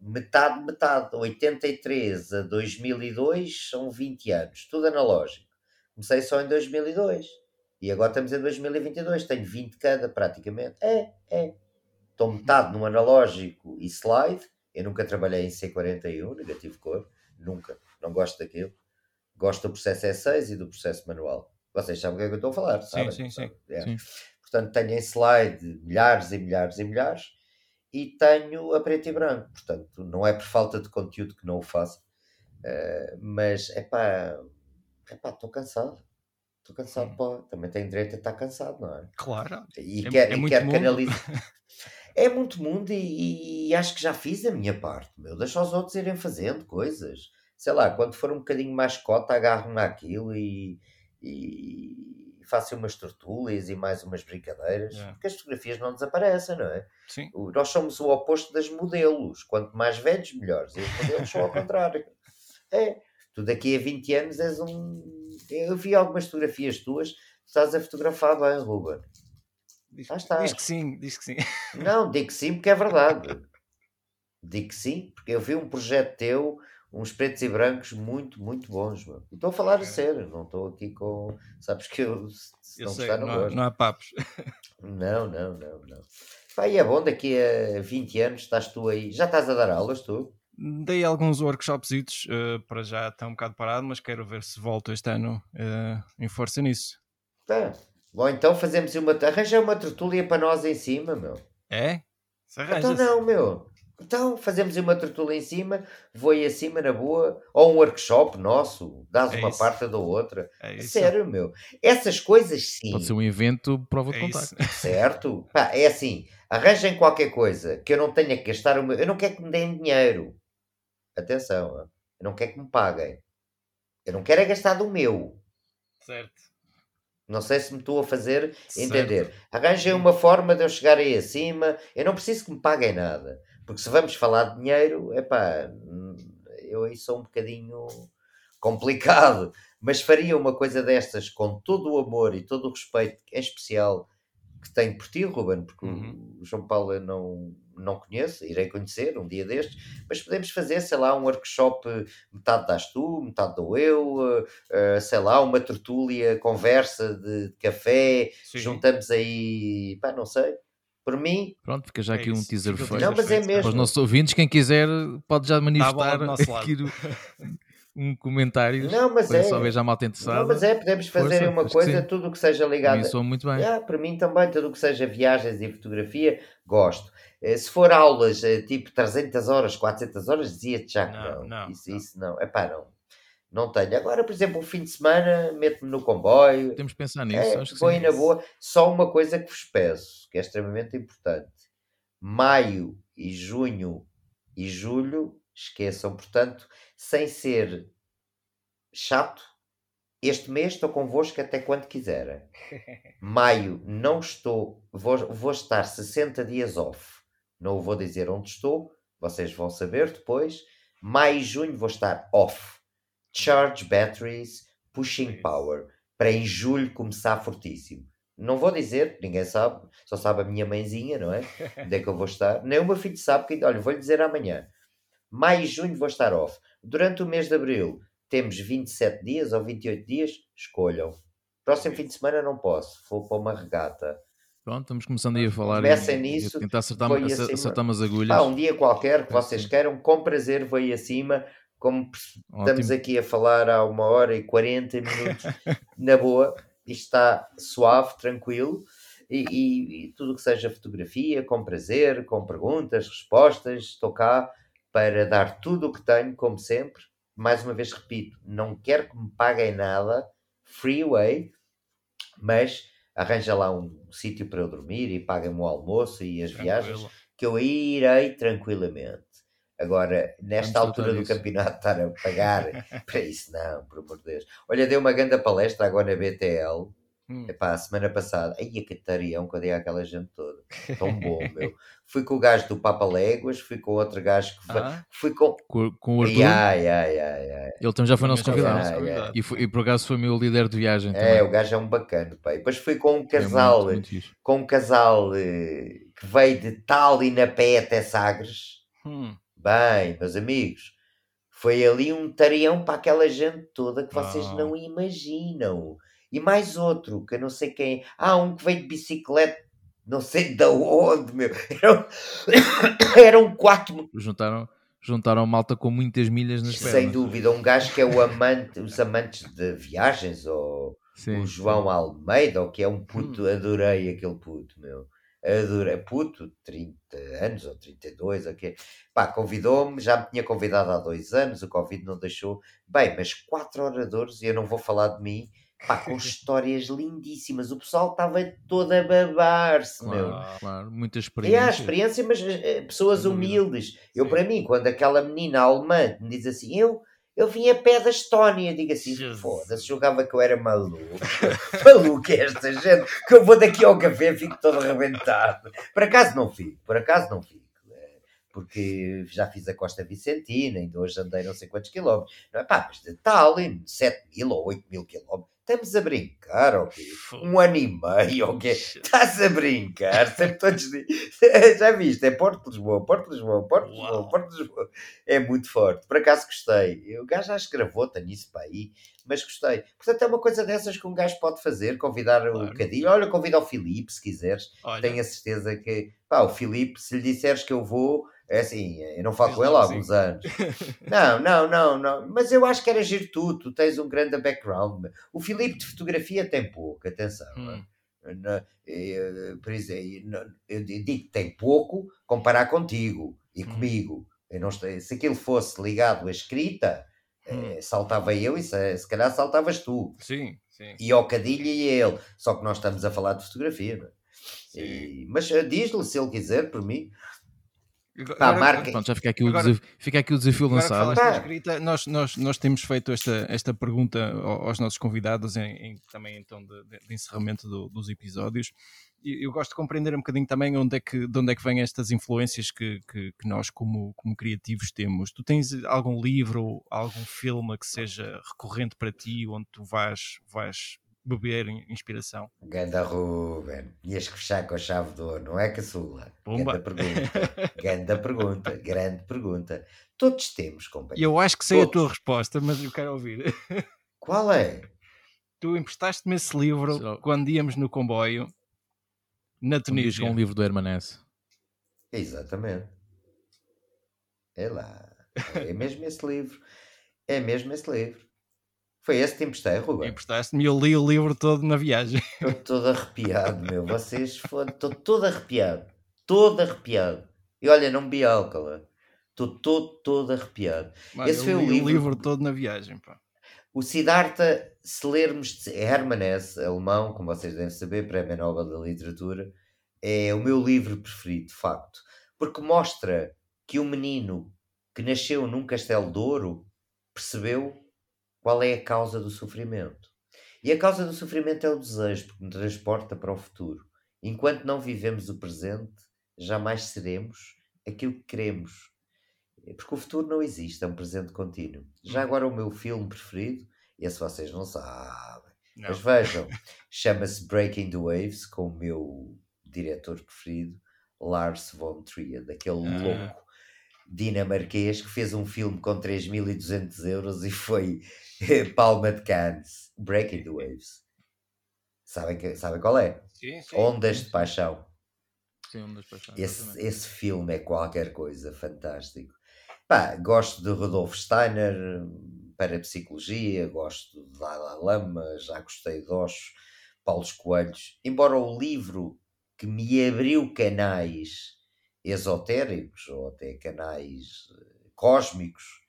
metade, metade, 83 a 2002 são 20 anos, tudo analógico. Comecei só em 2002 e agora estamos em 2022, tenho 20 cada praticamente. É, é. Estou metade no analógico e slide. Eu nunca trabalhei em C41, negativo cor, nunca, não gosto daquilo. Gosto do processo E6 e do processo manual. Vocês sabem o que é que eu estou a falar, sabem? Sim, sim, sim. É. sim. Portanto, tenho em slide milhares e milhares e milhares e tenho a preto e branco. Portanto, não é por falta de conteúdo que não o faço, uh, mas é pá, estou cansado. Estou cansado, pô. Também tenho direito a estar cansado, não é? Claro. E é, quero, é e quero canalizar. é muito mundo e, e, acho que já fiz a minha parte, meu. Deixa os outros irem fazendo coisas. Sei lá, quando for um bocadinho mais cota, agarro-me naquilo e, e façam umas tortugas e mais umas brincadeiras, yeah. porque as fotografias não desaparecem, não é? Sim. nós somos o oposto das modelos. Quanto mais velhos, melhores. E os modelos são ao contrário. É. Tu daqui a 20 anos és um. Eu vi algumas fotografias tuas, estás a fotografar bem, Ruben. Diz, diz que sim, diz que sim. Não, digo que sim porque é verdade. Digo que sim, porque eu vi um projeto teu uns pretos e brancos muito, muito bons, mano. estou a falar a sério, não estou aqui com. Sabes que eu. Eu não sei, não, não, há, não há papos. Não, não, não, não. Pá, e é bom, daqui a 20 anos estás tu aí. Já estás a dar aulas, tu? Dei alguns workshops uh, para já está um bocado parado, mas quero ver se volto este ano uh, em força nisso. Tá. Bom, então fazemos uma. Arranja uma tertúlia para nós em cima, meu. É? Se então não, meu. Então fazemos uma tertúlia em cima, vou aí acima na boa, ou um workshop nosso, dás É uma isso. parte da outra. É isso. Sério, meu. Essas coisas sim. Pode ser um evento prova de É isso. Certo? Pá, é assim, arranjem qualquer coisa que eu não tenha que gastar o meu. Eu não quero que me deem dinheiro. Atenção, eu não quero que me paguem. Eu não quero é gastar do meu. Certo. Não sei se me estou a fazer Certo. entender. Arranjem uma forma de eu chegar aí acima. Eu não preciso que me paguem nada. Porque se vamos falar de dinheiro, epá, hum, eu aí sou um bocadinho complicado. Mas faria uma coisa destas com todo o amor e todo o respeito, em especial, que tenho por ti, Ruben, porque Uhum. o João Paulo eu não, não conheço, irei conhecer um dia destes, mas podemos fazer, sei lá, um workshop, metade das tu, metade dou eu, eh, sei lá, uma tertúlia, conversa de, de café, Sim. juntamos aí, pá, não sei, por mim, Pronto, fica já É aqui um isso. teaser feito. Não, mas é feito. Para os mesmo. nossos ouvintes, quem quiser pode já manifestar nosso lado. aqui um comentário Não, mas para é. só ver já a malta interessada. não, mas é, podemos fazer Força, uma coisa, tudo o que seja Para ligado mim soa muito bem. Ah, para mim também, tudo o que seja viagens e fotografia, gosto. Eh, Se for aulas eh, tipo 300 horas, 400 horas, dizia-te já que Não, não. não, isso, não. isso não. Epá, não. Não tenho. Agora, por exemplo, o fim de semana, meto-me no comboio. Temos que pensar nisso. É, acho que sim. na boa. Só uma coisa que vos peço, que é extremamente importante. Maio e junho e julho, esqueçam, portanto, sem ser chato, este mês estou convosco até quando quiserem. Maio não estou, vou, vou estar 60 dias off. Não vou dizer onde estou, vocês vão saber depois. Maio e junho vou estar off. Charge batteries, pushing power. Para em julho começar fortíssimo. Não vou dizer, ninguém sabe, só sabe a minha mãezinha, não é? Onde é que eu vou estar? Nem o meu filho sabe, que, olha, vou-lhe dizer amanhã. Maio e junho vou estar off. Durante o mês de abril temos 27 dias ou 28 dias, escolham. Próximo fim de semana não posso, vou para uma regata. Pronto, estamos começando aí a falar. Comecem nisso, Tentar acertar, acima. acertar umas agulhas. Pá, um dia qualquer que vocês queiram, com prazer vou aí acima. Como estamos Ótimo. aqui a falar há uma hora e 40 minutos, na boa, isto está suave, tranquilo. E, e- e tudo o que seja fotografia, com prazer, com perguntas, respostas, estou cá para dar tudo o que tenho, como sempre. Mais uma vez repito, não quero que me paguem nada, freeway, mas arranja lá um sítio para eu dormir e paga-me o almoço e as viagens Tranquilo. que eu irei tranquilamente. Agora, nesta Vamos altura do campeonato, estar a pagar para isso, não, por amor de Deus. Olha, dei uma grande palestra agora na BTL, Hum. epá, a semana passada. Aí a catarião que eu dei àquela gente toda. Tão bom, meu. Fui com o gajo do Papa Léguas, fui com outro gajo que. Ah, Fui com. Com, com o Arthur, Ai, ai, ai, ai, ai. ele também já foi nosso convidado. Ai, ai. E, foi- e por acaso foi meu líder de viagem É, também. o gajo é um bacana. E depois fui com um casal, muito, muito fixe. com um casal eh, que veio de Tallinn a pé até Sagres. hum. Bem, meus amigos, foi ali um tarião para aquela gente toda que vocês Uau. não imaginam. E mais outro, que eu não sei quem. Ah, um que veio de bicicleta, não sei de onde, meu. Eram, eram quatro. Juntaram, juntaram malta com muitas milhas nas pernas. Sem dúvida, um gajo que é o amante, os amantes de viagens, ou Sim, o João Almeida, ou que é um puto, adorei aquele puto, meu. Adorei, puto, 30 anos ou 32, ou quê. Pá, convidou-me, já me tinha convidado há dois anos, o Covid não deixou. Bem, mas quatro oradores, e eu não vou falar de mim, pá, com histórias lindíssimas. O pessoal estava todo a babar-se, meu. Claro, claro, muita É a experiência. experiência, mas eh, pessoas humildes. Eu, Sim. para mim, quando aquela menina alemã me diz assim, eu, eu vim a pé da Estónia, digo assim, foda-se, julgava que eu era maluco. maluco é esta gente, que eu vou daqui ao café fico todo arrebentado. Por acaso não fico, por acaso não fico. eh, Porque já fiz a Costa Vicentina, ainda hoje andei não sei quantos quilómetros. Não é pá, mas de Tallinn, 7 mil ou 8 mil quilómetros. Estamos a brincar, ok? Um ano e meio, ok? Estás a brincar, sempre todos. Já viste? É Porto de Lisboa, Porto de Lisboa, Porto de Lisboa. Porto de Lisboa. É muito forte. Por acaso gostei. O gajo acho que gravou, tenho isso para aí, mas gostei. Portanto, é uma coisa dessas que um gajo pode fazer, convidar Claro. o Cadilho. Olha, convida o Filipe, se quiseres. Olha, Tenho a certeza que, pá, o Filipe, se lhe disseres que eu vou, é assim, eu não falo com ele há alguns anos. Não, não, não, não. Mas eu acho que era giro tu, tu tens um grande background. O Filipe de fotografia tem pouco, atenção. Hum. Na- eh, por exemplo, eu digo que tem pouco comparar contigo. e hum. comigo. Eu não, se aquilo fosse ligado à escrita, hum. eh, saltava eu e se, se calhar saltavas tu. Sim, sim. E ao Cadilha e ele. Só que nós estamos a falar de fotografia, não é? E, mas diz-lhe se ele quiser, por mim. Pá, marca... Pronto, já fica aqui, agora, o desafio, fica aqui o desafio lançado. Escrita, nós, nós, nós temos feito esta, esta pergunta aos nossos convidados em, em também então de, de encerramento do, dos episódios. E eu gosto de compreender um bocadinho também onde é que, de onde é que vêm estas influências que, que, que nós como, como criativos temos. Tu tens algum livro, algum filme que seja recorrente para ti, onde tu vais, vais beber inspiração? Ganda Ruben, ias fechar com a chave de ouro, não é, caçula? Ganda pergunta, ganda pergunta, grande pergunta. Todos temos, companheiro. Eu acho que sei Todos. a tua resposta, mas eu quero ouvir. Qual é? Tu emprestaste-me esse livro Só... quando íamos no comboio na Tunísia. um livro do Hermanesse. Exatamente. É lá. É mesmo esse livro. É mesmo esse livro. Foi esse que te emprestei, Ruben? Emprestaste-me e eu li o livro todo na viagem. Estou todo arrepiado, meu. Vocês foram. Estou todo arrepiado. Todo arrepiado. E olha, não bebi álcool. Estou todo, todo arrepiado. Mano, esse foi o livro... o livro todo na viagem, pá. O Siddhartha, se lermos Hermann Hesse, alemão, como vocês devem saber, Prémio Nobel da Literatura, é o meu livro preferido, de facto. Porque mostra que o um menino que nasceu num castelo de ouro percebeu qual é a causa do sofrimento? E a causa do sofrimento é o desejo, porque nos transporta para o futuro. Enquanto não vivemos o presente, jamais seremos aquilo que queremos. Porque o futuro não existe, é um presente contínuo. Já uhum. agora o meu filme preferido, esse vocês não sabem, não. mas vejam, chama-se Breaking the Waves, com o meu diretor preferido, Lars von Trier, daquele ah. louco dinamarquês que fez um filme com 3.200 euros e foi Palma de Cannes, Breaking the Waves. Sabem, que, sabem qual é? Sim, sim, Ondas sim, de Paixão. Sim, Ondas de Paixão. Esse, esse filme é qualquer coisa fantástico. Pá, gosto de Rodolfo Steiner para psicologia, gosto de Dalai Lama, já gostei de Osho, Paulo Coelhos. Embora o livro que me abriu canais esotéricos ou até canais eh, cósmicos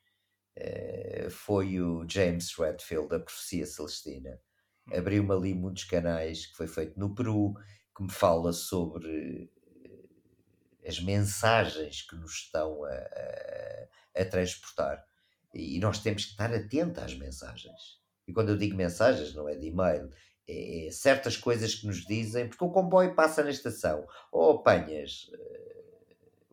eh, foi o James Redfield, A Profecia Celestina. Hum. Abriu-me ali muitos canais, que foi feito no Peru, que me fala sobre eh, as mensagens que nos estão a, a, a transportar. E nós temos que estar atentos às mensagens. E quando eu digo mensagens, não é de e-mail, é, é certas coisas que nos dizem, porque o comboio passa na estação, ou apanhas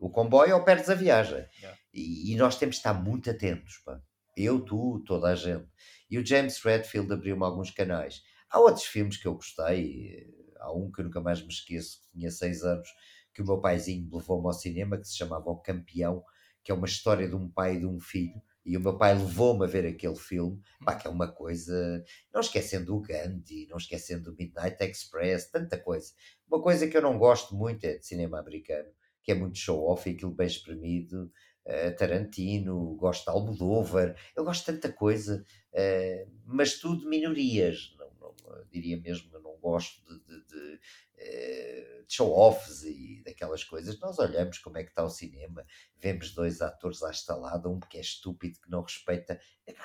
o comboio ou perdes a viagem. Yeah. E, e, nós temos de estar muito atentos, pá. Eu, tu, toda a gente. E o James Redfield abriu-me alguns canais. Há outros filmes que eu gostei. Há um que eu nunca mais me esqueço, que tinha seis anos, que o meu paizinho levou-me ao cinema, que se chamava O Campeão, que é uma história de um pai e de um filho. E o meu pai levou-me a ver aquele filme, pá, que é uma coisa. Não esquecendo o Gandhi, não esquecendo o Midnight Express, tanta coisa. Uma coisa que eu não gosto muito é de cinema americano que é muito show-off e aquilo bem espremido. Uh, Tarantino, gosto de Almodóvar, eu gosto de tanta coisa, uh, mas tudo minorias, não, não, diria mesmo, eu não gosto de, de, de, uh, de show-offs e daquelas coisas. Nós olhamos como é que está o cinema, vemos dois atores à estalada, um que é estúpido, que não respeita.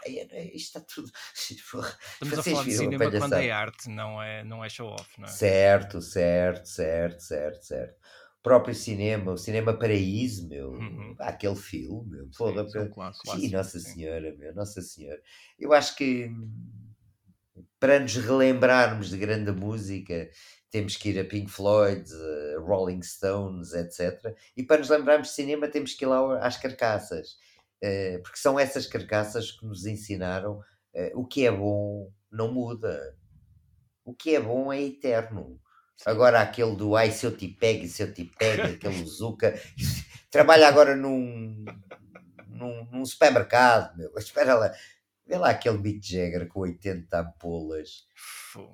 É, isto está tudo. Estamos a falar de cinema quando é arte, não é, não é show-off, não é? Certo, certo, certo, certo, certo próprio cinema, o Cinema Paraíso, meu, uhum. aquele filme, meu, foda sim, clássico, sim, Nossa sim. Senhora, meu, Nossa Senhora. Eu acho que para nos relembrarmos de grande música, temos que ir a Pink Floyd, a Rolling Stones, etc. E para nos lembrarmos de cinema, temos que ir lá às carcaças, eh, porque são essas carcaças que nos ensinaram eh, o que é bom não muda. O que é bom é eterno. Agora aquele do ai se eu te pego, se eu te pego, aquele Zuka, trabalha agora num, num, num, supermercado, meu. Espera lá, vê lá aquele Mick Jagger com 80 ampolas,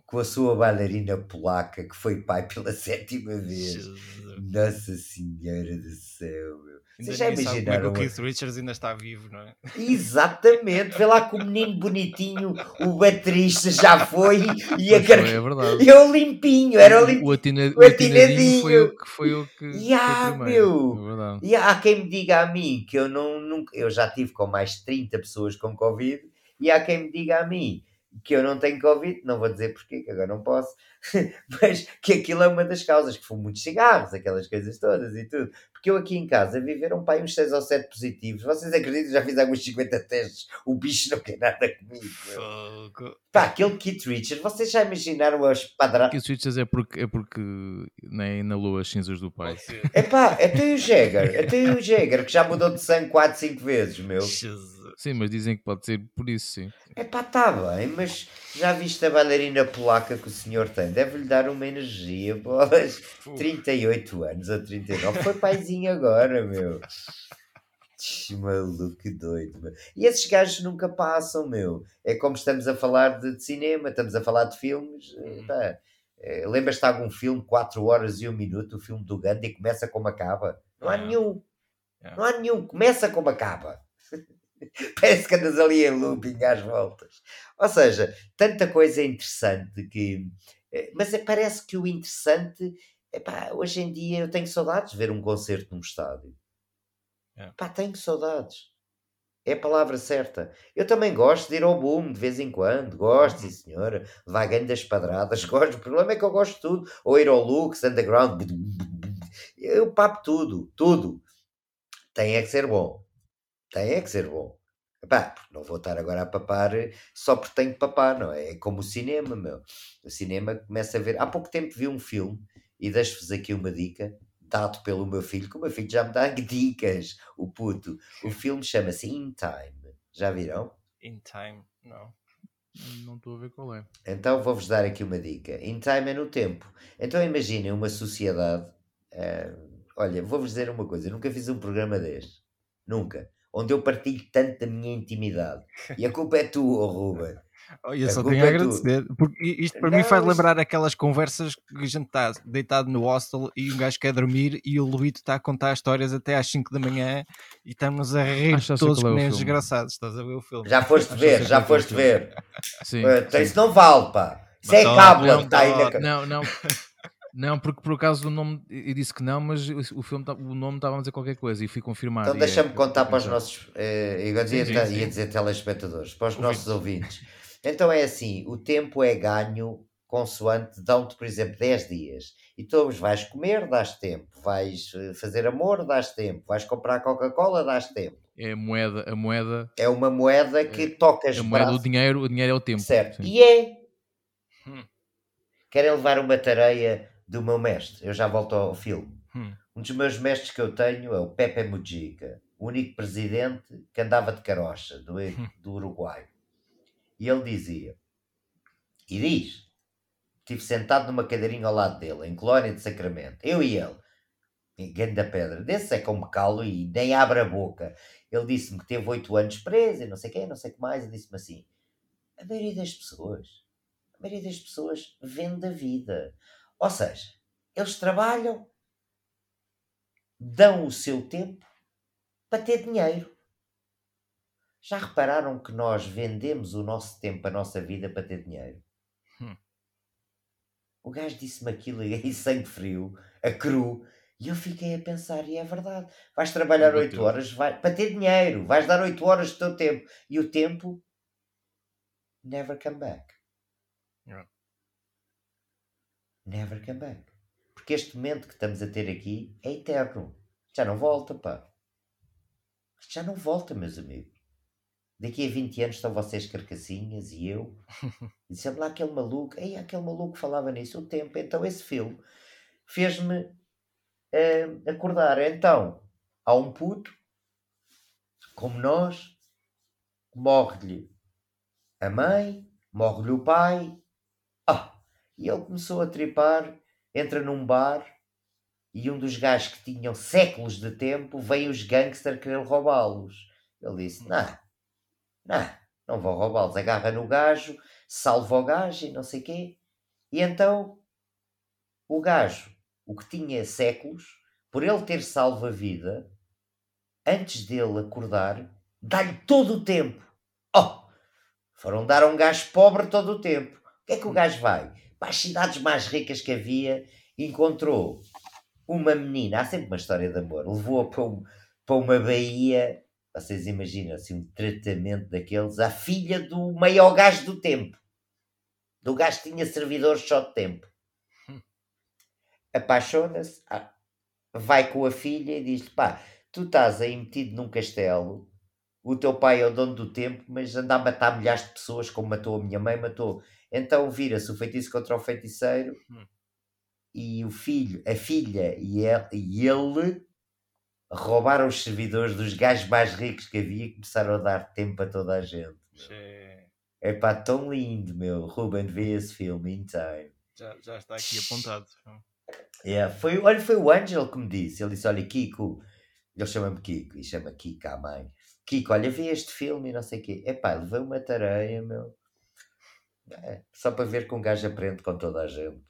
com a sua bailarina polaca que foi pai pela sétima vez. Jesus. Nossa Senhora do Céu, meu. Vocês já imaginaram? o Keith Richards ainda está vivo, não é? Exatamente, vê lá que o menino bonitinho, o baterista já foi e a car... é verdade. Eu limpinho, era o, limp... o, atina... o atinadinho foi o que foi o que. Yeah, foi meu. É e há quem me diga a mim que eu não nunca, eu já tive com mais de 30 pessoas com Covid, e há quem me diga a mim que eu não tenho Covid, não vou dizer porquê, que agora não posso, mas que aquilo é uma das causas, que fumo muitos cigarros, aquelas coisas todas e tudo. Porque eu aqui em casa viveram pai uns 6 ou 7 positivos. Vocês acreditam? Já fiz alguns 50 testes. O bicho não quer nada comigo. Fogo. Pá, aquele Kit Richards, vocês já imaginaram as padradas? Kit Richards é porque, é porque nem na lua as cinzas do pai. É pá, até o Jagger, até o Jagger, que já mudou de sangue 4, 5 vezes, meu. Jesus. Sim, mas dizem que pode ser por isso, sim. É pá, está bem, mas já viste a bailarina polaca que o senhor tem? Deve-lhe dar uma energia, bolas. 38 anos ou 39. Foi paizinho agora, meu. Maluco, que doido, meu. E esses gajos nunca passam, meu. É como estamos a falar de, de cinema, estamos a falar de filmes. Uhum. É, Lembras-te de algum filme, 4 horas e 1 minuto, o filme do Gandhi, começa como acaba? Não há nenhum. Não há nenhum. Começa como acaba. Parece que andas ali em looping às voltas. Ou seja, tanta coisa interessante que. Eh, mas é, parece que o interessante. Epá, hoje em dia eu tenho saudades de ver um concerto num estádio. É. Pá, tenho saudades. É a palavra certa. Eu também gosto de ir ao boom de vez em quando. Gosto, sim senhora. Vagando das padradas. Gosto. O problema é que eu gosto de tudo. Ou ir ao Lux, Underground. Eu papo tudo. Tudo. Tem é que ser bom. Tem é que ser bom. Epá, não vou estar agora a papar só porque tenho que papar, não é? É como o cinema, meu. O cinema começa a ver. Há pouco tempo vi um filme e deixo-vos aqui uma dica, dado pelo meu filho, que o meu filho já me dá dicas, o puto. O filme chama-se In Time. Já viram? In Time, não. Não estou a ver qual é. Então vou-vos dar aqui uma dica. In Time é no tempo. Então imaginem uma sociedade. Uh, olha, vou-vos dizer uma coisa. Eu nunca fiz um programa deste. Nunca onde eu partilho tanto da minha intimidade. E a culpa é tua, Ruben. Oh, eu a só tenho a é agradecer, porque isto para não, mim faz lembrar aquelas conversas que a gente está deitado no hostel e um gajo quer dormir e o Luíto está a contar histórias até às 5 da manhã e estamos a rir todos é que nem desgraçados. Estás a ver o filme? Já foste ver, já foste ver. Sim, uh, Isso não vale, pá. Isso é cabo, está aí na... Não, não. Não, porque por acaso o nome, eu disse que não, mas o filme, tá, o nome estava a dizer qualquer coisa e fui confirmar. Então deixa-me é, contar para os nossos, eh, eu ia, sim, sim, ia dizer telespectadores, para os nossos ouvintes. Então é assim, o tempo é ganho consoante, dão-te, por exemplo, 10 dias. E tu vais comer, dás tempo. Vais eh, fazer amor, dás tempo. Vais comprar Coca-Cola, dás tempo. É a moeda, a moeda. É uma moeda que é, tocas. A moeda, o dinheiro, o dinheiro é o tempo. Certo. Sim. E é. Hum. Querem levar uma tareia do meu mestre. Eu já volto ao filme. Hum. Um dos meus mestres que eu tenho é o Pepe Mujica, o único presidente que andava de carocha do, hum. do Uruguai. E ele dizia, e diz, estive sentado numa cadeirinha ao lado dele, em Colónia de Sacramento, eu e ele, em da pedra, desse é como calo e nem abre a boca. Ele disse-me que teve oito anos preso e não sei quem, não sei o que mais, e disse-me assim, a maioria das pessoas, a maioria das pessoas vende a vida. Ou seja, eles trabalham, dão o seu tempo para ter dinheiro. Já repararam que nós vendemos o nosso tempo, a nossa vida para ter dinheiro? Hum. O gajo disse-me aquilo aí, sangue frio, a cru, e eu fiquei a pensar, e é verdade. Vais trabalhar 8 horas vai, para ter dinheiro, vais dar 8 horas do teu tempo, e o tempo never come back. Yeah never come back. Porque este momento que estamos a ter aqui é eterno. Já não volta, pá. Já não volta, meus amigos. Daqui a 20 anos estão vocês carcassinhas e eu. E sempre lá aquele maluco. Ei, aquele maluco falava nisso o tempo. Então esse filme fez-me uh, acordar. Então, há um puto, como nós, morre-lhe a mãe, morre-lhe o pai, e ele começou a tripar, entra num bar e um dos gajos que tinham séculos de tempo veio os gangsters querer roubá-los. Ele disse: Não, não, não vou roubá-los. Agarra no gajo, salva o gajo e não sei quê. E então o gajo, o que tinha séculos, por ele ter salvo a vida, antes dele acordar, dá-lhe todo o tempo. Oh! Foram dar a um gajo pobre todo o tempo. O que é que o gajo vai? Para as cidades mais ricas que havia, encontrou uma menina, há sempre uma história de amor, levou-a para, um, para uma baía, vocês imaginam assim, um tratamento daqueles, a filha do maior gajo do tempo. Do gajo que tinha servidores só de tempo. Apaixona-se, ah, vai com a filha e diz-lhe: pá, tu estás aí metido num castelo, o teu pai é o dono do tempo, mas anda a matar milhares de pessoas como matou a minha mãe, matou. Então vira-se o feitiço contra o feiticeiro hum. e o filho, a filha e ele, e ele roubaram os servidores dos gajos mais ricos que havia e começaram a dar tempo a toda a gente. É pá, tão lindo, meu. Ruben, vê esse filme in time. Já, já está aqui apontado. Yeah, foi, olha, foi o Angel que me disse. Ele disse: Olha, Kiko, ele chama-me Kiko e chama Kika a mãe. Kiko, olha, vi este filme e não sei o quê. Epá, levei uma tareia, meu. É, só para ver que um gajo aprende com toda a gente.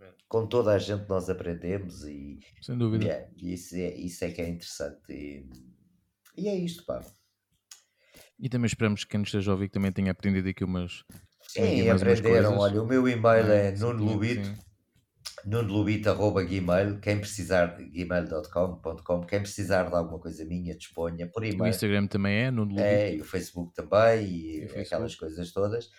É. Com toda a gente nós aprendemos e. Sem dúvida. Yeah, isso, é, isso é que é interessante. E, e é isto, pá. E também esperamos que quem nos esteja a ouvir também tenha aprendido aqui umas. Sim, aprenderam. Olha, o meu e-mail é, é nunolubito.gmail, quem precisar, gmail.com, quem precisar de alguma coisa minha, disponha por e-mail. O Instagram também é. É, e o Facebook também, e, e aquelas Facebook. coisas todas.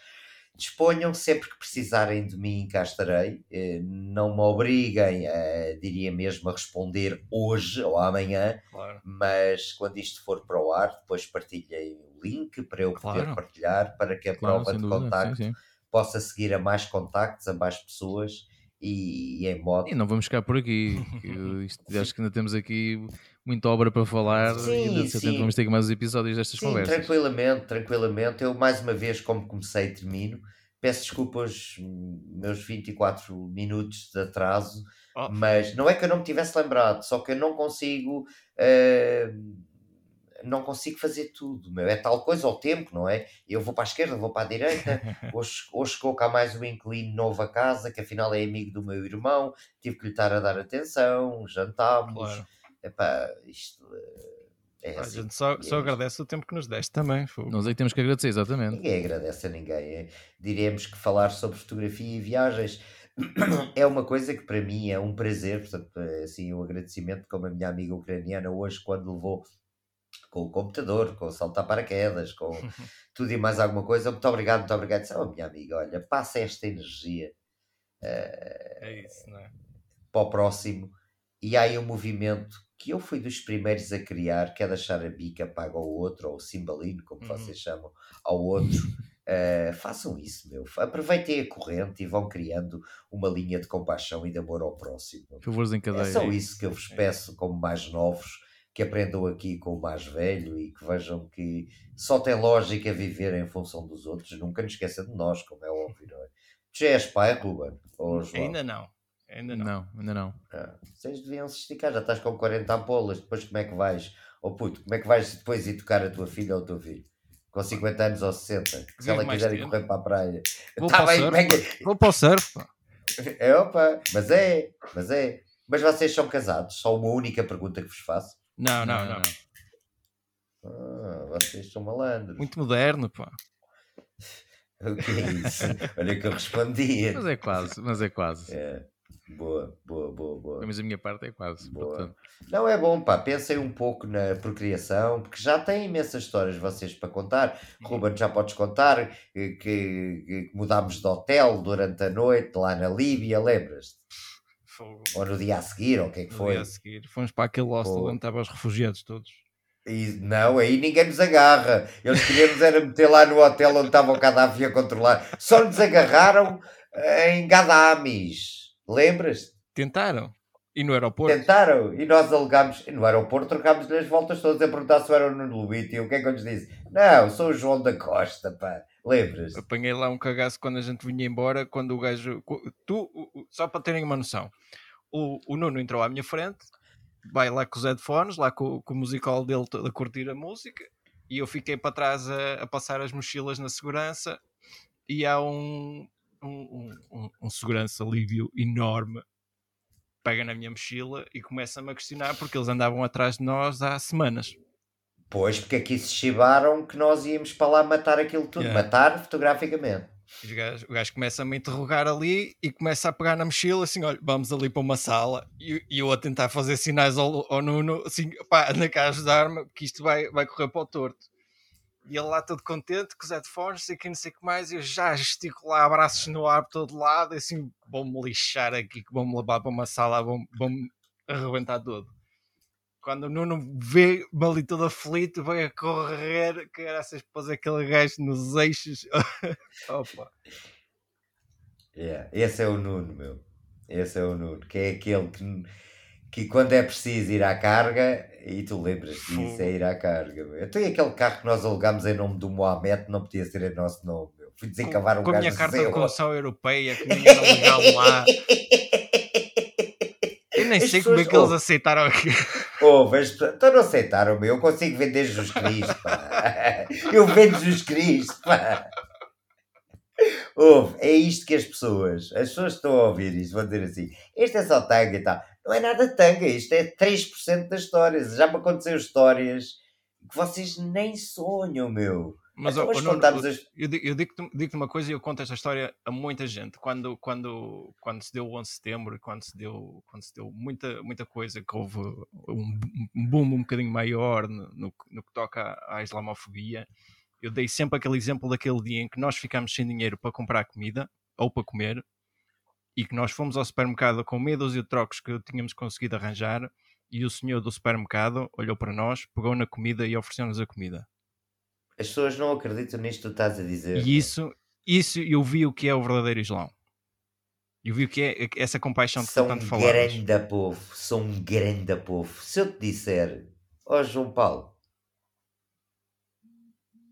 Disponham sempre que precisarem de mim, cá estarei. Eh, não me obriguem, a, diria mesmo, a responder hoje ou amanhã, claro. mas quando isto for para o ar, depois partilhem o link para eu poder claro. partilhar, para que a claro, prova de dúvida, contacto sim, sim. possa seguir a mais contactos, a mais pessoas e, e em modo. E não vamos ficar por aqui. Isto, acho que ainda temos aqui muita obra para falar sim, e ainda sim. vamos ter mais episódios destas sim, conversas. Tranquilamente, tranquilamente. Eu mais uma vez, como comecei, termino. Peço desculpa aos meus 24 minutos de atraso, oh. mas não é que eu não me tivesse lembrado, só que eu não consigo. Uh, não consigo fazer tudo, meu. É tal coisa ao tempo, não é? Eu vou para a esquerda, vou para a direita, hoje, hoje chegou cá mais um inquilino novo a casa, que afinal é amigo do meu irmão, tive que lhe estar a dar atenção, jantámos. Claro. Epá, isto eh, é a assim. gente só, é só agradece o tempo que nos deste também. Nós aí temos que agradecer, exatamente. Ninguém agradece a ninguém. É, diremos que falar sobre fotografia e viagens é uma coisa que para mim é um prazer, portanto, é, assim, um agradecimento como a minha amiga ucraniana hoje, quando levou com o computador, com o saltar paraquedas, com tudo e mais alguma coisa. Muito obrigado, muito obrigado. Oh, minha amiga, olha, passa esta energia uh, é isso, não é? para o próximo. E há aí um movimento que eu fui dos primeiros a criar, que é deixar a bica paga ao outro, ou o cimbalino, como uhum. vocês chamam, ao outro. Uh, façam isso, meu. Aproveitem a corrente e vão criando uma linha de compaixão e de amor ao próximo. Favores em cadeia. É só isso que eu vos peço, como mais novos que aprendam aqui com o mais velho e que vejam que só tem lógica viver em função dos outros. Nunca nos esqueça de nós, como é óbvio, não é? Tu já és pai, Ruben? Ainda não. Ainda não. não ainda não. Ah, vocês deviam se esticar, já estás com 40 ampolas, depois como é que vais? Ou oh, puto, como é que vais depois ir tocar a tua filha ou o teu filho? Com 50 anos ou 60, se ela quiser ir correr para a praia. Vou, tá para, bem, o surf, é que... Vou para o surf. Pá. É, opa, mas é, mas é. Mas vocês são casados? Só uma única pergunta que vos faço. Não, não, não. Ah, vocês são malandros. Muito moderno, pá. O que é isso? Olha que eu respondia. Mas é quase, mas é quase. É. Boa, boa, boa, boa. Mas a minha parte é quase. Boa. Não é bom, pá. Pensem um pouco na procriação, porque já tem imensas histórias vocês para contar. Uhum. Ruben, já podes contar que, que, que mudámos de hotel durante a noite lá na Líbia, lembras-te? Ou no dia a seguir, ou o que é que foi? No dia a seguir. Fomos para aquele hostel onde estavam os refugiados todos. E, não, aí ninguém nos agarra. Eles queriam era meter lá no hotel onde estava o Gaddafi a controlar. Só nos agarraram em Gadamis. Lembras? Tentaram. E no aeroporto? Tentaram. E nós alegámos. E no aeroporto trocámos-lhe as voltas todas a perguntar se era o Nuno Lubito. E o que é que eu lhes disse? Não, sou o João da Costa, pá. Lembras? Apanhei lá um cagaço quando a gente vinha embora, quando o gajo. Tu, só para terem uma noção, o, o Nuno entrou à minha frente, vai lá com os headphones, lá com, com o musical dele a curtir a música, e eu fiquei para trás a, a passar as mochilas na segurança, e há um, um, um, um segurança alívio enorme pega na minha mochila e começa-me a questionar porque eles andavam atrás de nós há semanas. Pois, porque aqui se chibaram que nós íamos para lá matar aquilo tudo, Yeah. matar fotograficamente. Os gajos- o gajo começa a me interrogar ali e começa a pegar na mochila assim: olha, vamos ali para uma sala. E, e eu a tentar fazer sinais ao, ao Nuno, assim, pá, anda cá ajudar-me, que isto vai, vai correr para o torto. E ele lá todo contente, com os headphones, sei que não sei o que mais, e eu já gesticular abraços no ar por todo lado, e assim, vão-me lixar aqui, que vão-me levar para uma sala, vão- vão-me arrebentar todo. Quando o Nuno vê-me ali todo aflito, vai a correr, que assim, pôs aquele gajo nos eixos. Opa. Yeah, Esse é o Nuno, meu. Esse é o Nuno, que é aquele que, que quando é preciso ir à carga, e tu lembras disso, é ir à carga. Meu. Então, e aquele carro que nós alugámos em nome do Mohamed não podia ser em nosso nome, meu. Fui desencavar um com a minha carta de condução europeia que me era legal lá. Eu nem As sei como é pessoas- que eles oh. aceitaram aqui. Oh, mas então não aceitaram, meu. Eu consigo vender Jesus Cristo, pá. Eu vendo Jesus Cristo, pá. Ouve, é isto que as pessoas, as pessoas que estão a ouvir isto vão dizer assim: este é só tanga e tal. Não é nada tanga, isto é 3% das histórias. Já me aconteceu histórias que vocês nem sonham, meu. Mas, Então, ó, ó, Nuno, contamos as- eu, eu digo-te digo uma coisa e eu conto esta história a muita gente. Quando, quando, quando se deu o 11 de setembro, quando se deu, quando se deu muita, muita coisa, que houve um, um boom um bocadinho maior no, no, que- no que toca à islamofobia, eu dei sempre aquele exemplo daquele dia em que nós ficámos sem dinheiro para comprar comida ou para comer e que nós fomos ao supermercado com meia dúzia de trocos que tínhamos conseguido arranjar e o senhor do supermercado olhou para nós, pegou na comida e ofereceu-nos a comida. As pessoas não acreditam nisto que tu estás a dizer. E isso, isso eu vi o que é o verdadeiro Islão. Eu vi o que é essa compaixão de que são tu tanto um falavas. grande povo, são um grande povo. Se eu te disser, ó João Paulo,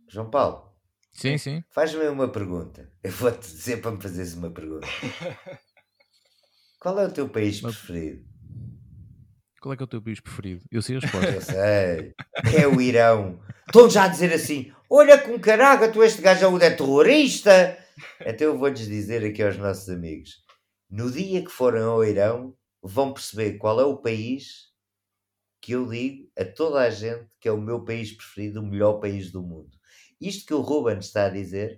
João Paulo, Sim, sim. faz-me uma pergunta. Eu vou-te dizer para me fazeres uma pergunta. Qual é o teu país Mas- preferido? Qual é que é o teu país preferido? Eu sei a resposta. Eu sei. É o Irão. Estão já a dizer assim: olha com caraca, tu este gajo é terrorista. Então eu vou-lhes dizer aqui aos nossos amigos: no dia que forem ao Irão, vão perceber qual é o país que eu digo a toda a gente que é o meu país preferido, o melhor país do mundo. Isto que o Ruben está a dizer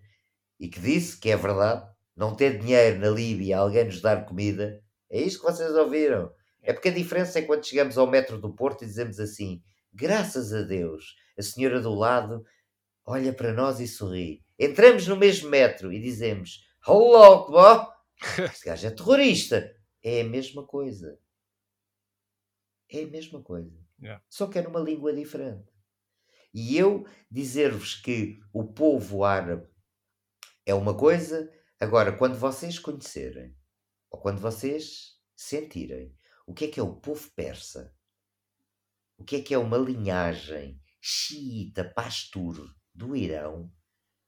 e que disse que é verdade, não ter dinheiro na Líbia, alguém nos dar comida, é isto que vocês ouviram. É porque a diferença é quando chegamos ao metro do Porto e dizemos assim: graças a Deus, a senhora do lado olha para nós e sorri. Entramos no mesmo metro e dizemos: Hello, bó! Este gajo é terrorista. É a mesma coisa. É a mesma coisa. Yeah. Só que é numa língua diferente. E eu dizer-vos que o povo árabe é uma coisa, agora, quando vocês conhecerem, ou quando vocês sentirem o que é que é o povo persa, o que é que é uma linhagem xiita pastur do Irão,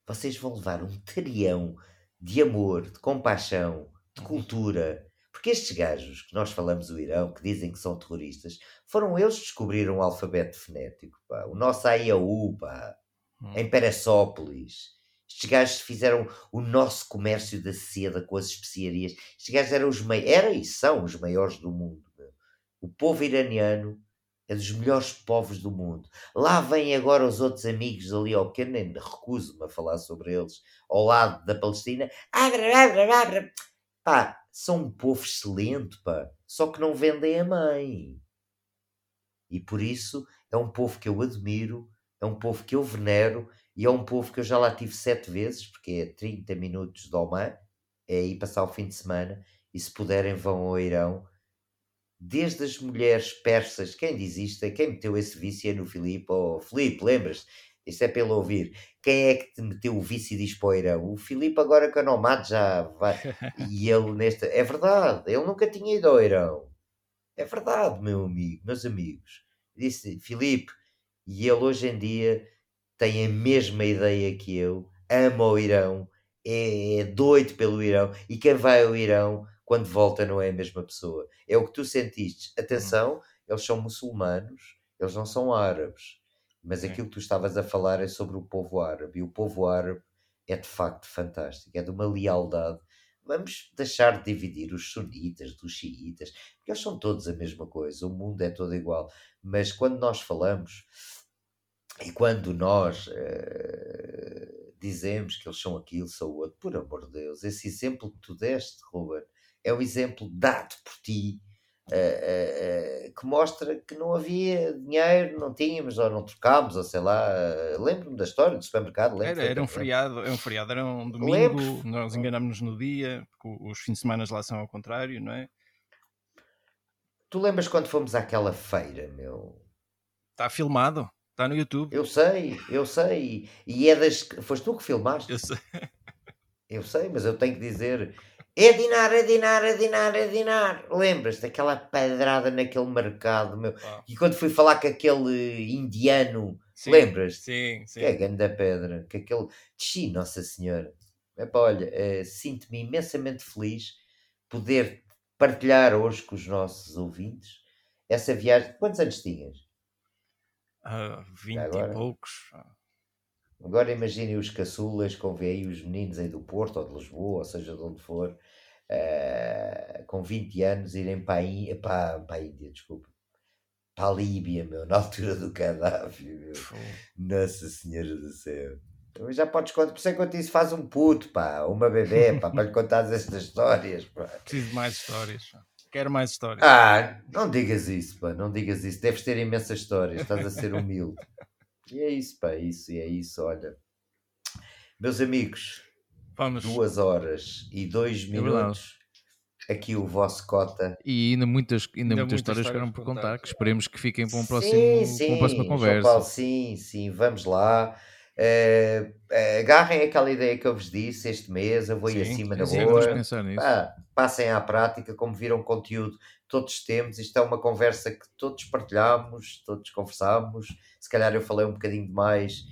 vocês vão levar um terião de amor, de compaixão, de cultura. Porque estes gajos que nós falamos do Irão, que dizem que são terroristas, foram eles que descobriram o alfabeto fonético. Pá. O nosso AIAU, pá, Hum. em Peressópolis. Estes gajos fizeram o nosso comércio da seda com as especiarias. Estes gajos eram os maiores, eram e são os maiores do mundo. O povo iraniano é dos melhores povos do mundo. Lá vêm agora os outros amigos ali ao pequeno, nem recuso-me a falar sobre eles, ao lado da Palestina. Abra, abra, abra. Pá, são um povo excelente, pá. Só que não vendem a mãe. E por isso é um povo que eu admiro, é um povo que eu venero e é um povo que eu já lá tive sete vezes, porque é 30 minutos de Oman, é aí passar o fim de semana, e se puderem vão ao Irão. Desde as mulheres persas, quem diz isto, quem meteu esse vício é no Filipe, oh Filipe, lembras? Isso é pelo ouvir. Quem é que te meteu o vício e diz para o Irão? O Filipe agora que a Nomad já vai. E ele nesta. É verdade, ele nunca tinha ido ao Irão. É verdade, meu amigo, meus amigos. Disse Filipe, e ele hoje em dia tem a mesma ideia que eu, ama o Irão, é, é doido pelo Irão, e quem vai ao Irão, quando volta, não é a mesma pessoa. É o que tu sentiste. Atenção, eles são muçulmanos, eles não são árabes. Mas aquilo que tu estavas a falar é sobre o povo árabe, e o povo árabe é de facto fantástico, é de uma lealdade. vamos deixar de dividir os sunitas dos xiitas, porque eles são todos a mesma coisa, o mundo é todo igual. Mas quando nós falamos e quando nós uh, dizemos que eles são aquilo, são o outro, por amor de Deus, esse exemplo que tu deste, Ruben, é um exemplo dado por ti Uh, uh, que mostra que não havia dinheiro, não tínhamos, ou não trocámos, ou sei lá. Lembro-me da história do supermercado. Era, era um feriado, era um feriado, era um domingo, lembro. nós enganámos-nos no dia, porque os fins de semana lá são ao contrário, não é? Tu lembras quando fomos àquela feira, meu? Está filmado, está no YouTube. Eu sei, eu sei. E é das. Foste tu que filmaste? Eu sei. Eu sei, mas eu tenho que dizer é dinar, é dinar, é dinar, é dinar. Lembras daquela pedrada naquele mercado, meu? Ah. E quando fui falar com aquele indiano, sim, lembras? Sim, sim. Que é grande pedra, que aquele. Xi, Nossa Senhora. Epá, olha, uh, sinto-me imensamente feliz poder partilhar hoje com os nossos ouvintes essa viagem. Quantos anos tinhas? Uh, 20 e poucos. Agora imaginem os caçulas com aí os meninos aí do Porto ou de Lisboa, ou seja, de onde for, uh, com 20 anos, irem para a, Índia, para, para a Índia, desculpa, para a Líbia, meu, na altura do Gaddafi, meu. Nossa Senhora do Céu. Então já podes contar, por isso é que isso faz um puto, pá, uma bebê, pá, para lhe contar estas histórias, pá. Preciso de mais histórias, pá. Quero mais histórias. Ah, não digas isso, pá, não digas isso. Deves ter imensas histórias, estás a ser humilde. E é isso, pá, é isso, e é isso, olha. Meus amigos, Vamos. duas horas e dois é minutos. aqui o vosso cota. E ainda muitas, ainda, ainda muitas, histórias ficaram por contar, que esperemos que fiquem para um próximo, sim, sim, para uma próxima conversa. Paulo, sim, sim, vamos lá. Uh, uh, agarrem aquela ideia que eu vos disse este mês, eu vou sim, ir acima da boa. Ah, passem à prática, como viram conteúdo, todos temos. Isto é uma conversa que todos partilhamos, todos conversamos se calhar eu falei um bocadinho demais,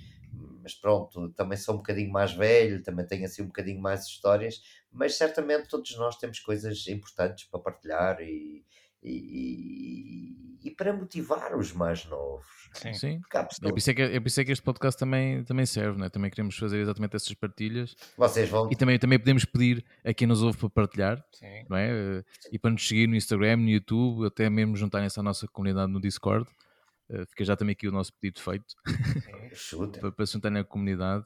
mas pronto, também sou um bocadinho mais velho, também tenho assim um bocadinho mais histórias, mas certamente todos nós temos coisas importantes para partilhar e, e, e para motivar os mais novos. Sim, Sim. É por, isso é que, é isso é que este podcast também, também serve, né? também queremos fazer exatamente essas partilhas. Vocês vão... E também, também podemos pedir a quem nos ouve para partilhar, Sim. não é? E para nos seguir no Instagram, no YouTube, até mesmo juntarem-se à nossa comunidade no Discord. Uh, fica já também aqui o nosso pedido feito para, para se juntar na comunidade.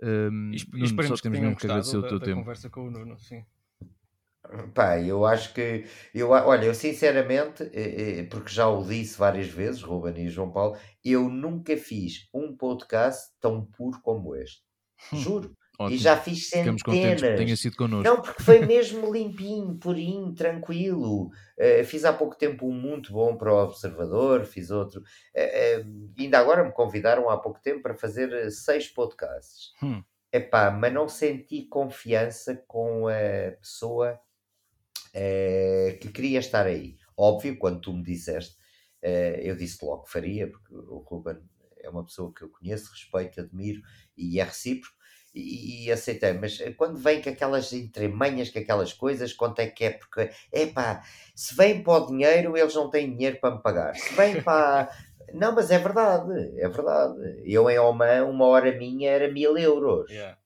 Um, e, Nuno, só temos mesmo que agradecer o teu tempo. conversa com o Nuno, sim. Pá, eu acho que, eu, olha, eu sinceramente, eh, eh, porque já o disse várias vezes, Ruben e João Paulo, eu nunca fiz um podcast tão puro como este. Hum. Juro. Ótimo. E já fiz centenas. Ficamos tenha sido connosco. Não, porque foi mesmo limpinho, purinho, tranquilo. Uh, fiz há pouco tempo um muito bom para o Observador, fiz outro. Uh, uh, ainda agora me convidaram há pouco tempo para fazer seis podcasts. Hum. Epá, mas não senti confiança com a pessoa que queria estar aí. Óbvio, quando tu me disseste, eu disse logo que faria, porque o Ruben é uma pessoa que eu conheço, respeito, admiro e é recíproco e, aceitei, mas eh, quando vem com aquelas entremanhas, com aquelas coisas, quanto é que é? Porque, epá, se vem para o dinheiro, eles não têm dinheiro para me pagar. Se vem para. não, mas é verdade, é verdade. Eu em Oman, uma hora minha era mil euros. Yeah.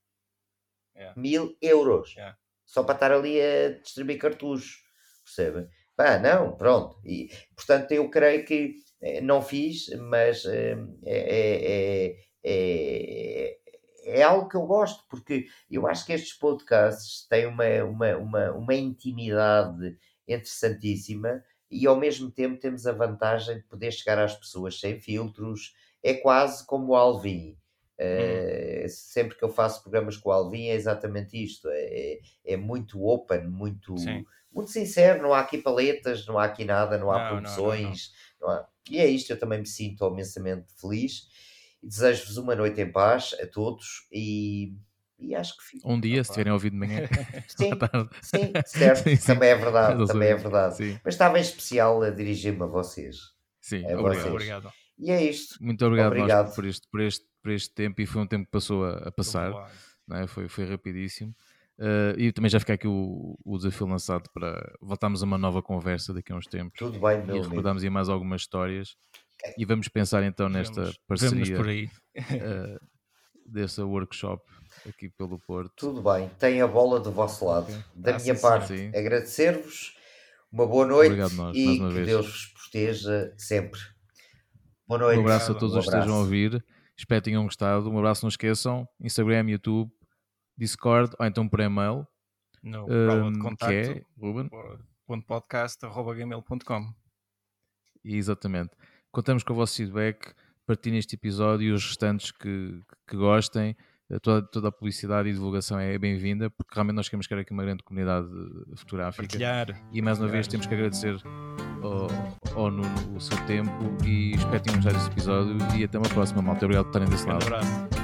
Yeah. Mil euros. Yeah. Só para estar ali a distribuir cartuchos. Percebem? Pá, não, pronto. E, portanto, eu creio que eh, não fiz, mas eh, é, é, é, é algo que eu gosto, porque eu acho que estes podcasts têm uma, uma, uma, uma intimidade interessantíssima e ao mesmo tempo temos a vantagem de poder chegar às pessoas sem filtros. É quase como o Alvin. Uh, sempre que eu faço programas com o Alvin é exatamente isto. É, é, é muito open, muito, muito sincero. Não há aqui paletas, não há aqui nada, não há não, produções. Não, não. Há... E é isto, eu também me sinto imensamente feliz desejo-vos uma noite em paz a todos e, e acho que fico. Um dia, se tiverem ouvido de manhã. sim, sim, certo. Sim, sim. Também é verdade. também é verdade. Mas estava em especial a dirigir-me a vocês. Sim, a obrigado, vocês. obrigado. E é isto. Muito obrigado, obrigado. por, este, por, este, por este tempo e foi um tempo que passou a, a passar. Não é? foi, foi rapidíssimo. Uh, e também já fica aqui o, o, desafio lançado para voltarmos a uma nova conversa daqui a uns tempos. Tudo bem, meu E recordarmos aí mais algumas histórias e vamos pensar então nesta vamos, parceria aí. uh, desse workshop aqui pelo Porto. Tudo bem, tem a bola do vosso lado. Da Ah, minha sim, parte, agradecer-vos. Uma boa noite Obrigado nós, e mais uma que vez. Deus vos proteja sempre. Boa noite. Um abraço a todos Um os que estejam a ouvir. Espero que tenham gostado. Um abraço, não esqueçam. Instagram, YouTube, Discord ou então por e-mail. No prova de hum, que é, Ruben? ponto podcast, arroba gmail.com. E exatamente. Contamos com o vosso feedback. Partilhem este episódio e os restantes que, que gostem. Eh, Toda, toda a publicidade e divulgação é bem-vinda, porque realmente nós queremos criar aqui uma grande comunidade eh, fotográfica. Partilhar. E mais uma vez temos que agradecer ao, ao Nuno o seu tempo e espero que tenham gostado deste episódio e até uma próxima, malta. Obrigado por estarem desse lado. abraço.